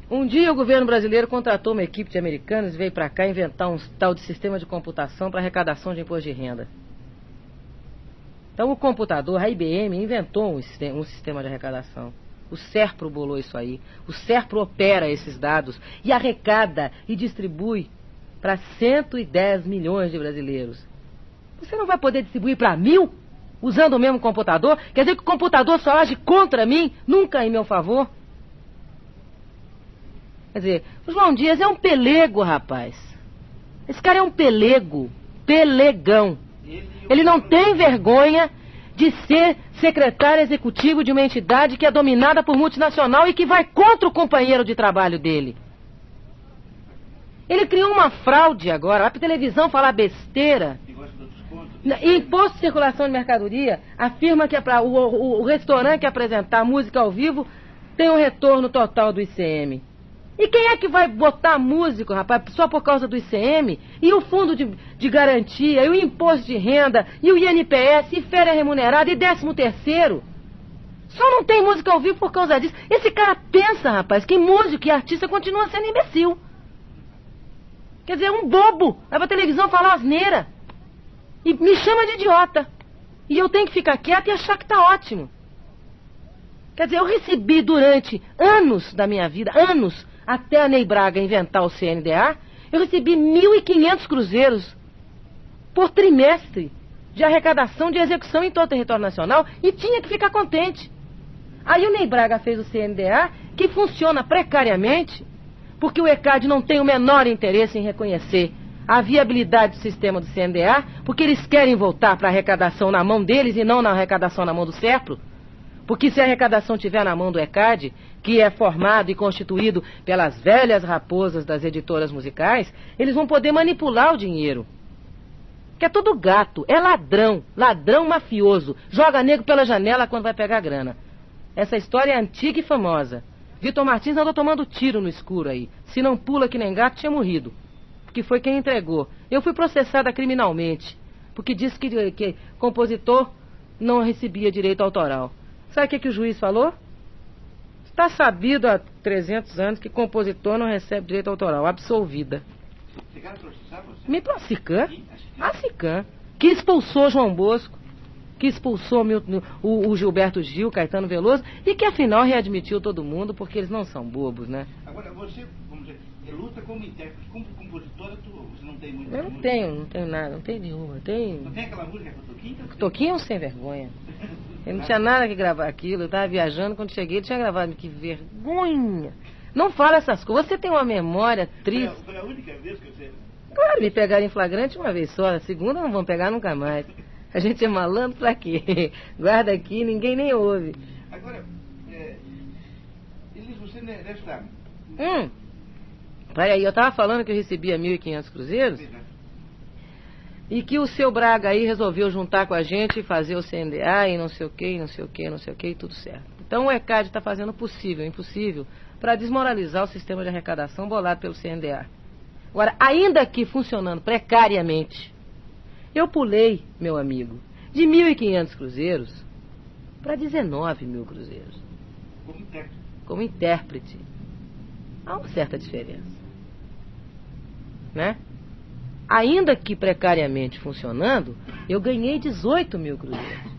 [SPEAKER 1] Um dia o governo brasileiro contratou uma equipe de americanos e veio pra cá inventar um tal de sistema de computação para arrecadação de imposto de renda. Então o computador, a IBM, inventou um um sistema de arrecadação. O SERPRO bolou isso aí. O SERPRO opera esses dados e arrecada e distribui para 110 milhões de brasileiros. Você não vai poder distribuir para mil usando o mesmo computador? Quer dizer que o computador só age contra mim, nunca em meu favor? Quer dizer, o João Dias é um pelego, rapaz. Esse cara é um pelego. Pelegão.
[SPEAKER 3] Ele,
[SPEAKER 1] não tem vergonha de ser secretário executivo de uma entidade que é dominada por multinacional e que vai contra o companheiro de trabalho dele. Ele criou uma fraude agora, vai pra televisão falar besteira. Imposto de circulação de mercadoria afirma que é o, o- o restaurante que apresentar música ao vivo tem um retorno total do ICM. E quem é que vai botar músico, rapaz, só por causa do ICM? E o fundo de, de garantia, e o imposto de renda, e o INPS, e férias remunerada, e décimo terceiro? Só não tem música ao vivo por causa disso. Esse cara pensa, rapaz, que músico e artista continua sendo imbecil. Quer dizer, um bobo. Vai pra televisão falar asneira. E me chama de idiota. E eu tenho que ficar quieta e achar que tá ótimo. Quer dizer, eu recebi durante anos da minha vida, anos, até a Ney Braga inventar o CNDA, eu recebi 1.500 cruzeiros por trimestre de arrecadação de execução em todo o território nacional e tinha que ficar contente. Aí o Ney Braga fez o CNDA, que funciona precariamente, porque o ECAD não tem o menor interesse em reconhecer a viabilidade do sistema do CNDA, porque eles querem voltar para a arrecadação na mão deles e não na arrecadação na mão do CEPRO. Porque se a arrecadação estiver na mão do ECAD, que é formado e constituído pelas velhas raposas das editoras musicais, eles vão poder manipular o dinheiro. Que é tudo gato, é ladrão, ladrão mafioso, joga nego pela janela quando vai pegar grana. Essa história é antiga e famosa. Vitor Martins andou tomando tiro no escuro aí. Se não pula que nem gato, tinha morrido. Porque foi quem entregou. Eu fui processada criminalmente. Porque disse que, que compositor não recebia direito autoral. Sabe o que, que o juiz falou? Está sabido há 300 anos que compositor não recebe direito autoral. Absolvida. Me.
[SPEAKER 3] Aqui, a Cican.
[SPEAKER 1] Que expulsou João Bosco. Que expulsou Milton- o, o Gilberto Gil, Caetano Veloso. E que afinal readmitiu todo mundo porque eles não são bobos, né?
[SPEAKER 3] Agora, você, vamos dizer, luta como intérprete, como compositora, tu, você não tem muita
[SPEAKER 1] Eu não
[SPEAKER 3] música?
[SPEAKER 1] tenho, não tenho nada, não tenho nenhuma.
[SPEAKER 3] Não
[SPEAKER 1] Tem.
[SPEAKER 3] aquela música com Toquinho?
[SPEAKER 1] Toquinho é um sem vergonha. Eu não tinha nada que gravar aquilo, eu estava viajando, quando cheguei ele tinha gravado, que vergonha. Não fala essas coisas, você tem uma memória triste.
[SPEAKER 3] foi a única vez que você...
[SPEAKER 1] Claro, me pegaram em flagrante uma vez só, a segunda não vão pegar nunca mais. A gente é malandro pra quê? Guarda aqui, ninguém nem ouve.
[SPEAKER 3] Agora, é, Elis, você deve estar...
[SPEAKER 1] Hum, peraí, eu tava falando que eu recebia 1.500 cruzeiros e que o seu Braga aí resolveu juntar com a gente e fazer o CNDA e não sei o que, não sei o que, não sei o que, e tudo certo. Então o ECAD está fazendo o possível, o impossível, para desmoralizar o sistema de arrecadação bolado pelo CNDA. Agora, ainda que funcionando precariamente, eu pulei, meu amigo, de 1.500 cruzeiros para 19 mil cruzeiros,
[SPEAKER 3] Como intérprete.
[SPEAKER 1] como intérprete. Há uma certa diferença. Né? Ainda que precariamente funcionando, eu ganhei 18 mil cruzeiros.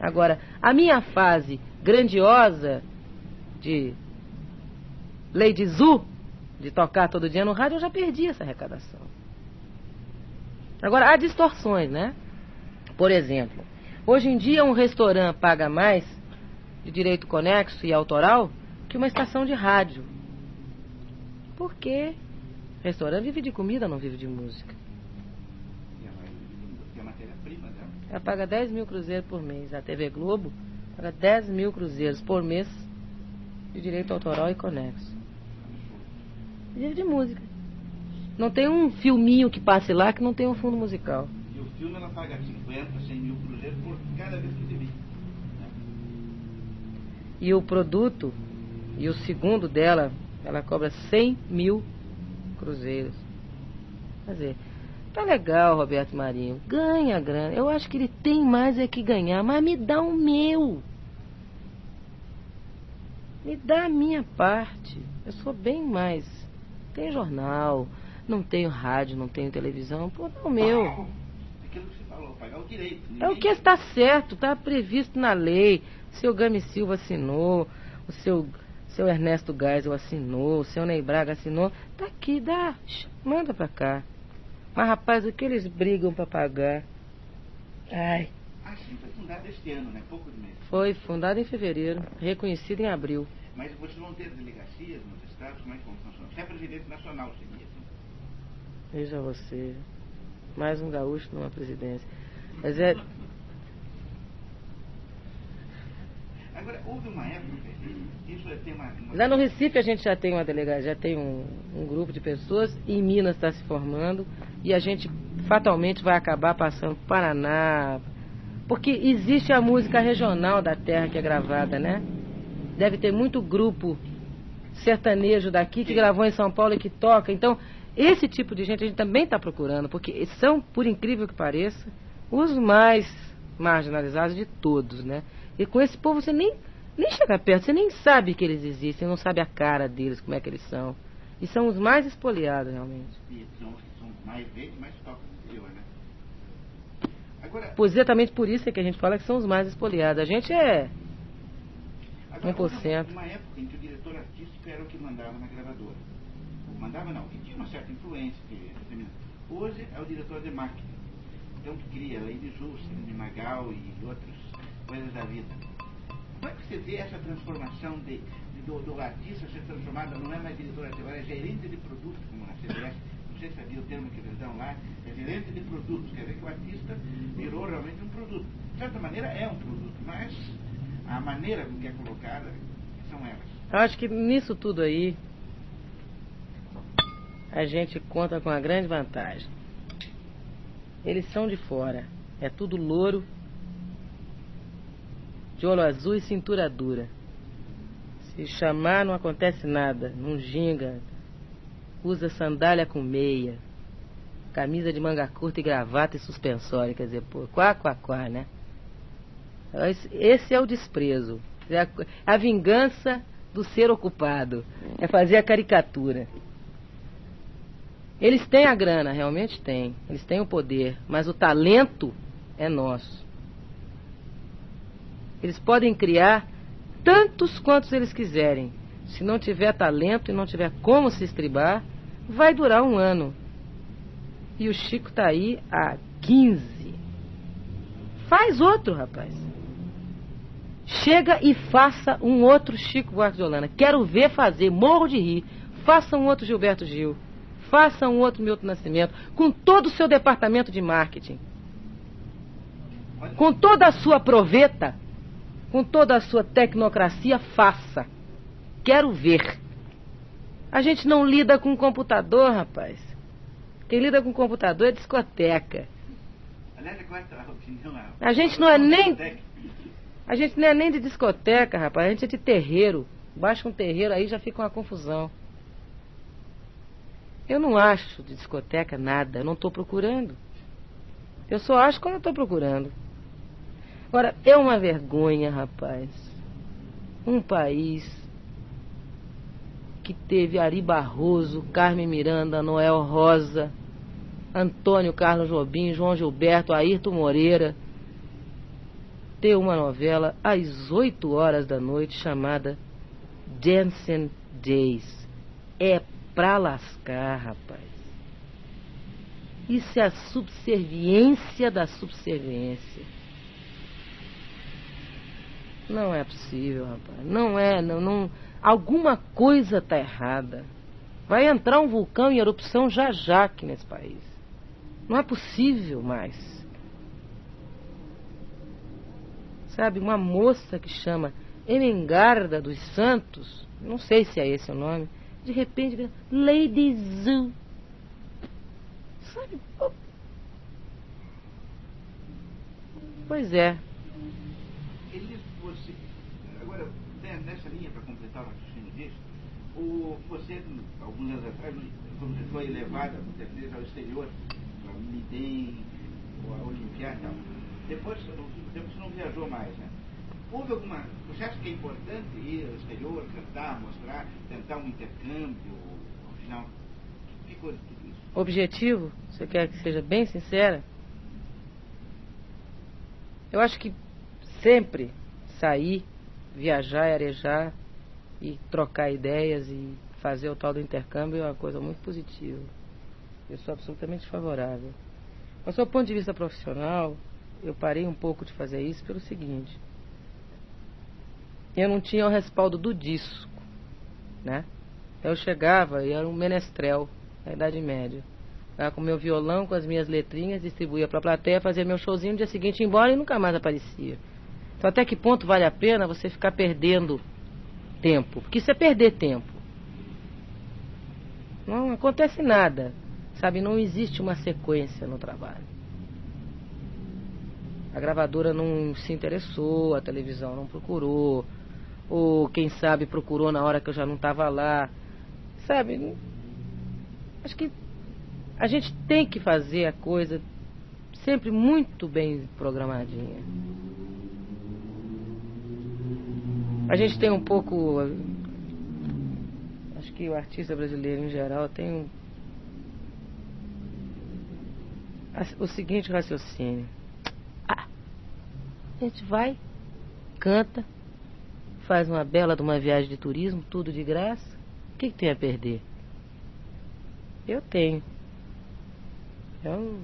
[SPEAKER 1] Agora, a minha fase grandiosa de Lady Zu, de tocar todo dia no rádio, eu já perdi essa arrecadação. Agora, há distorções, né? Por exemplo, hoje em dia um restaurante paga mais de direito conexo e autoral que uma estação de rádio. Por quê? Restaurante vive de comida, não vive de música.
[SPEAKER 3] E a, matéria-prima dela.
[SPEAKER 1] Ela paga 10 mil cruzeiros por mês. A TV Globo paga 10 mil cruzeiros por mês de direito autoral e conexo. Vive de música. Não tem um filminho que passe lá que não tem um fundo musical.
[SPEAKER 3] E o filme ela paga 50, 100 mil cruzeiros por cada vez que exibir.
[SPEAKER 1] E o produto, e o segundo dela, Ela cobra 100 mil cruzeiros. Quer dizer, tá legal, Roberto Marinho. Ganha grana. Eu acho que ele tem mais é que ganhar, mas me dá o meu. Me dá a minha parte. Eu sou bem mais. Tem jornal, não tenho rádio, não tenho televisão. Pô, dá o meu. É o que está certo, está previsto na lei. O seu Gami Silva assinou, o seu, seu Ernesto Geisel assinou, o seu Ney Braga assinou. Tá aqui, dá, manda pra cá. Mas rapaz, o que eles brigam pra pagar? Ai,
[SPEAKER 3] Ah, sim, foi fundado este ano, né? Pouco de mês.
[SPEAKER 1] foi fundado em fevereiro, reconhecido em abril.
[SPEAKER 3] Mas vocês vão ter delegacias nos estados, como é que vão funcionar? Você é presidente nacional, seria assim.
[SPEAKER 1] Veja você, mais um gaúcho numa presidência. Mas é,
[SPEAKER 3] Agora, houve uma época, isso é tema... uma-
[SPEAKER 1] Lá no Recife a gente já tem uma delegada, já tem um, um grupo de pessoas, em Minas está se formando e a gente fatalmente vai acabar passando para Paraná. Porque existe a música regional da terra que é gravada, né? Deve ter muito grupo sertanejo daqui que gravou em São Paulo e que toca. Então, esse tipo de gente a gente também está procurando, porque são, por incrível que pareça, os mais marginalizados de todos, né? E com esse povo você nem, nem chega perto, você nem sabe que eles existem, não sabe a cara deles, como é que eles são. E são os mais espoliados, realmente.
[SPEAKER 3] E são os que são mais verdes, mais tocam no interior, né? Agora,
[SPEAKER 1] Por exatamente por isso é que a gente fala que são os mais espoliados. A gente é.
[SPEAKER 3] agora
[SPEAKER 1] 1%.
[SPEAKER 3] houve uma época em que o diretor artístico era o que mandava na gravadora. Mandava não, que tinha uma certa influência. Que, hoje é o diretor de marketing. Então que cria Lady Ju, Cine Magal e outras coisas da vida. Como é que você vê essa transformação de, de- do, do artista ser transformado, não é mais diretor artístico, é gerente de produtos, como na CBS. Não sei se sabia o termo que eles dão lá, é gerente de produtos. Quer dizer que o artista virou realmente um produto. De certa maneira é um produto, mas a maneira com que é colocada são elas.
[SPEAKER 1] Eu acho que nisso tudo aí a gente conta com uma grande vantagem. Eles são de fora. É tudo louro, de olho azul e cintura dura. Se chamar não acontece nada, não ginga. Usa sandália com meia, camisa de manga curta e gravata e suspensório, quer dizer, pô, quá, quá, quá, né? Esse- é o desprezo. É a, a vingança do ser ocupado. É fazer a caricatura. Eles têm a grana, realmente têm. Eles têm o poder, mas o talento é nosso. Eles podem criar tantos quantos eles quiserem. Se não tiver talento e não tiver como se estribar, vai durar um ano. E o Chico tá aí há 15. Faz outro, rapaz. Chega e faça um outro Chico Buarque de Holanda. Quero ver fazer, morro de rir. Faça um outro Gilberto Gil. Faça um outro Milton Nascimento. Com todo o seu departamento de marketing. Com toda a sua proveta. Com toda a sua tecnocracia, faça. Quero ver. A gente não lida com computador, rapaz. Quem lida com computador é discoteca.
[SPEAKER 3] aliás, agora a
[SPEAKER 1] gente não é nem-. A gente não é nem de discoteca, rapaz. A gente é de terreiro. Baixa um terreiro aí já fica uma confusão. Eu não acho de discoteca nada. Eu não estou procurando. Eu só acho quando eu estou procurando. Agora, é uma vergonha, rapaz. Um país que teve Ari Barroso, Carmen Miranda, Noel Rosa, Antônio Carlos Jobim, João Gilberto, Ayrton Moreira, ter uma novela às 8 horas da noite chamada Dancing Days. É pra lascar, rapaz. Isso é a subserviência da subserviência. Não é possível, rapaz. Não é, não, não. Alguma coisa tá errada. Vai entrar um vulcão em erupção já já aqui nesse país. Não é possível mais. Sabe, uma moça que chama Emengarda dos Santos, não sei se é esse o nome, de repente Lady Zoo. Sabe? Pois é.
[SPEAKER 3] Eles, você, agora, né, nessa linha, para completar o você, alguns anos atrás, você foi levado muitas vezes ao exterior, o Midem, a Olimpiada e. Depois, depois você não viajou mais, né? Houve alguma. Você acha que é importante ir ao exterior, cantar, mostrar, tentar um intercâmbio? Afinal, o que ficou de isso?
[SPEAKER 1] Objetivo? Você quer que seja bem sincera? Eu acho que sempre sair, viajar, arejar e trocar ideias e fazer o tal do intercâmbio é uma coisa muito positiva. Eu sou absolutamente favorável. Mas, do ponto de vista profissional, eu parei um pouco de fazer isso pelo seguinte: eu não tinha o respaldo do disco, né? Eu chegava e era um menestrel da Idade Média. Lá com meu violão, com as minhas letrinhas, distribuía para a plateia, fazia meu showzinho, no dia seguinte ia embora e nunca mais aparecia. Então até que ponto vale a pena você ficar perdendo tempo? Porque isso é perder tempo. Não acontece nada. Sabe, não existe uma sequência no trabalho. A gravadora não se interessou, a televisão não procurou, ou quem sabe procurou na hora que eu já não estava lá. Sabe, acho que a gente tem que fazer a coisa sempre muito bem programadinha. A gente tem um pouco. Acho que o artista brasileiro em geral tem um, o seguinte raciocínio. Ah, a gente vai, canta, faz uma bela de uma viagem de turismo, tudo de graça. O que, que tem a perder? Eu tenho.
[SPEAKER 3] Eu...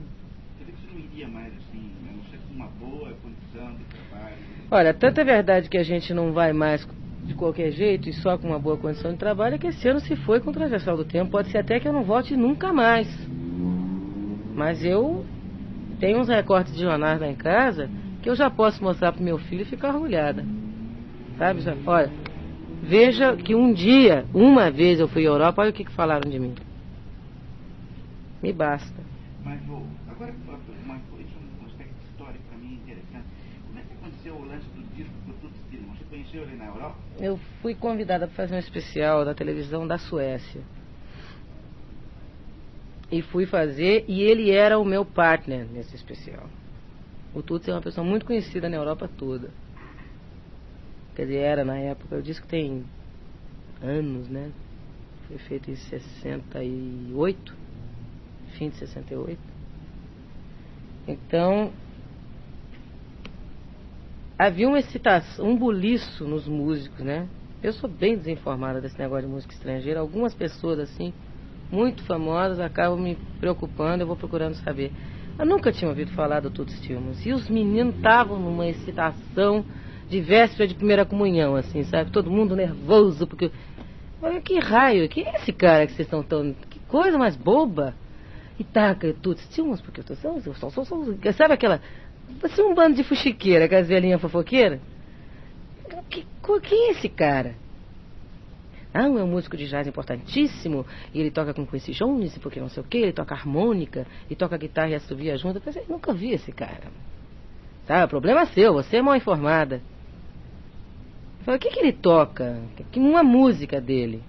[SPEAKER 3] Você não iria mais assim, não ser com uma boa condição de trabalho.
[SPEAKER 1] Olha, tanta é verdade que a gente não vai mais de qualquer jeito e só com uma boa condição de trabalho é que esse ano se foi com transversal do tempo. Pode ser até que eu não volte nunca mais. Mas eu tenho uns recortes de jornais lá em casa que eu já posso mostrar pro meu filho e ficar orgulhada. Sabe? Olha, veja que um dia, uma vez eu fui à Europa, olha o que, que falaram de mim. Me basta.
[SPEAKER 3] Mas vou. Agora, uma coisa, um aspecto histórico para mim interessante. Como é que aconteceu o lance do disco do Tuts Na Europa?
[SPEAKER 1] Eu fui convidada para fazer um especial da televisão da Suécia. E fui fazer, e ele era o meu partner nesse especial. O Tuts é uma pessoa muito conhecida na Europa toda. Quer dizer, era na época, eu disse que tem anos, né? Foi feito em 68, fim de 68. Então, havia uma excitação, um buliço nos músicos, né? Eu sou bem desinformada desse negócio de música estrangeira. Algumas pessoas, assim, muito famosas, acabam me preocupando, eu vou procurando saber. Eu nunca tinha ouvido falar do Tudo Stilmans. E os meninos estavam numa excitação de véspera de primeira comunhão, assim, sabe? Todo mundo nervoso, porque. Olha que raio, que é esse cara que vocês estão tão. Que coisa mais boba! E taca Tudo Stilmans, porque eu tô. Sabe aquela. Você é um bando de fuxiqueira, aquelas velhinhas fofoqueiras? Que, quem é esse cara? Ah, é um músico de jazz importantíssimo, e ele toca com Quincy Jones, porque não sei o que, ele toca harmônica, e toca guitarra e assovia junto. Eu nunca vi esse cara. Tá, problema é seu, você é mal informada. Eu falei, o que, que ele toca? Uma música dele.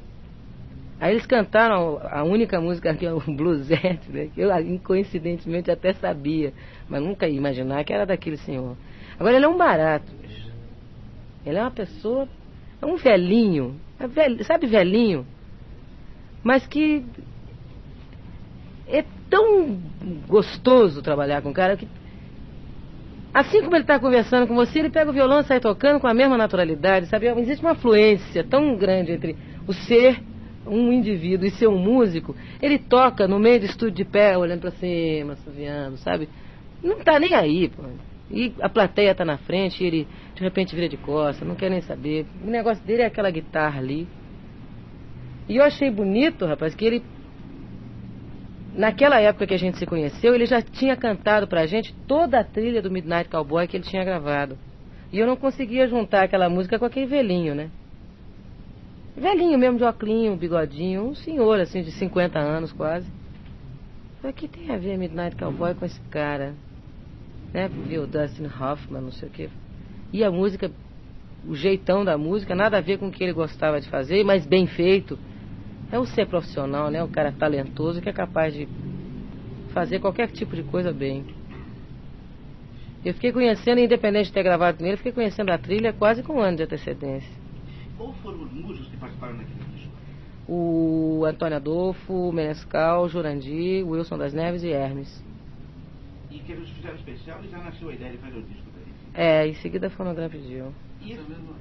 [SPEAKER 1] Aí eles cantaram a única música que é o Bluesette, né? Que eu coincidentemente até sabia, mas nunca ia imaginar que era daquele senhor. Agora ele é um barato. Ele é uma pessoa, é um velhinho, é sabe velhinho? Mas que é tão gostoso trabalhar com o cara que assim como ele está conversando com você, ele pega o violão e sai tocando com a mesma naturalidade, sabe? Existe uma fluência tão grande entre o ser um indivíduo e ser um músico. Ele toca no meio do estúdio de pé, olhando para cima, assoviando, sabe? Não está nem aí, pô. E a plateia está na frente e ele de repente vira de costas, não quer nem saber. O negócio dele é aquela guitarra ali. E eu achei bonito, rapaz, que ele. Naquela época que a gente se conheceu, ele já tinha cantado pra gente toda a trilha do Midnight Cowboy que ele tinha gravado. E eu não conseguia juntar aquela música com aquele velhinho, né? Velhinho mesmo, de óculos, bigodinho, um senhor assim de 50 anos quase. Falei, o que tem a ver Midnight Cowboy com esse cara? Né? Viu Dustin Hoffman, não sei o quê. E a música, o jeitão da música, nada a ver com o que ele gostava de fazer, mas bem feito. É o ser profissional, né? O cara talentoso que é capaz de fazer qualquer tipo de coisa bem. Eu fiquei conhecendo, independente de ter gravado com ele, fiquei conhecendo a trilha quase com um ano de antecedência.
[SPEAKER 3] Qual foram os músicos que participaram daquele disco?
[SPEAKER 1] O Antônio Adolfo, Menescal, Jurandir, Wilson das Neves e Hermes.
[SPEAKER 3] E que eles fizeram especial e já nasceu a ideia de fazer o disco daí.
[SPEAKER 1] É, em seguida a Fonograma pediu.
[SPEAKER 3] E
[SPEAKER 2] Essa mesma,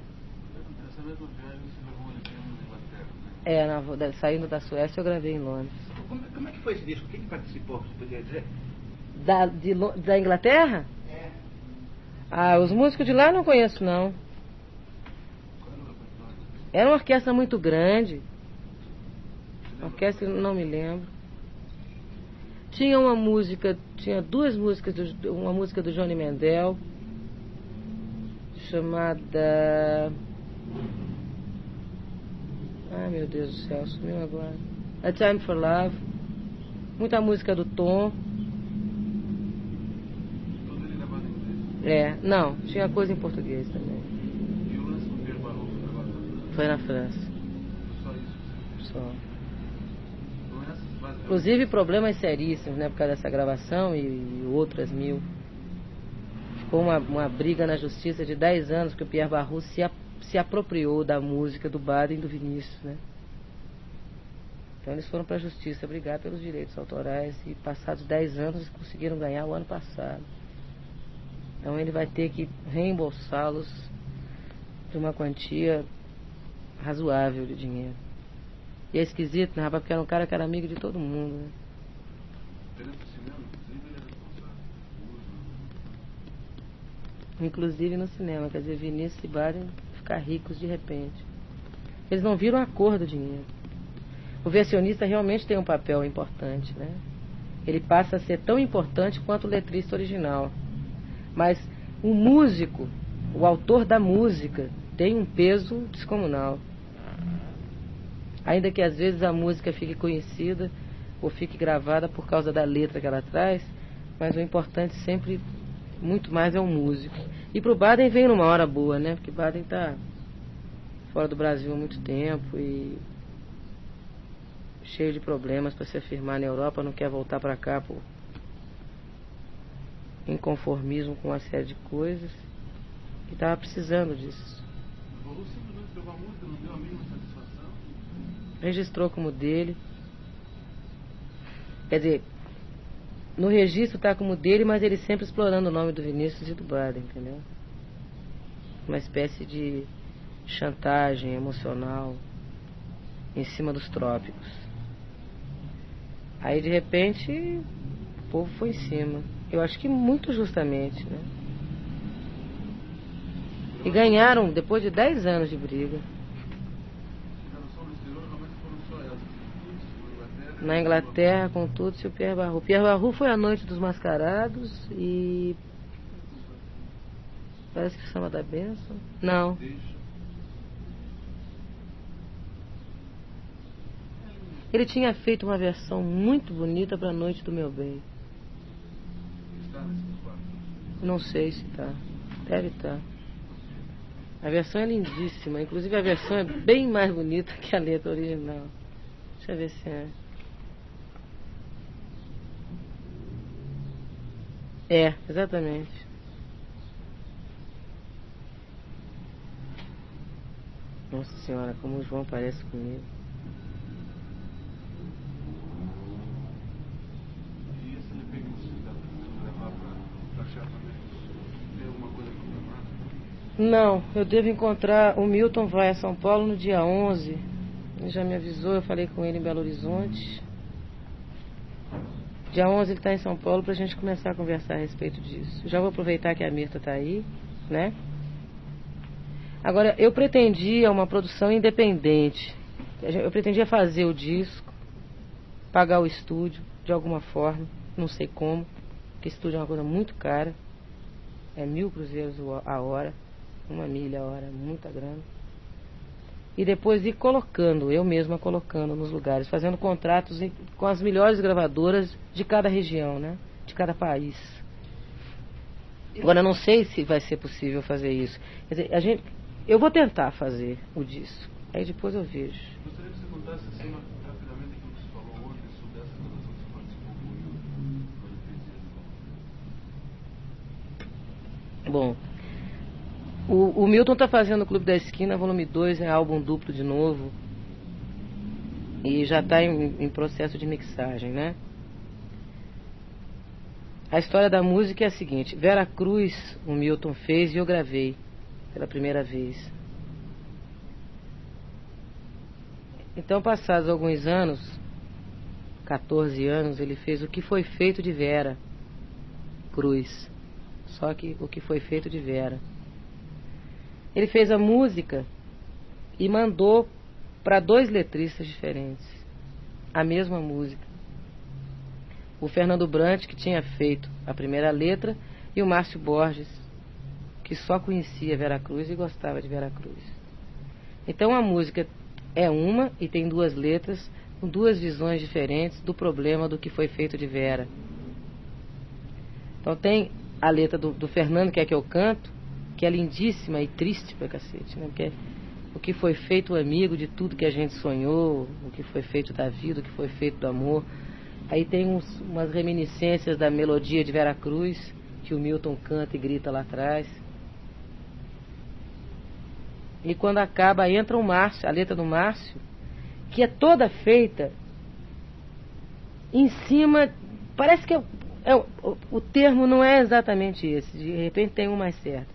[SPEAKER 2] essa mesma viagem você levou ele tempo na Inglaterra, né?
[SPEAKER 1] É, na, saindo da Suécia eu gravei em Londres.
[SPEAKER 3] como, como é que foi esse disco? Quem que participou? Você poderia dizer?
[SPEAKER 1] Da, de da Inglaterra?
[SPEAKER 3] É.
[SPEAKER 1] Ah, os músicos de lá eu não conheço não.
[SPEAKER 2] Qual era o repertório?
[SPEAKER 1] Era uma orquestra muito grande. Orquestra, não me lembro. Tinha uma música, tinha duas músicas, do, uma música do Johnny Mendel, chamada. Ai meu Deus do céu, sumiu agora. A Time for Love. Muita música do Tom.
[SPEAKER 2] Todo ele gravado em inglês.
[SPEAKER 1] É, não, tinha coisa em português também.
[SPEAKER 2] E
[SPEAKER 1] Foi na França,
[SPEAKER 2] Só isso.
[SPEAKER 1] só. Inclusive problemas seríssimos, né, por causa dessa gravação e, e outras mil. Ficou uma, uma briga na justiça de 10 anos que o Pierre Barroso se, a- se apropriou da música do Baden e do Vinícius, né? Então eles foram para a justiça brigar pelos direitos autorais e passados 10 anos eles conseguiram ganhar o ano passado. Então ele vai ter que reembolsá-los de uma quantia razoável de dinheiro. E é esquisito, né, rapaz? Porque era um cara que era amigo de todo mundo, né?
[SPEAKER 2] Inclusive
[SPEAKER 1] no cinema, quer dizer, Vinícius e Baden ficar ricos de repente. Eles não viram a cor do dinheiro. O versionista realmente tem um papel importante, né? Ele passa a ser tão importante quanto o letrista original. Mas o músico, o autor da música, tem um peso descomunal. Ainda que às vezes a música fique conhecida ou fique gravada por causa da letra que ela traz, mas o importante sempre, muito mais, é o músico. E pro Baden veio numa hora boa, né? Porque Baden tá fora do Brasil há muito tempo e cheio de problemas para se afirmar na Europa, não quer voltar para cá por inconformismo com uma série de coisas e estava precisando disso.
[SPEAKER 2] O Barroso simplesmente pegou a música, não deu a mínima satisfação.
[SPEAKER 1] Registrou como dele. Quer dizer, no registro está como dele, mas ele sempre explorando o nome do Vinícius e do Baden, entendeu? Uma espécie de chantagem emocional em cima dos trópicos. Aí de repente o povo foi em cima. Eu acho que muito justamente, né? E ganharam depois de 10 anos de briga.
[SPEAKER 2] Ficaram só no exterior, realmente foram só elas. Tudo, na Inglaterra.
[SPEAKER 1] Com tudo, e o Pierre Barru. Pierre Barru foi a noite dos mascarados e. Parece que chama da benção. Não. Ele tinha feito uma versão muito bonita para a Noite do Meu Bem. Não sei se tá. Deve estar. A versão é lindíssima. Inclusive a versão é bem mais bonita que a letra original. Deixa eu ver se é. É, exatamente. Nossa senhora, como o João parece comigo.
[SPEAKER 2] E esse que levar tem alguma coisa programada?
[SPEAKER 1] Não, eu devo encontrar. O Milton vai a São Paulo no dia 11. Ele já me avisou, eu falei com ele em Belo Horizonte. Dia 11 ele está em São Paulo para a gente começar a conversar a respeito disso. Já vou aproveitar que a Mirta está aí, né? Agora, eu pretendia uma produção independente. Eu pretendia fazer o disco, pagar o estúdio de alguma forma, não sei como, porque estúdio é uma coisa muito cara. É mil cruzeiros a hora, uma milha a hora, muita grana. E depois ir colocando, eu mesma colocando nos lugares, fazendo contratos em- com as melhores gravadoras de cada região, né? De cada país. Agora, eu não sei se vai ser possível fazer isso. Quer dizer, a gente, eu vou tentar fazer o disco. Aí depois eu vejo.
[SPEAKER 2] Gostaria que você contasse assim rapidamente aquilo que você falou ontem sobre essa relação que você participou com o isso.
[SPEAKER 1] Bom, o, o Milton está fazendo o Clube da Esquina, volume 2, é álbum duplo de novo. E já está em, em processo de mixagem, né? A história da música é a seguinte: Vera Cruz, o Milton fez e eu gravei pela primeira vez. Então, passados alguns anos, 14 anos, ele fez o que foi feito de Vera Cruz. Só que o que foi feito de Vera. Ele fez a música e mandou para dois letristas diferentes a mesma música. O Fernando Brant, que tinha feito a primeira letra, e o Márcio Borges, que só conhecia Vera Cruz e gostava de Vera Cruz. Então a música é uma e tem duas letras com duas visões diferentes do problema do que foi feito de Vera. Então tem a letra do, do Fernando, que é que eu canto, que é lindíssima e triste pra cacete, né? Porque o que foi feito o amigo de tudo que a gente sonhou, o que foi feito da vida, o que foi feito do amor. Aí tem uns, umas reminiscências da melodia de Vera Cruz, que o Milton canta e grita lá atrás. E quando acaba, entra o Márcio, a letra do Márcio, que é toda feita em cima. Parece que é, é, o, o termo não é exatamente esse, de repente tem um mais certo.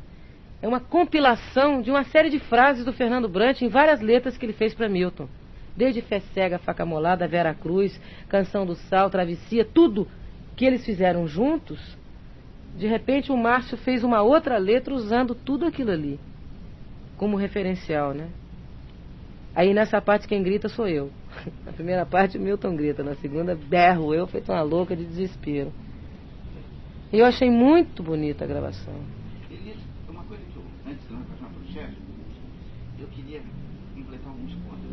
[SPEAKER 1] É uma compilação de uma série de frases do Fernando Brant em várias letras que ele fez para Milton. Desde Fé Cega, Faca Molada, Vera Cruz, Canção do Sal, Travessia, tudo que eles fizeram juntos. De repente o Márcio fez uma outra letra usando tudo aquilo ali como referencial, né? Aí nessa parte quem grita sou eu. Na primeira parte o Milton grita, na segunda berro eu, feito uma louca de desespero. E eu achei muito bonita a gravação.
[SPEAKER 3] Elis, uma coisa que eu, antes de nós passar para o chefe, eu queria completar alguns pontos.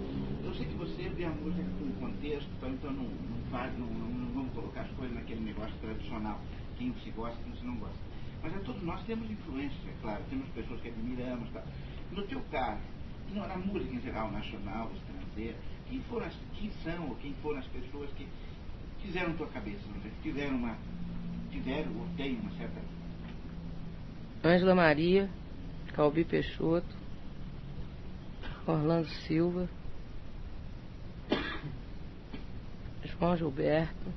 [SPEAKER 3] Eu sei que você vê a música com contexto, então, então não, não faz, não, não, não vamos colocar as coisas naquele negócio tradicional, quem se gosta, quem se não gosta. Mas é, todos nós temos influência, é claro, temos pessoas que admiramos, tá? No teu caso, na música em geral, nacional, estrangeira, quem, foram as, quem são ou quem foram as pessoas que fizeram tua cabeça, tiveram uma. tiveram ou têm uma certa.
[SPEAKER 1] Ângela Maria, Calbi Peixoto, Orlando Silva, João Gilberto.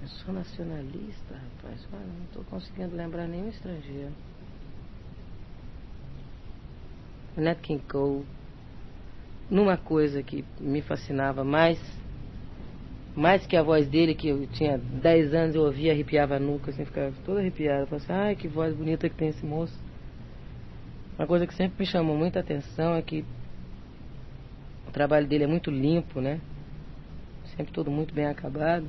[SPEAKER 1] Eu sou nacionalista, rapaz. Não estou conseguindo lembrar nenhum estrangeiro. Nat King Cole. Numa coisa que me fascinava mais, mais que a voz dele, que eu tinha 10 anos, eu ouvia, arrepiava a nuca, assim, ficava toda arrepiada. Falava assim, ai, que voz bonita que tem esse moço. Uma coisa que sempre me chamou muita atenção é que o trabalho dele é muito limpo, né? Sempre todo muito bem acabado.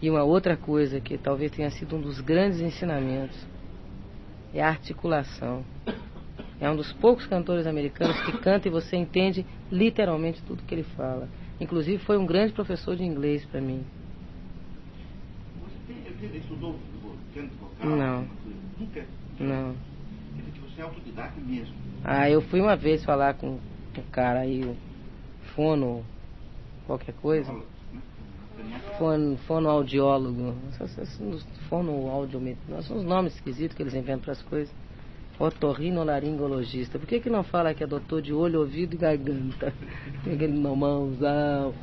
[SPEAKER 1] E uma outra coisa que talvez tenha sido um dos grandes ensinamentos é a articulação. É um dos poucos cantores americanos que canta e você entende literalmente tudo que ele fala. Inclusive foi um grande professor de inglês para mim.
[SPEAKER 3] Você estudou canto vocal?
[SPEAKER 1] Não.
[SPEAKER 3] Nunca?
[SPEAKER 1] Não.
[SPEAKER 3] Quer dizer que você é autodidata mesmo?
[SPEAKER 1] Ah, eu fui uma vez falar com um cara aí, o fono, qualquer coisa. Fono, fonoaudiólogo. Fonoaudio, são os nomes esquisitos que eles inventam para as coisas. Otorrinolaringologista. Por que, que não fala que é doutor de olho, ouvido e garganta? Tem aquele nomãozão.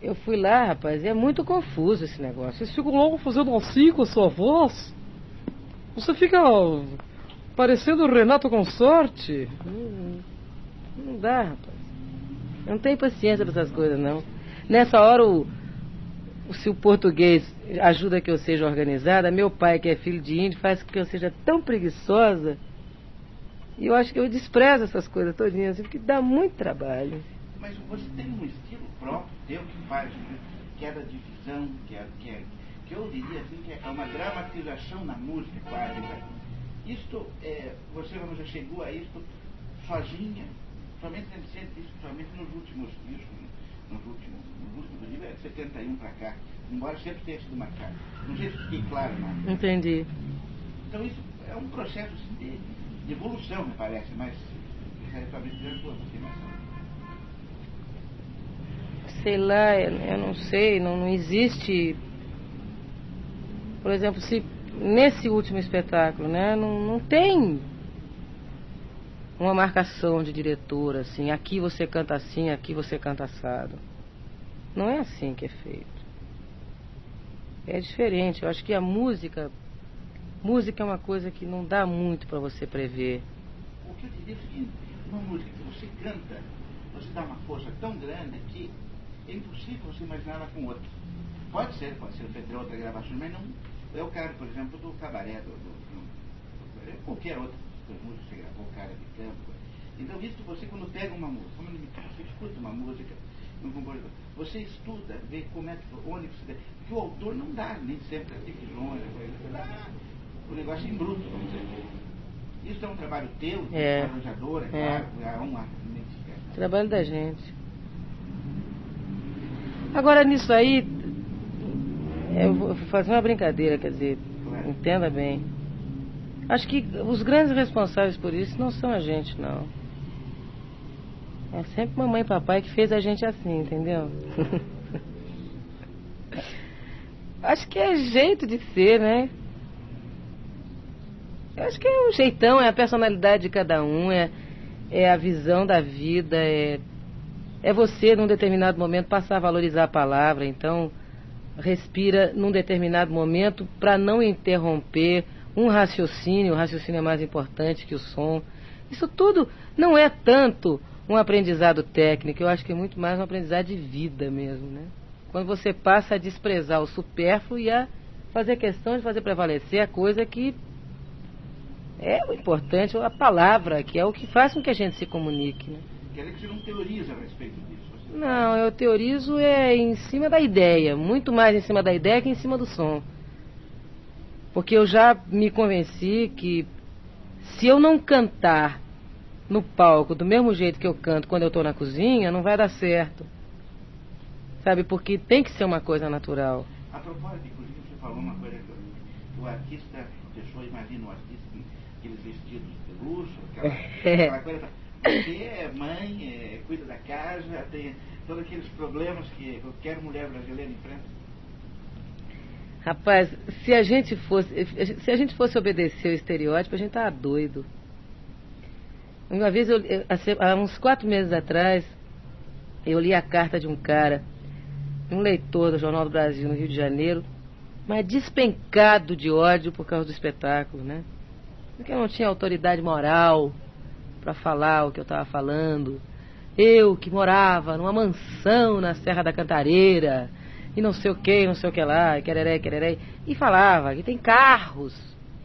[SPEAKER 1] Eu fui lá, rapaz, e é muito confuso esse negócio. Vocês ficam logo fazendo assim com a sua voz. Você fica parecendo o Renato Consorte. Não, não dá, rapaz. Eu não tenho paciência para essas coisas, não. Nessa hora, o, se o português ajuda que eu seja organizada, meu pai, que é filho de índio, faz com que eu seja tão preguiçosa. E eu acho que eu desprezo essas coisas todinhas, assim, porque dá muito trabalho.
[SPEAKER 3] Mas você tem um estilo próprio teu que faz, né? que é da divisão, que é, que é que eu diria assim, que é uma dramatização na música quase. Né? Isto, é, você já chegou a isto sozinha, somente sente isso somente nos últimos discos, nos últimos, nos últimos livros, é de 71 para cá, embora sempre tenha sido marcado. Não sei se fiquei claro, não.
[SPEAKER 1] Entendi.
[SPEAKER 3] Então isso é um processo assim, de, de evolução, me parece, mas talvez seja sua afirmação.
[SPEAKER 1] Sei lá, eu não sei, não, não existe. Por exemplo, se nesse último espetáculo, né, não, não tem uma marcação de diretor, assim, aqui você canta assim, aqui você canta assado. Não é assim que é feito. É diferente. Eu acho que a música, música é uma coisa que não dá muito para você prever.
[SPEAKER 3] O que eu digo é seguinte, uma música que você canta, você dá uma força tão grande que é impossível você imaginar ela com outra. Pode ser, pode ser feita outra gravação, mas não. É o caso, por exemplo, do cabaré, do, do, do, do qualquer outra gravou, cara de campo. Então, isso você, quando pega uma música, você escuta uma música, um compositor, você estuda, vê como é que, onde você deve. Porque o autor não dá nem sempre as divisões, dá o negócio em bruto, vamos dizer. Isso é um trabalho teu, de
[SPEAKER 1] É.
[SPEAKER 3] arranjador, é,
[SPEAKER 1] É.
[SPEAKER 3] claro, é uma.
[SPEAKER 1] Trabalho da gente. Agora nisso aí, eu vou fazer uma brincadeira, quer dizer, entenda bem. Acho que os grandes responsáveis por isso não são a gente, não. É sempre mamãe e papai que fez a gente assim, entendeu? Acho que é jeito de ser, né? Eu acho que é o jeitão, é a personalidade de cada um, é, é a visão da vida, é, é você num determinado momento passar a valorizar a palavra, então respira num determinado momento para não interromper um raciocínio, o raciocínio é mais importante que o som. Isso tudo não é tanto um aprendizado técnico, eu acho que é muito mais um aprendizado de vida mesmo, né? Quando você passa a desprezar o supérfluo e a fazer questão de fazer prevalecer a coisa que é o importante, a palavra, que é o que faz com que a gente se comunique, né?
[SPEAKER 3] Quer dizer que você não teoriza a respeito disso.
[SPEAKER 1] Não, eu teorizo é em cima da ideia, muito mais em cima da ideia que em cima do som. Porque eu já me convenci que se eu não cantar no palco do mesmo jeito que eu canto quando eu estou na cozinha, não vai dar certo. Sabe, porque tem que ser uma coisa natural.
[SPEAKER 3] A propósito, inclusive, você falou uma coisa que o, artista, a pessoa imagina o artista com aqueles vestidos de luxo, aquela, aquela coisa. Você é mãe, é, cuida da casa, tem todos aqueles problemas que qualquer mulher brasileira enfrenta.
[SPEAKER 1] Rapaz, se a gente fosse, se a gente fosse obedecer o estereótipo, a gente tava doido. Uma vez, eu- há uns quatro meses atrás, eu li a carta de um cara, um leitor do Jornal do Brasil no Rio de Janeiro, mas despencado de ódio por causa do espetáculo, né? Porque eu não tinha autoridade moral para falar o que eu estava falando. Eu que morava numa mansão na Serra da Cantareira, e não sei o que, não sei o que lá, e quereré, quereré, e falava que tem carros.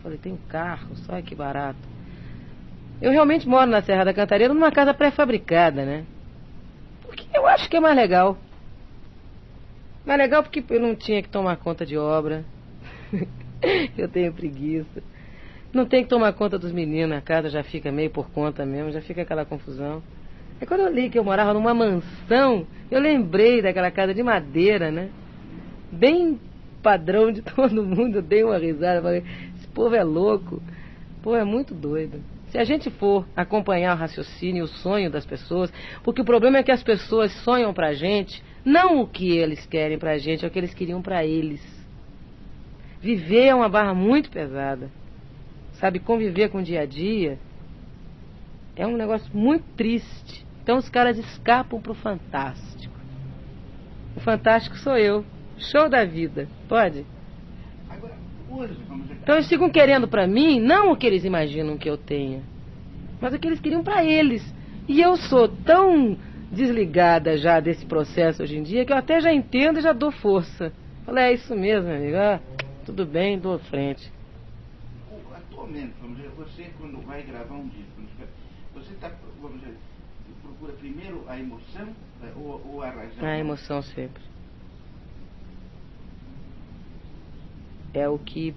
[SPEAKER 1] Falei, tem carros, olha que barato. Eu realmente moro na Serra da Cantareira numa casa pré-fabricada, né? Porque eu acho que é mais legal. Mais legal porque eu não tinha que tomar conta de obra. eu tenho preguiça. Não tem que tomar conta dos meninos, a casa já fica meio por conta mesmo, já fica aquela confusão. Aí quando eu li que eu morava numa mansão, eu lembrei daquela casa de madeira, né? Bem padrão de todo mundo, eu dei uma risada, falei, esse povo é louco, o povo é muito doido. Se a gente for acompanhar o raciocínio o sonho das pessoas, porque o problema é que as pessoas sonham pra gente, não o que eles querem pra gente, é o que eles queriam pra eles. Viver é uma barra muito pesada. Sabe, conviver com o dia a dia é um negócio muito triste. Então os caras escapam pro fantástico. O fantástico sou eu. Show da vida. Pode? Então eles ficam querendo pra mim, não o que eles imaginam que eu tenha, mas o que eles queriam pra eles. E eu sou tão desligada já desse processo hoje em dia que eu até já entendo e já dou força. Falei, é isso mesmo, amigo. Ah, tudo bem, dou frente.
[SPEAKER 3] atualmente, vamos dizer, você quando vai gravar um disco, você está, vamos dizer, procura primeiro a emoção eh, ou, ou a razão?
[SPEAKER 1] A emoção sempre. É o que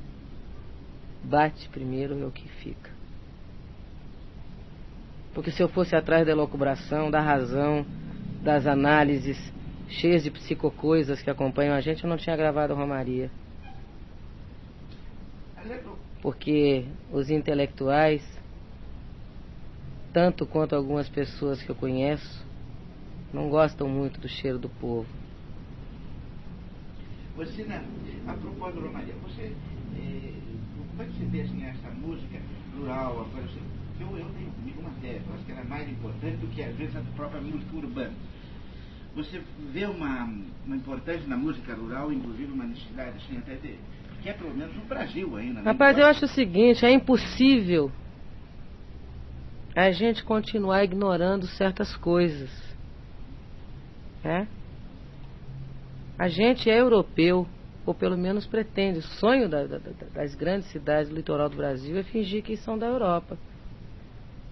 [SPEAKER 1] bate primeiro, é o que fica. Porque se eu fosse atrás da elucubração, da razão, das análises cheias de psicocoisas que acompanham a gente, eu não tinha gravado Romaria. Porque os intelectuais, tanto quanto algumas pessoas que eu conheço, não gostam muito do cheiro do povo.
[SPEAKER 3] Você, né, a propósito, Romaria, você, é, como é que você vê assim, essa música rural, agora, eu, eu tenho comigo uma tese, eu acho que ela é mais importante do que às vezes a própria música urbana. Você vê uma, uma importância na música rural, inclusive uma necessidade assim, até de, que é pelo menos no Brasil ainda. Né?
[SPEAKER 1] Rapaz, eu acho o seguinte, é impossível a gente continuar ignorando certas coisas. É? A gente é europeu, ou pelo menos pretende. O sonho da, da, das grandes cidades do litoral do Brasil é fingir que são da Europa.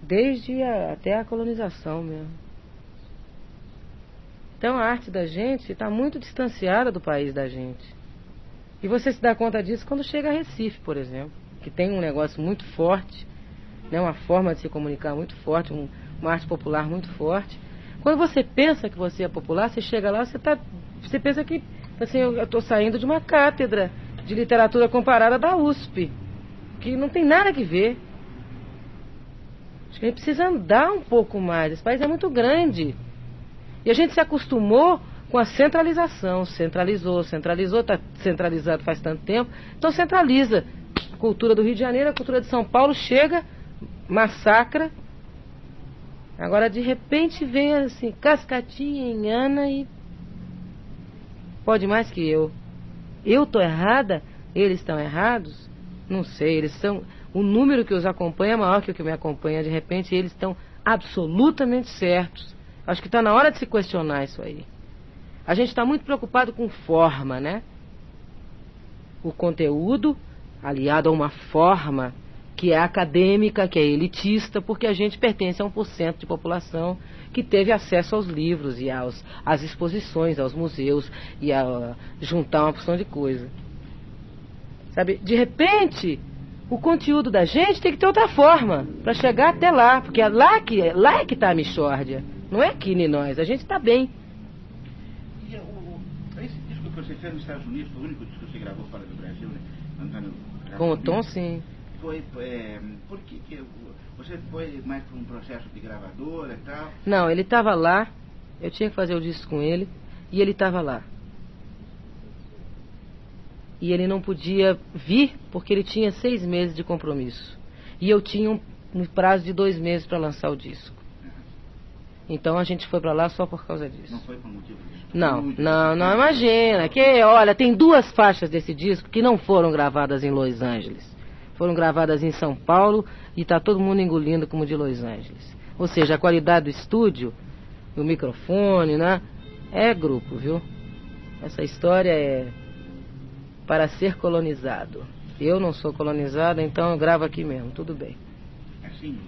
[SPEAKER 1] Desde a, até a colonização mesmo. Então a arte da gente está muito distanciada do país da gente. E você se dá conta disso quando chega a Recife, por exemplo, que tem um negócio muito forte, né, uma forma de se comunicar muito forte, um, uma arte popular muito forte. Quando você pensa que você é popular, você chega lá, você, tá, você pensa que assim, eu estou saindo de uma cátedra de literatura comparada da USP, que não tem nada que ver. Acho que a gente precisa andar um pouco mais. Esse país é muito grande. E a gente se acostumou com a centralização. Centralizou, centralizou, está centralizado faz tanto tempo. Então centraliza. A cultura do Rio de Janeiro, a cultura de São Paulo chega, massacra. Agora de repente vem assim, cascatinha em Ana e pode mais que eu. Eu estou errada? Eles estão errados? Não sei, eles são. O número que os acompanha é maior que o que me acompanha. De repente, eles estão absolutamente certos. Acho que está na hora de se questionar isso aí. A gente está muito preocupado com forma, né? O conteúdo aliado a uma forma que é acadêmica, que é elitista, porque a gente pertence a 1% de população que teve acesso aos livros e aos, às exposições, aos museus e a juntar uma porção de coisa. Sabe? De repente, o conteúdo da gente tem que ter outra forma para chegar até lá, porque é lá que lá é que está a Michórdia, não é aqui nem nós. A gente está bem
[SPEAKER 3] você fez nos Estados Unidos, foi o único disco que você gravou fora do Brasil, né? Antônio
[SPEAKER 1] Com o Tom, sim.
[SPEAKER 3] Foi, é, por que, que você foi mais por um processo de gravadora e tal?
[SPEAKER 1] Não, ele estava lá, eu tinha que fazer o disco com ele, e ele estava lá. E ele não podia vir porque ele tinha seis meses de compromisso. E eu tinha um, um prazo de dois meses para lançar o disco. Então a gente foi para lá só por causa disso.
[SPEAKER 3] Não foi por motivo disso?
[SPEAKER 1] Não, não, não, imagina. Que, olha, tem duas faixas desse disco que não foram gravadas em Los Angeles. Foram gravadas em São Paulo e está todo mundo engolindo como de Los Angeles. Ou seja, a qualidade do estúdio, do microfone, né? É grupo, viu? Essa história é para ser colonizado. Eu não sou colonizado, então eu gravo aqui mesmo, tudo bem.
[SPEAKER 3] Assim,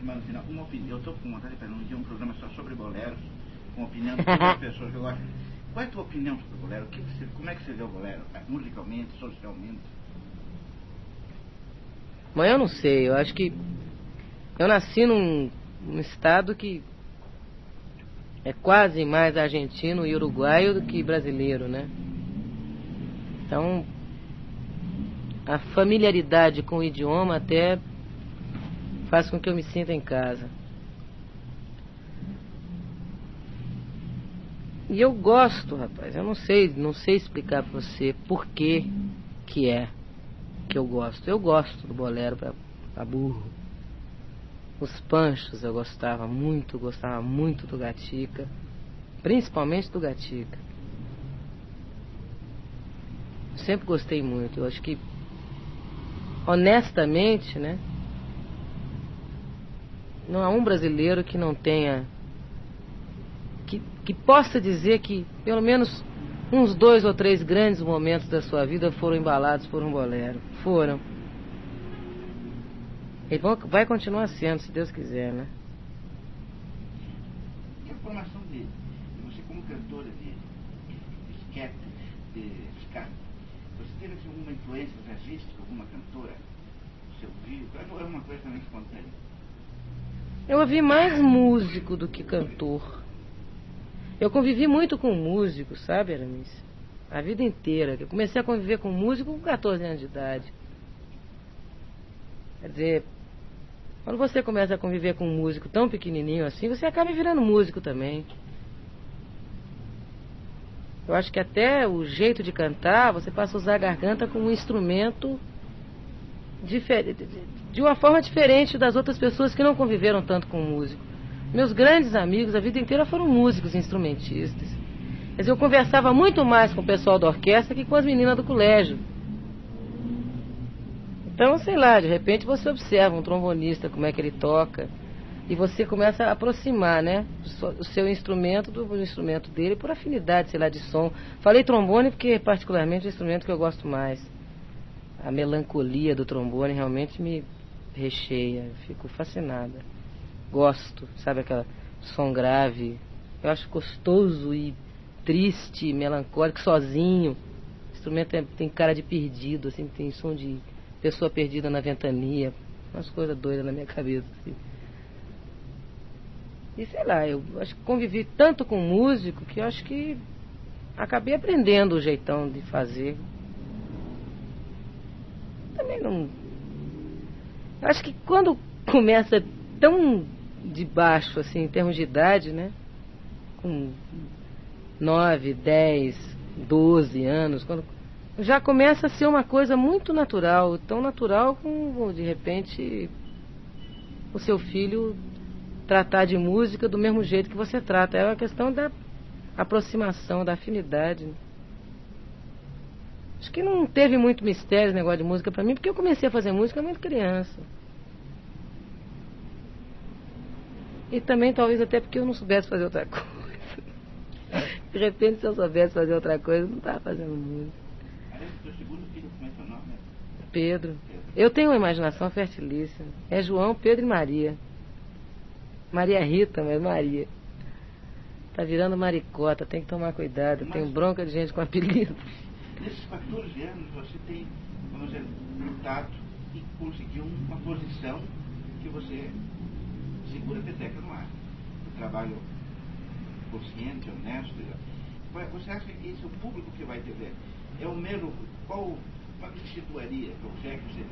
[SPEAKER 3] no final, uma opinião. Eu estou com vontade de um dia um programa só sobre boleros, com opinião de todas as pessoas que eu gosto. Qual é a tua opinião sobre o bolero? Que você, como é que você vê o bolero? Musicalmente, socialmente?
[SPEAKER 1] Mas eu não sei, eu acho que eu nasci num, num estado que é quase mais argentino e uruguaio do que brasileiro, né? Então, a familiaridade com o idioma até faz com que eu me sinta em casa. E eu gosto, rapaz. Eu não sei, não sei explicar para você por que que é que eu gosto. Eu gosto do bolero para burro. Os panchos eu gostava muito, gostava muito do Gatica, principalmente do Gatica. Sempre gostei muito. Eu acho que honestamente, né? Não há um brasileiro que não tenha. Que, que possa dizer que pelo menos uns dois ou três grandes momentos da sua vida foram embalados por um bolero. Foram. E vão, vai continuar sendo, se Deus quiser, né?
[SPEAKER 3] E a formação de, você como cantora de, de escape, de escape, você teve alguma influência jazzística, alguma cantora? Você ouviu? Ou é uma coisa também espontânea?
[SPEAKER 1] Eu ouvi mais músico do que cantor. Eu convivi muito com músicos, sabe, Aramis? A vida inteira. Eu comecei a conviver com músico com 14 anos de idade. Quer dizer, quando você começa a conviver com um músico tão pequenininho assim, você acaba virando músico também. Eu acho que até o jeito de cantar, você passa a usar a garganta como um instrumento de uma forma diferente das outras pessoas que não conviveram tanto com músico. Meus grandes amigos a vida inteira foram músicos instrumentistas. Quer dizer, eu conversava muito mais com o pessoal da orquestra que com as meninas do colégio. Então, sei lá, de repente você observa um trombonista, como é que ele toca, e você começa a aproximar, né, o seu instrumento do instrumento dele por afinidade, sei lá, de som. Falei trombone porque particularmente é o instrumento que eu gosto mais. A melancolia do trombone realmente me recheia, fico fascinada. Gosto, sabe aquela som grave. Eu acho gostoso e triste, melancólico, sozinho. O instrumento é, tem cara de perdido, assim, tem som de pessoa perdida na ventania, umas coisas doidas na minha cabeça. Assim. E sei lá, eu acho que convivi tanto com músico que eu acho que acabei aprendendo o jeitão de fazer. Também não. Eu acho que quando começa tão de baixo, assim, em termos de idade, né? Com 9, 10, 12 anos, quando já começa a ser uma coisa muito natural, tão natural como de repente o seu filho tratar de música do mesmo jeito que você trata. É uma questão da aproximação, da afinidade. Acho que não teve muito mistério esse negócio de música para mim, porque eu comecei a fazer música muito criança. E também talvez até porque eu não soubesse fazer outra coisa. De repente se eu soubesse fazer outra coisa, eu não estava fazendo música. Pedro. Eu tenho uma imaginação fertilíssima. É João, Pedro e Maria. Maria Rita, mas Maria. Tá virando maricota, tem que tomar cuidado. Mas, Tenho bronca de gente com apelido.
[SPEAKER 3] Nesses 14 anos você tem, vamos dizer, lutado e conseguiu uma posição que você segura a peteca no ar. O trabalho consciente, honesto. Você acha que esse é o público que vai te ver? É o mesmo. Qual qual que situaria, já que você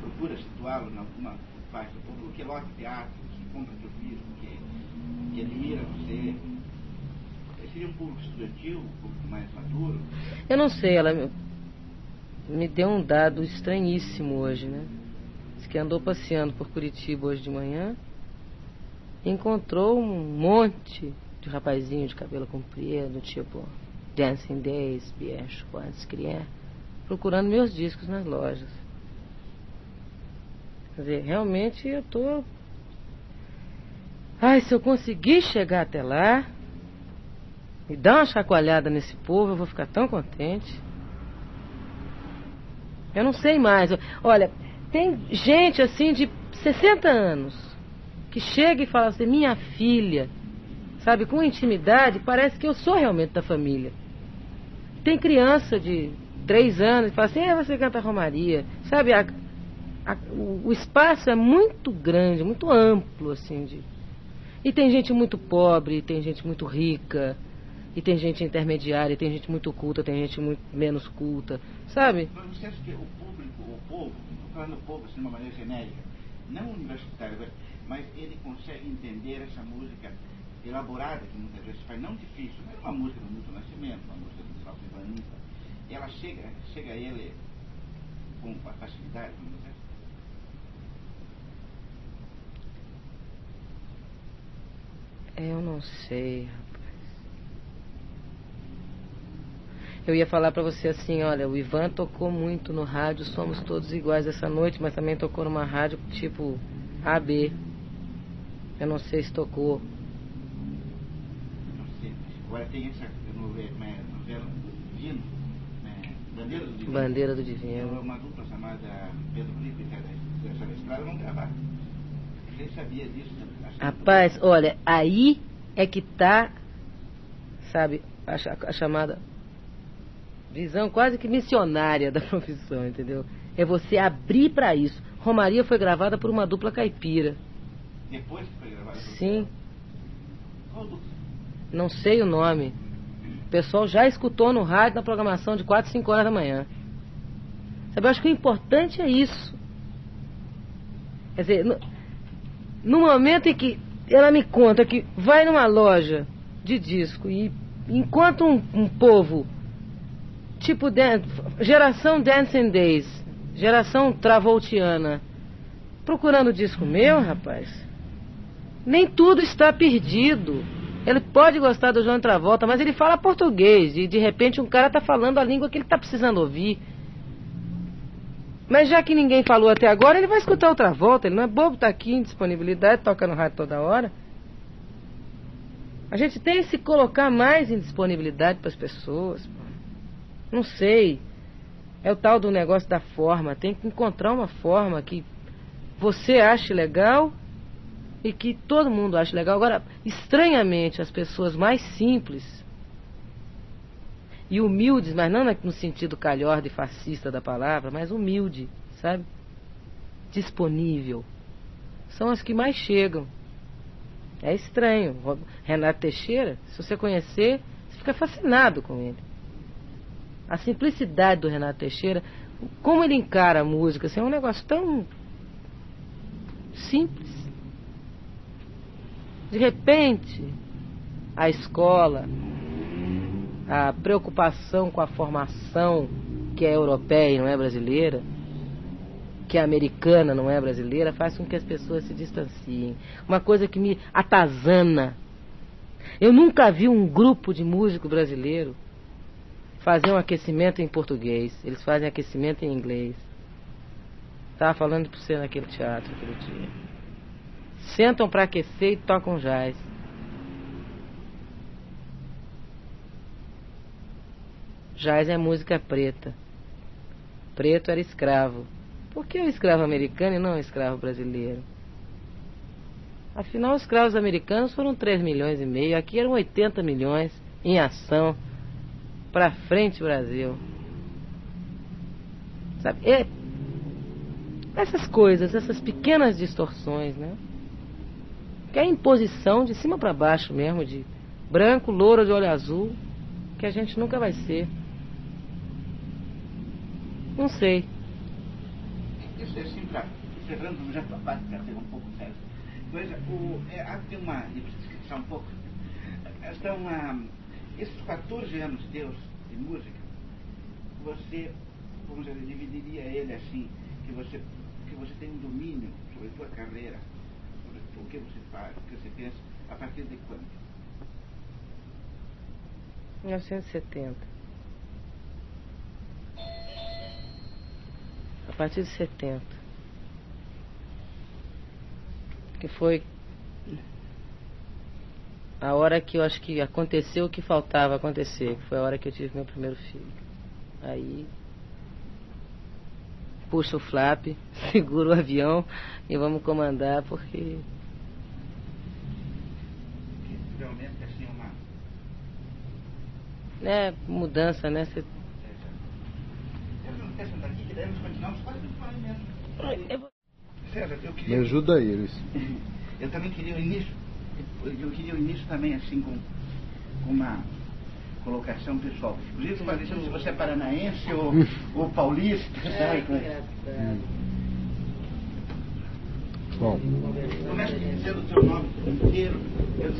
[SPEAKER 3] procura situá-lo em alguma parte do público que lote teatro, que compra teu livro, que, que admira você? Seria um público estudantil, um público mais maduro?
[SPEAKER 1] Eu não sei, ela me deu um dado estranhíssimo hoje, né? Diz que andou passeando por Curitiba hoje de manhã encontrou um monte de rapazinho de cabelo comprido, tipo Dancing Days, Bicho, quantos crianças procurando meus discos nas lojas. Quer dizer, realmente eu tô. Ai, se eu conseguir chegar até lá e dar uma chacoalhada nesse povo, eu vou ficar tão contente. Eu não sei mais. Olha, tem gente assim de 60 anos que chega e fala assim, minha filha, sabe, com intimidade, parece que eu sou realmente da família. Tem criança de três anos e fala assim, é, você canta Romaria. Sabe, a, a, o, o, espaço é muito grande, muito amplo, assim, de... E tem gente muito pobre, tem gente muito rica, e tem gente intermediária, tem gente muito culta, tem gente muito menos culta, sabe?
[SPEAKER 3] Mas você acha que o público, o povo, estou falando povo assim de uma maneira genérica, não universitário, mas ele consegue entender essa música elaborada, que muitas vezes faz, não difícil, é uma música do Milton Nascimento, uma música do Salve Vanita, ela chega, chega a ele com facilidade, vamos dizer?
[SPEAKER 1] Eu não sei, rapaz. Eu ia falar para você assim, olha, o Ivan tocou muito no rádio, somos todos iguais essa noite, mas também tocou numa rádio tipo AB. Eu não sei se tocou.
[SPEAKER 3] Não sei. Agora tem essa novela, novela Vino. Bandeira do Divino.
[SPEAKER 1] Bandeira do Divino.
[SPEAKER 3] Uma dupla chamada Pedro Felipe e César Estrada vão gravar. Você sabia disso? Né?
[SPEAKER 1] Rapaz, olha, aí é que tá, sabe, a, a chamada visão quase que missionária da profissão, entendeu? É você abrir para isso. Romaria foi gravada por uma dupla caipira.
[SPEAKER 3] Depois que foi gravada?
[SPEAKER 1] Sim. Não sei o nome. O pessoal já escutou no rádio na programação de 4, 5 horas da manhã. Sabe, eu acho que o importante é isso. Quer dizer, no, no momento em que ela me conta que vai numa loja de disco e enquanto um, um povo tipo dan- geração Dancing Days, geração Travoltiana, procurando disco meu, rapaz, nem tudo está perdido. Ele pode gostar do João Travolta, mas ele fala português e de repente um cara está falando a língua que ele está precisando ouvir. Mas já que ninguém falou até agora, ele vai escutar outra volta. Ele não é bobo, tá aqui em disponibilidade, toca no rádio toda hora. A gente tem que se colocar mais em disponibilidade para as pessoas. Não sei. É o tal do negócio da forma. Tem que encontrar uma forma que você ache legal e que todo mundo ache legal. Agora, estranhamente, as pessoas mais simples e humildes, mas não no sentido calhorda e fascista da palavra, mas humilde, sabe? Disponível. São as que mais chegam. É estranho. Renato Teixeira, se você conhecer, você fica fascinado com ele. A simplicidade do Renato Teixeira, como ele encara a música, assim, é um negócio tão simples. De repente, a escola, a preocupação com a formação que é europeia e não é brasileira, que é americana, não é brasileira, faz com que as pessoas se distanciem. Uma coisa que me atazana. Eu nunca vi um grupo de músico brasileiro fazer um aquecimento em português. Eles fazem aquecimento em inglês. Estava falando para você naquele teatro aquele dia. Sentam para aquecer e tocam jazz. Jazz é música preta. Preto era escravo. Por que o escravo americano e não o escravo brasileiro? Afinal, os escravos americanos foram 3 milhões e meio, aqui eram 80 milhões em ação. Pra frente, Brasil. Sabe? É- essas coisas, essas pequenas distorções, né? É a imposição de cima para baixo mesmo, de branco, louro de olho azul, que a gente nunca vai ser. Não sei.
[SPEAKER 3] Isso é para encerrando já para ser um pouco sério. Veja, o, é, há tem uma, descansar um pouco, estão, ah, esses 14 anos teus de música, você, vamos dizer, dividiria ele assim, que você, que você tem um domínio sobre a tua carreira, que você faz, o que você pensa, a partir de quando?
[SPEAKER 1] 1970. A partir de 70. Que foi a hora que eu acho que aconteceu o que faltava acontecer, que foi a hora que eu tive meu primeiro filho. Aí puxa o flap, segura o avião e vamos comandar porque
[SPEAKER 3] Que realmente assim uma.
[SPEAKER 1] é mudança, né? Você
[SPEAKER 3] Eu não quero sentar aqui, que devemos continuar,
[SPEAKER 1] Eu vou-
[SPEAKER 3] César, eu
[SPEAKER 2] Me ajuda aí, Luiz.
[SPEAKER 3] Eu também queria o início, eu queria o início também assim com, com uma colocação pessoal. Inclusive parecendo se você é paranaense ou, ou paulista.
[SPEAKER 1] Ai,
[SPEAKER 3] sabe?
[SPEAKER 1] que engraçado.
[SPEAKER 2] Bom,
[SPEAKER 3] Começa dizendo o teu nome inteiro, eu.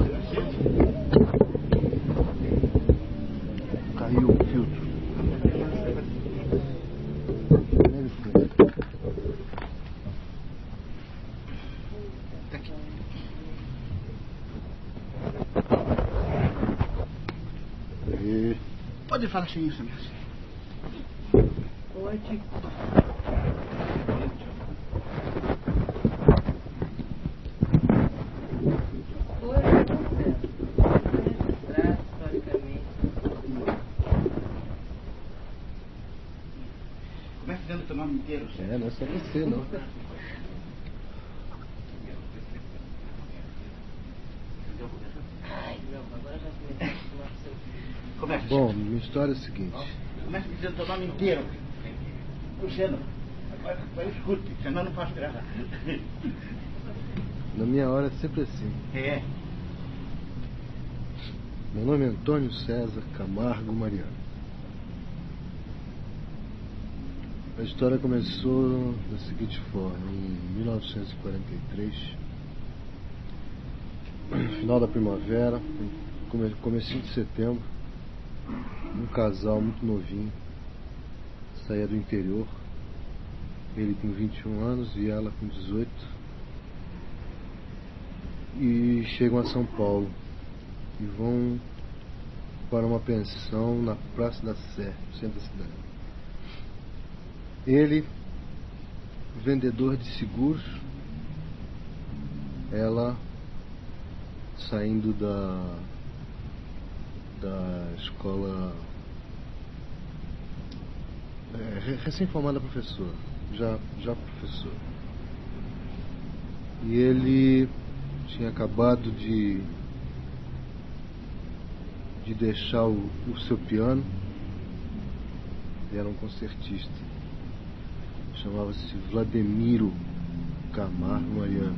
[SPEAKER 2] Caiu o filtro.
[SPEAKER 3] Tá.
[SPEAKER 2] E
[SPEAKER 3] Pode falar sem isso mesmo.
[SPEAKER 1] Pode. Hoje é registrar historicamente.
[SPEAKER 3] Começa dizendo o teu nome inteiro. César.
[SPEAKER 2] É, não é só você, não.
[SPEAKER 3] Começa.
[SPEAKER 2] Bom, minha história é a seguinte.
[SPEAKER 3] Começa dizendo o teu nome inteiro. Luciano, agora, agora escute, senão não posso gravar.
[SPEAKER 2] Na minha hora é sempre assim.
[SPEAKER 3] É.
[SPEAKER 2] Meu nome é Antônio César Camargo Mariano.
[SPEAKER 5] A história começou da seguinte forma, em 1943, no final da primavera, come- comecinho de setembro, um casal muito novinho saía do interior, ele com 21 anos e ela com 18, e chegam a São Paulo e vão para uma pensão na Praça da Sé, centro da cidade. Ele, vendedor de seguros, ela saindo da da escola é, re- recém-formada professora, já, já professora. E ele tinha acabado de de deixar o, o seu piano, ele era um concertista chamava-se Vladimiro Camargo Mariano.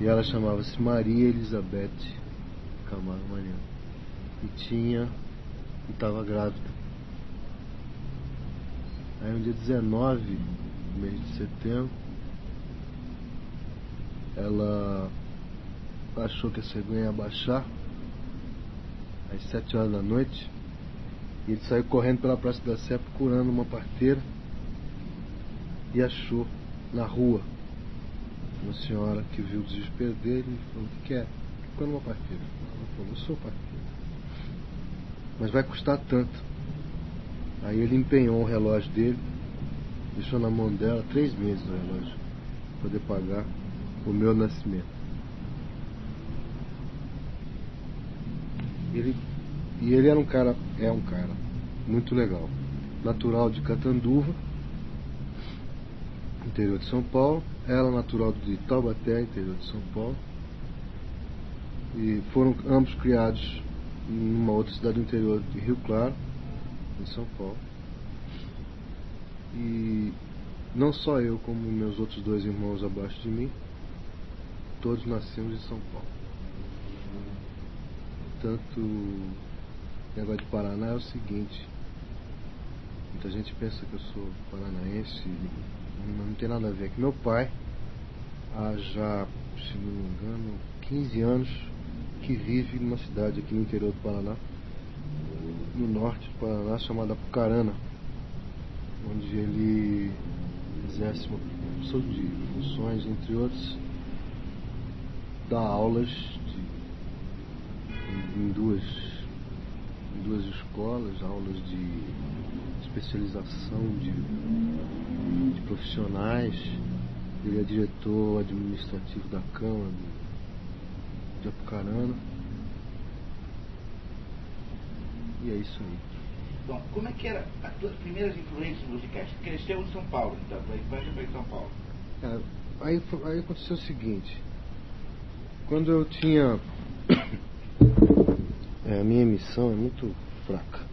[SPEAKER 5] E ela chamava-se Maria Elizabeth Camargo Mariano. E tinha. e estava grávida. Aí no dia 19 do mês de setembro, ela achou que a cegonha ia baixar às 7 horas da noite. E ele saiu correndo pela Praça da Sé procurando uma parteira e achou na rua uma senhora que viu o desespero dele e falou: O que quer? Procurando uma parteira. Ela falou: Eu sou parteira. Mas vai custar tanto. Aí ele empenhou o relógio dele, deixou na mão dela três meses o relógio, para poder pagar o meu nascimento. Ele, e ele era um cara, é um cara muito legal. Natural de Catanduva, interior de São Paulo. Ela natural de Taubaté, interior de São Paulo. E foram ambos criados em uma outra cidade do interior de Rio Claro, em São Paulo. E não só eu, como meus outros dois irmãos abaixo de mim, todos nascemos em São Paulo. Portanto, o negócio de Paraná é o seguinte. Muita gente pensa que eu sou paranaense, não tem nada a ver. Que meu pai, há já, se não me engano, 15 anos, que vive numa cidade aqui no interior do Paraná, no norte do Paraná, chamada Apucarana, onde ele exerce uma opção de funções, entre outros, dá aulas de, em duas, em duas escolas, aulas de especialização de, de profissionais. Ele é diretor administrativo da Câmara de, Apucarana. E é isso aí.
[SPEAKER 3] Bom, como é que eram as tuas primeiras influências musicais? Cresceu em São Paulo, então, da foi em São Paulo.
[SPEAKER 5] É, aí, aí aconteceu o seguinte. Quando eu tinha. É, a minha emissão é muito fraca.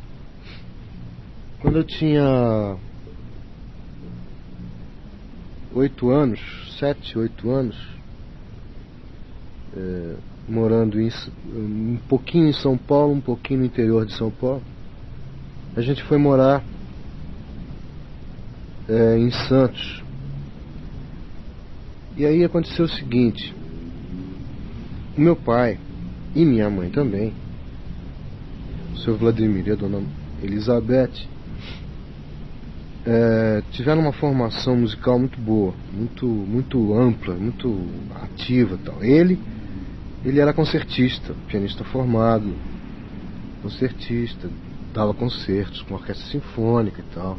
[SPEAKER 5] Quando eu tinha. Oito anos, sete, oito anos, é, morando em, um pouquinho em São Paulo, um pouquinho no interior de São Paulo, a gente foi morar é, em Santos. E aí aconteceu o seguinte: o meu pai e minha mãe também, o seu Vladimir e a dona Elizabeth, eh, tiveram uma formação musical muito boa, muito, muito ampla, muito ativa, tal. Ele, ele era concertista, pianista formado, concertista, dava concertos com orquestra sinfônica e tal,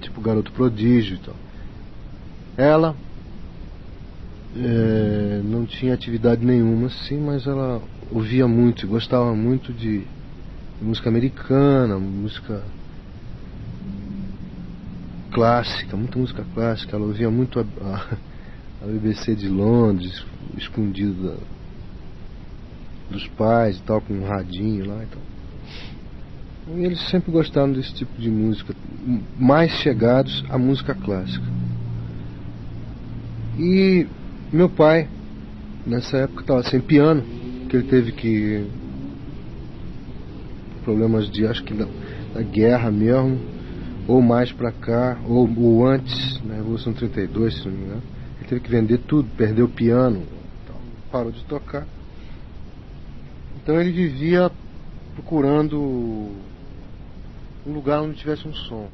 [SPEAKER 5] tipo garoto prodígio e tal. Ela é, não tinha atividade nenhuma assim, mas ela ouvia muito, gostava muito de música americana, música clássica, muita música clássica. Ela ouvia muito a, a, a BBC de Londres, escondido da- dos pais e tal, com um radinho lá e tal. E eles sempre gostaram desse tipo de música, mais chegados à música clássica. E meu pai, nessa época, estava sem piano, que ele teve que. problemas de, acho que da, da guerra mesmo, ou mais para cá, ou, ou antes, na Revolução 32, se não me engano. Ele teve que vender tudo, perdeu o piano, parou de tocar. Então ele vivia procurando um lugar onde tivesse um som.